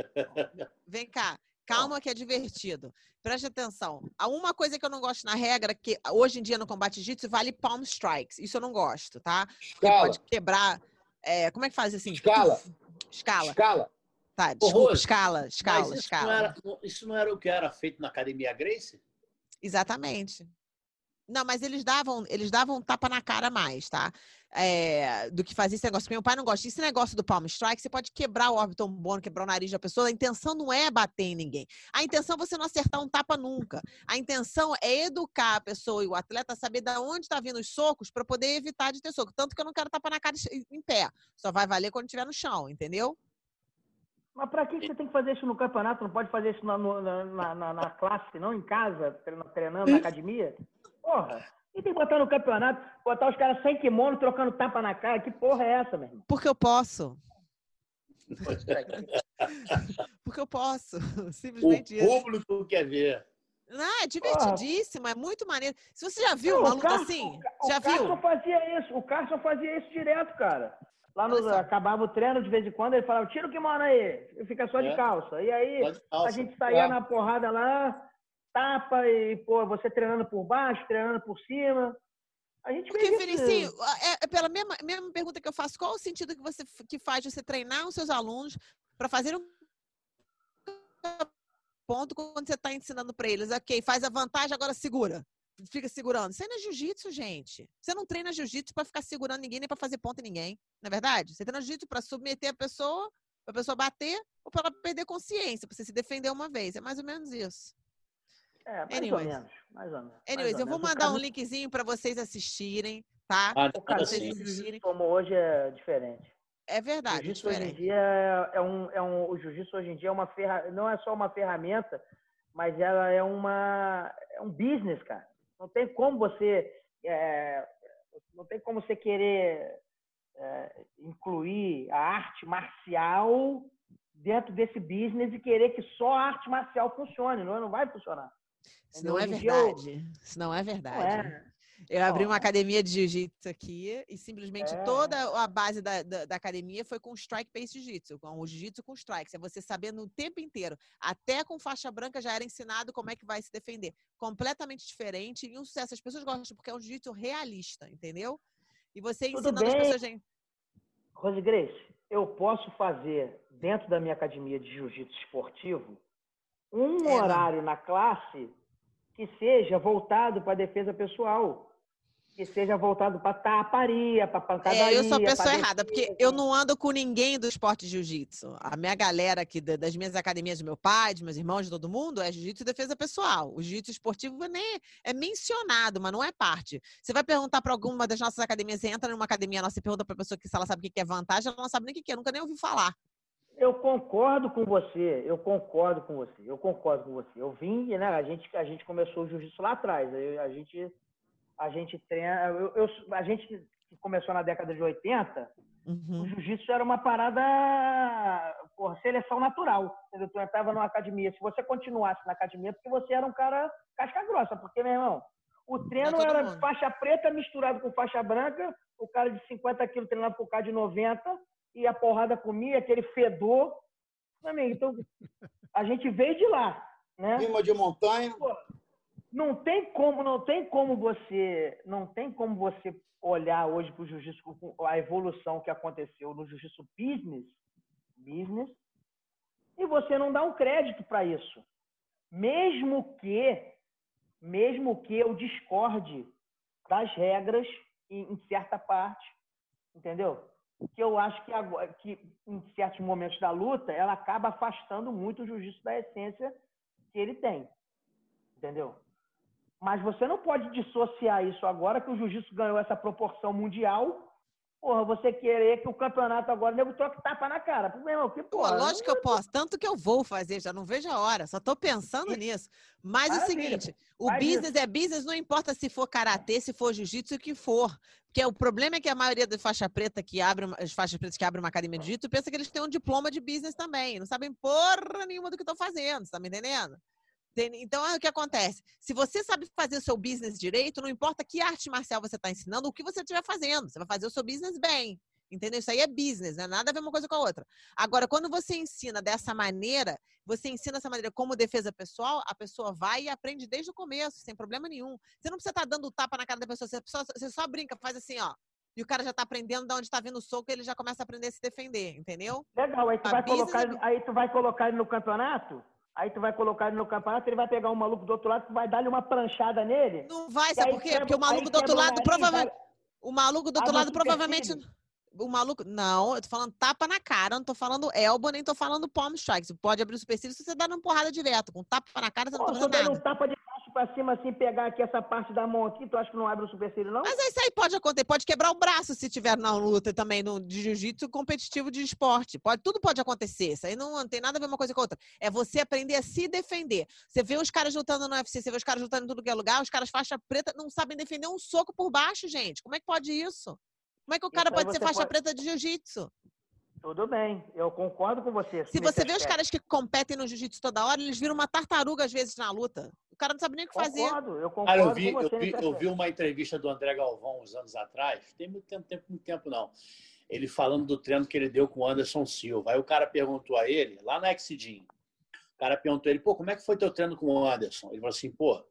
Vem cá. Calma que é divertido. Preste atenção. A uma coisa que eu não gosto na regra, que hoje em dia no combate jiu-jitsu vale palm strikes. Isso eu não gosto, tá? Porque Escala, pode quebrar. é, como é que faz assim? Escala. Escala. escala. Tá, desculpa, Rose, escala, Mas escala, isso não, escala. era, isso não era o que era feito na Academia Grace? Exatamente. Não, mas eles davam, eles davam um tapa na cara mais, tá? É, do que fazer esse negócio. Meu pai não gosta. Esse negócio do palm strike, você pode quebrar o órbito bone, quebrar o nariz da pessoa. A intenção não é bater em ninguém. A intenção é você não acertar um tapa nunca. A intenção é educar a pessoa e o atleta a saber de onde está vindo os socos para poder evitar de ter soco. Tanto que eu não quero tapa na cara em pé. Só vai valer quando estiver no chão, entendeu? Mas pra que você tem que fazer isso no campeonato? Não pode fazer isso na, na, na, na- classe, não em casa, treina- treinando na academia? Porra, e tem que botar no campeonato, botar os caras sem kimono, trocando tapa na cara. Que porra é essa, meu irmão? Porque eu posso. Porque eu posso. O Simplesmente isso. público quer ver. Não, é divertidíssimo, é muito maneiro. Se você já viu Não, uma o luta Carson- assim, o já Carson viu? fazia isso, o Carson fazia isso direto, cara. Lá no, acabava o treino, de vez em quando, ele falava, tira o kimono aí, fica só de É. calça. E aí, de calça. a gente saía É. na porrada lá, tapa, e, pô, você treinando por baixo, treinando por cima. A gente Porque, isso. Felicinho, é, é pela mesma, mesma pergunta que eu faço, qual o sentido que você que faz você treinar os seus alunos para fazer um ponto quando você está ensinando para eles, ok, faz a vantagem, agora segura. Fica segurando. Isso aí não é jiu-jitsu, gente. Você não treina jiu-jitsu para ficar segurando ninguém nem para fazer ponto em ninguém. Não é verdade? Você treina jiu-jitsu para submeter a pessoa, para a pessoa bater ou para ela perder consciência, para você se defender uma vez. É mais ou menos isso. É, mais Anyways. ou menos. Mais ou menos. Anyways, ou eu vou menos. O mandar um linkzinho para vocês assistirem, tá? Ah, O caso assim. assistirem. como hoje é diferente. É O verdade, é jiu-jitsu hoje em dia é, é um, é um, o jiu-jitsu hoje em dia é uma ferra, não é só uma ferramenta, mas ela é uma é um business, cara. Não tem como você é, não tem como você querer é, incluir a arte marcial dentro desse business e querer que só a arte marcial funcione, não, não vai funcionar. Isso não é dia eu- verdade. Isso não é Não verdade. é. Eu abri uma academia de jiu-jitsu aqui e simplesmente É. toda a base da, da, da academia foi com strike based jiu-jitsu, com o jiu-jitsu com strikes. É você sabendo o tempo inteiro. Até com faixa branca já era ensinado como é que vai se defender. Completamente diferente e um sucesso. As pessoas gostam porque é um jiu-jitsu realista, entendeu? E você Tudo ensinando as bem. pessoas. gente, Rose Grace, eu posso fazer dentro da minha academia de jiu-jitsu esportivo um É, horário na classe que seja voltado para defesa pessoal, que seja voltado para taparia, para pancadaria. É, eu sou a pessoa errada, porque eu não ando com ninguém do esporte de jiu-jitsu. A minha galera aqui da- das minhas academias do meu pai, dos meus irmãos, de todo mundo, é jiu-jitsu e defesa pessoal. O jiu-jitsu esportivo nem é mencionado, mas não é parte. Você vai perguntar para alguma das nossas academias, você entra numa academia nossa e pergunta para pessoa que se ela sabe o que é vantagem, ela não sabe nem o que é, nunca nem ouviu falar. Eu concordo com você, eu concordo com você, eu concordo com você. Eu vim, né? A gente, a gente começou o jiu-jitsu lá atrás. A gente, a gente treina. Eu, eu- a gente que começou na década de 80, o Uhum. jiu-jitsu era uma parada, porra, seleção natural. Entendeu? Tu entrava numa academia. Se você continuasse na academia, é porque você era um cara casca grossa. Porque, meu irmão, o treino era mundo. faixa preta misturado com faixa branca, o cara de 50 quilos treinava com o cara de 90, e a porrada comia, aquele fedor. Amigo, então, a gente veio de lá, né? Clima de montanha. não tem como não tem como você não tem como você olhar hoje para o jiu-jitsu a evolução que aconteceu no jiu-jitsu business business e você não dá um crédito para isso mesmo que mesmo que eu discorde das regras em, em certa parte entendeu que eu acho que agora que em certos momentos da luta ela acaba afastando muito o jiu-jitsu da essência que ele tem entendeu mas você não pode dissociar isso agora que o jiu-jitsu ganhou essa proporção mundial. Porra, você querer que o campeonato agora nego troque tapa na cara. Pô, meu irmão, que Pô, porra. lógico que eu posso. Tanto que eu vou fazer, já não vejo a hora. Só tô pensando nisso. Mas é o seguinte, o business é business, não importa se for karatê, se for jiu-jitsu, o que for. Porque o problema é que a maioria das faixa preta que abre, as faixas pretas que abrem uma academia de jiu-jitsu pensa que eles têm um diploma de business também. Não sabem porra nenhuma do que estão fazendo, você tá me entendendo? Então, é o que acontece. Se você sabe fazer o seu business direito, não importa que arte marcial você está ensinando, o que você estiver fazendo, você vai fazer o seu business bem. Entendeu? Isso aí é business, não é nada a ver uma coisa com a outra. Agora, quando você ensina dessa maneira, você ensina dessa maneira como defesa pessoal, a pessoa vai e aprende desde o começo, sem problema nenhum. Você não precisa estar dando tapa na cara da pessoa, você só, você só brinca, faz assim, ó. E o cara já tá aprendendo de onde tá vindo o soco, ele já começa a aprender a se defender, entendeu? Legal, aí tu, A vai business colocar, é aí tu vai colocar ele no campeonato, aí tu vai colocar ele no campeonato, ele vai pegar um maluco do outro lado, tu vai dar-lhe uma pranchada nele. Não vai, sabe por quê? Porque o maluco do outro lado provavelmente. O maluco do outro lado provavelmente. O maluco. Não, eu tô falando tapa na cara, não tô falando elbow, nem tô falando palm strike. Você pode abrir o supercílio se você dá uma porrada direto. Com tapa na cara, você não tá fazendo der um nada. tapa de baixo pra cima, assim, pegar aqui essa parte da mão aqui, tu acha que não abre o supercílio, não? Mas isso aí pode acontecer, pode quebrar o braço se tiver na luta também no, de jiu-jitsu competitivo de esporte. Pode, tudo pode acontecer. Isso aí não, não tem nada a ver uma coisa com a outra. É você aprender a se defender. Você vê os caras lutando no UFC, você vê os caras lutando em tudo que é lugar, os caras faixa preta não sabem defender um soco por baixo, gente. Como é que pode isso? Como é que o cara aí pode ser faixa pode- preta de jiu-jitsu? Tudo bem, eu concordo com você. Se você vê os caras que competem no jiu-jitsu toda hora, eles viram uma tartaruga às vezes na luta. O cara não sabe nem o que fazer. Concordo, eu concordo Cara, eu vi, com eu, você vi, eu vi uma entrevista do André Galvão uns anos atrás, tem muito tempo, tempo, muito tempo não. Ele falando do treino que ele deu com o Anderson Silva. Aí o cara perguntou a ele, lá na Exidin, o cara perguntou a ele, pô, como é que foi teu treino com o Anderson? Ele falou assim, pô,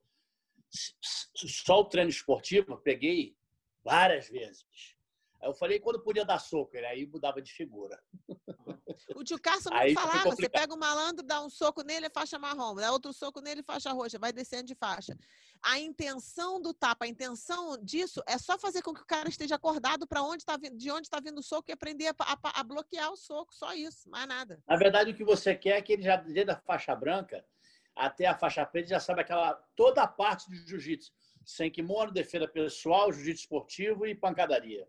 só o treino esportivo eu peguei várias vezes. Eu falei, quando podia dar soco? Ele aí mudava de figura. O tio Carson não falava. Você pega o malandro, dá um soco nele, é faixa marrom. Dá outro soco nele, faixa roxa. Vai descendo de faixa. A intenção do tapa, a intenção disso é só fazer com que o cara esteja acordado para onde tá vindo, de onde está vindo o soco e aprender a, a- a bloquear o soco. Só isso, mais nada. Na verdade, o que você quer é que ele já, desde a faixa branca até a faixa preta, já sabe aquela toda a parte do jiu-jitsu. Sem kimono, defesa pessoal, jiu-jitsu esportivo e pancadaria.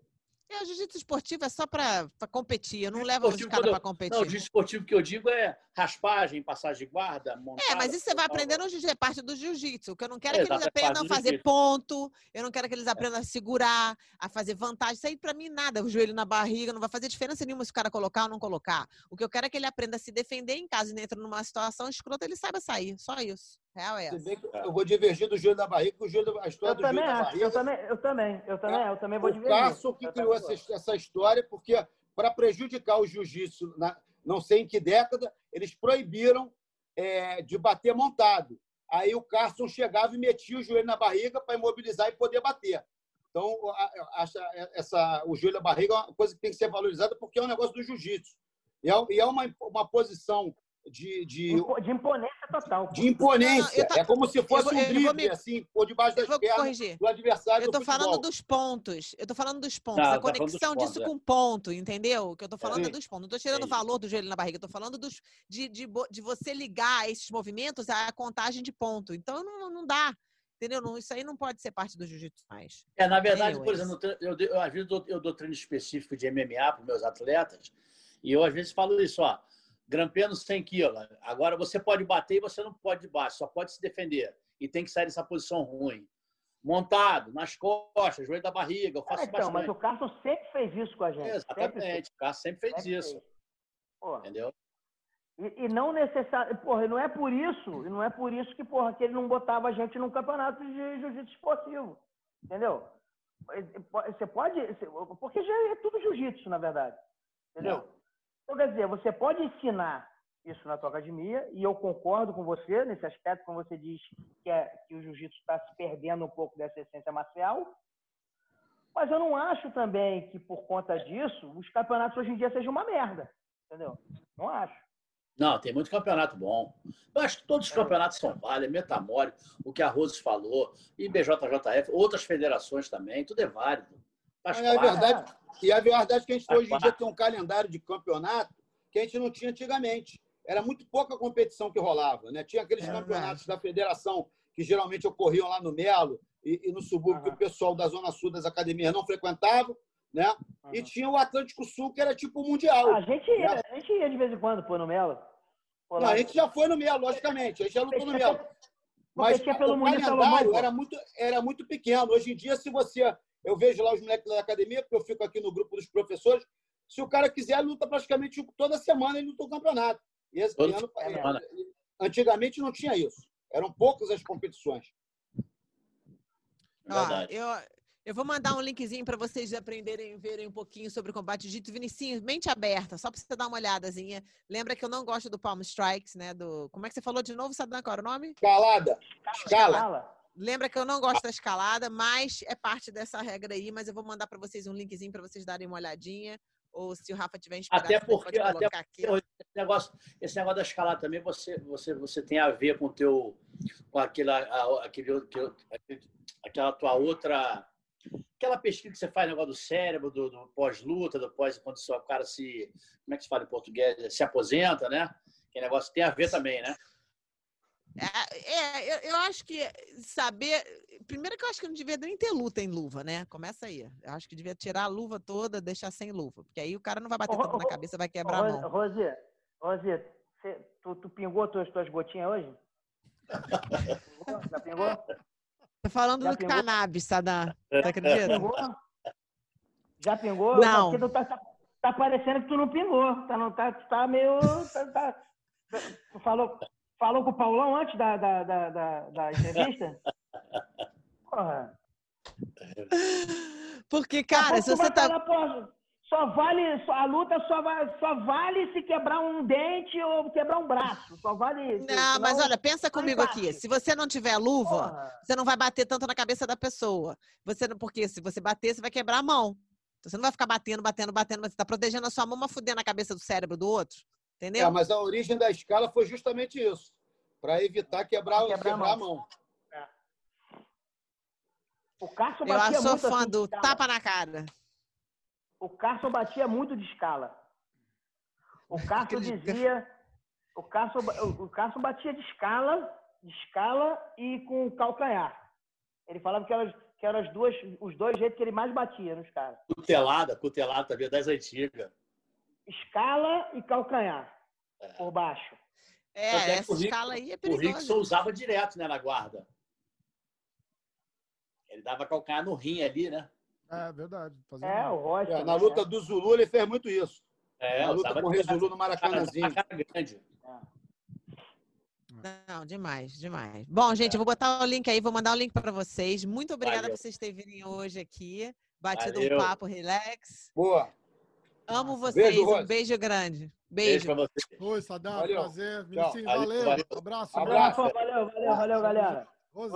É, o jiu-jitsu esportivo é só para competir. Eu não levo os caras para competir. Não, o jiu-jitsu esportivo que eu digo é raspagem, passagem de guarda, montada. É, mas isso você vai aprender no jiu-jitsu, é parte do jiu-jitsu. O que eu não quero é, É, que eles é aprendam a fazer ponto, eu não quero que eles aprendam a segurar, a fazer vantagem. Isso aí pra mim nada, o joelho na barriga, não vai fazer diferença nenhuma se o cara colocar ou não colocar. O que eu quero é que ele aprenda a se defender em caso ele entre numa situação escrota, ele saiba sair. Só isso. Real é Se essa. bem que eu vou divergir do joelho da barriga, porque o joelho, da- a história Eu do joelho também da acho, barriga. eu também, eu também, eu também, eu também vou o divergir. Cássio que Eu criou essa, essa história, porque para prejudicar o jiu-jitsu, não sei em que década, eles proibiram é, de bater montado. Aí o Carson chegava e metia o joelho na barriga para imobilizar e poder bater. Então, a- a- acha essa, o joelho na barriga é uma coisa que tem que ser valorizada porque é um negócio do jiu-jitsu. E é, e é uma, uma posição de, de, De imponência total. de imponência. Não, tá- É como se fosse vou- um drible, me- assim, por debaixo das pernas corrigir. do adversário Eu do tô falando futebol. dos pontos. Eu tô falando dos pontos. Não, a tá falando conexão pontos, disso é. com ponto, entendeu? O que eu tô falando é, Sim. dos pontos. Não tô tirando o Entendi. valor do joelho na barriga. Eu tô falando dos, de, de, de você ligar esses movimentos à contagem de ponto. Então não, não dá. Entendeu? Não, isso aí não pode ser parte do jiu-jitsu mais. É, na verdade, por exemplo, eu, eu, eu, às vezes dou, eu dou treino específico de MMA para os meus atletas, e eu às vezes falo isso, ó. Grampendo 100 quilos. Agora você pode bater e você não pode de baixo, só pode se defender. E tem que sair dessa posição ruim. Montado, nas costas, joelho da barriga, eu faço então, mas bastante. o Carson sempre fez isso com a gente. Sempre Exatamente. O cara sempre fez Sempre isso. fez. Entendeu? E, e não necessário. Porra, não é por isso, e não é por isso que, porra, que ele não botava a gente num campeonato de jiu-jitsu esportivo. Entendeu? Você pode. Porque já é tudo jiu-jitsu, na verdade. Entendeu? Então, quer dizer, você pode ensinar isso na tua academia, e eu concordo com você nesse aspecto, quando você diz que, é, que o jiu-jitsu está se perdendo um pouco dessa essência marcial. Mas eu não acho também que, por conta disso, os campeonatos hoje em dia sejam uma merda. Entendeu? Não acho. Não, tem muito campeonato bom. Eu acho que todos os campeonatos são válidos, Metamore, o que a Rose falou, IBJJF, outras federações também, tudo é válido. Faz É parte. verdade. E a verdade é que a gente hoje em dia tem um calendário de campeonato que a gente não tinha antigamente. Era muito pouca competição que rolava. Né? Tinha aqueles É campeonatos da federação que geralmente ocorriam lá no Melo e, e no subúrbio, que Aham. o pessoal da Zona Sul das academias não frequentava. Né? E Aham. tinha o Atlântico Sul, que era tipo o Mundial. A gente ia, a gente ia de vez em quando, pô, no Melo. Pô, Não, a gente já foi no Melo, logicamente. A gente já lutou no Melo. Mas o e calendário era muito, era muito pequeno. Hoje em dia, se você. Eu vejo lá os moleques da academia, porque eu fico aqui no grupo dos professores. Se o cara quiser, ele luta praticamente toda semana, ele luta o campeonato. E esse Toda ano, semana. antigamente não tinha isso. Eram poucas as competições. É verdade. eu, eu vou mandar um linkzinho para vocês aprenderem, verem um pouquinho sobre o combate jiu-jitsu. Vinicinho, mente aberta, só para você dar uma olhadazinha. Lembra que eu não gosto do Palm Strikes, né? Do, como é que você falou de novo, Sadam? Qual era o nome? Escalada. Escala. Fala. Lembra que eu não gosto da escalada, mas é parte dessa regra aí. Mas eu vou mandar para vocês um linkzinho para vocês darem uma olhadinha. Ou se o Rafa tiver inspirado, Até pode porque- até colocar aqui. Esse negócio, esse negócio da escalada também, você, você, você tem a ver com teu, com aquela, aquele, aquela tua outra, aquela pesquisa que você faz, negócio do cérebro, do, do pós-luta, do pós, quando o cara se, como é que se fala em português, se aposenta, né? Que negócio tem a ver também, né? É, é, eu, eu acho que saber. Primeiro que eu acho que não devia nem ter luta em luva, né? Começa aí. Eu acho que devia tirar a luva toda, deixar sem luva. Porque aí o cara não vai bater Ô, tanto ô, na cabeça, vai quebrar a mão. Rosi, Rosi, você- tu, tu pingou tuas, tuas gotinhas hoje? Já pingou? Tô falando Já do pingou? cannabis. Você Já acredita? pingou? Já pingou? Não. Porque tu tá, tá, tá parecendo que tu não pingou. Tá, não, tá, tu tá meio. Tá, tá- tu falou, falou com o Paulão antes da, da, da, da, da entrevista? Porra. Porque, cara, se você tá. falar, porra, só vale, a luta só, vai, só vale se quebrar um dente ou quebrar um braço. Só vale. Não, mas olha, pensa comigo aqui. Se você não tiver luva, Porra. você não vai bater tanto na cabeça da pessoa. Você porque se você bater, você vai quebrar a mão. Então, você não vai ficar batendo, batendo, batendo, mas você tá protegendo a sua mão, mas fudendo a cabeça do cérebro do outro. Entendeu? É, mas a origem da escala foi justamente isso. Para evitar quebrar, Quebrar a quebrar, mão. a mão. O Carson Eu batia sou muito fã assim de do escala. tapa na cara. O Carson batia muito de escala. O Carson dizia. O Carson, o Carson batia de escala, de escala e com calcanhar. Ele falava que eram, que eram as duas, os dois jeitos que ele mais batia nos caras. Cutelada, cutelada também, das antigas. Escala e calcanhar. Por baixo. É, é que essa o Rick- escala aí é O perigosa. Rickson usava direto, né, na guarda. Ele dava calcanhar no rim ali, né? É verdade. Fazia É, o Rocha. É, na luta do Zulu, ele fez muito isso. É, na luta com o Zulu no Maracanãzinho. Grande. Não, demais, demais. Bom, gente, eu vou botar o link aí, vou mandar o link para vocês. Muito obrigada Valeu. por vocês terem vindo hoje aqui. Batido Valeu. um papo, relax. Boa. Amo vocês. Beijo, um beijo grande. Beijo Beijo. pra você. Oi, Sadam, Valeu. prazer. Tchau. Vinicius, Valeu, valeu. Abraço. Abraço. Valeu, valeu, valeu, galera. Rose.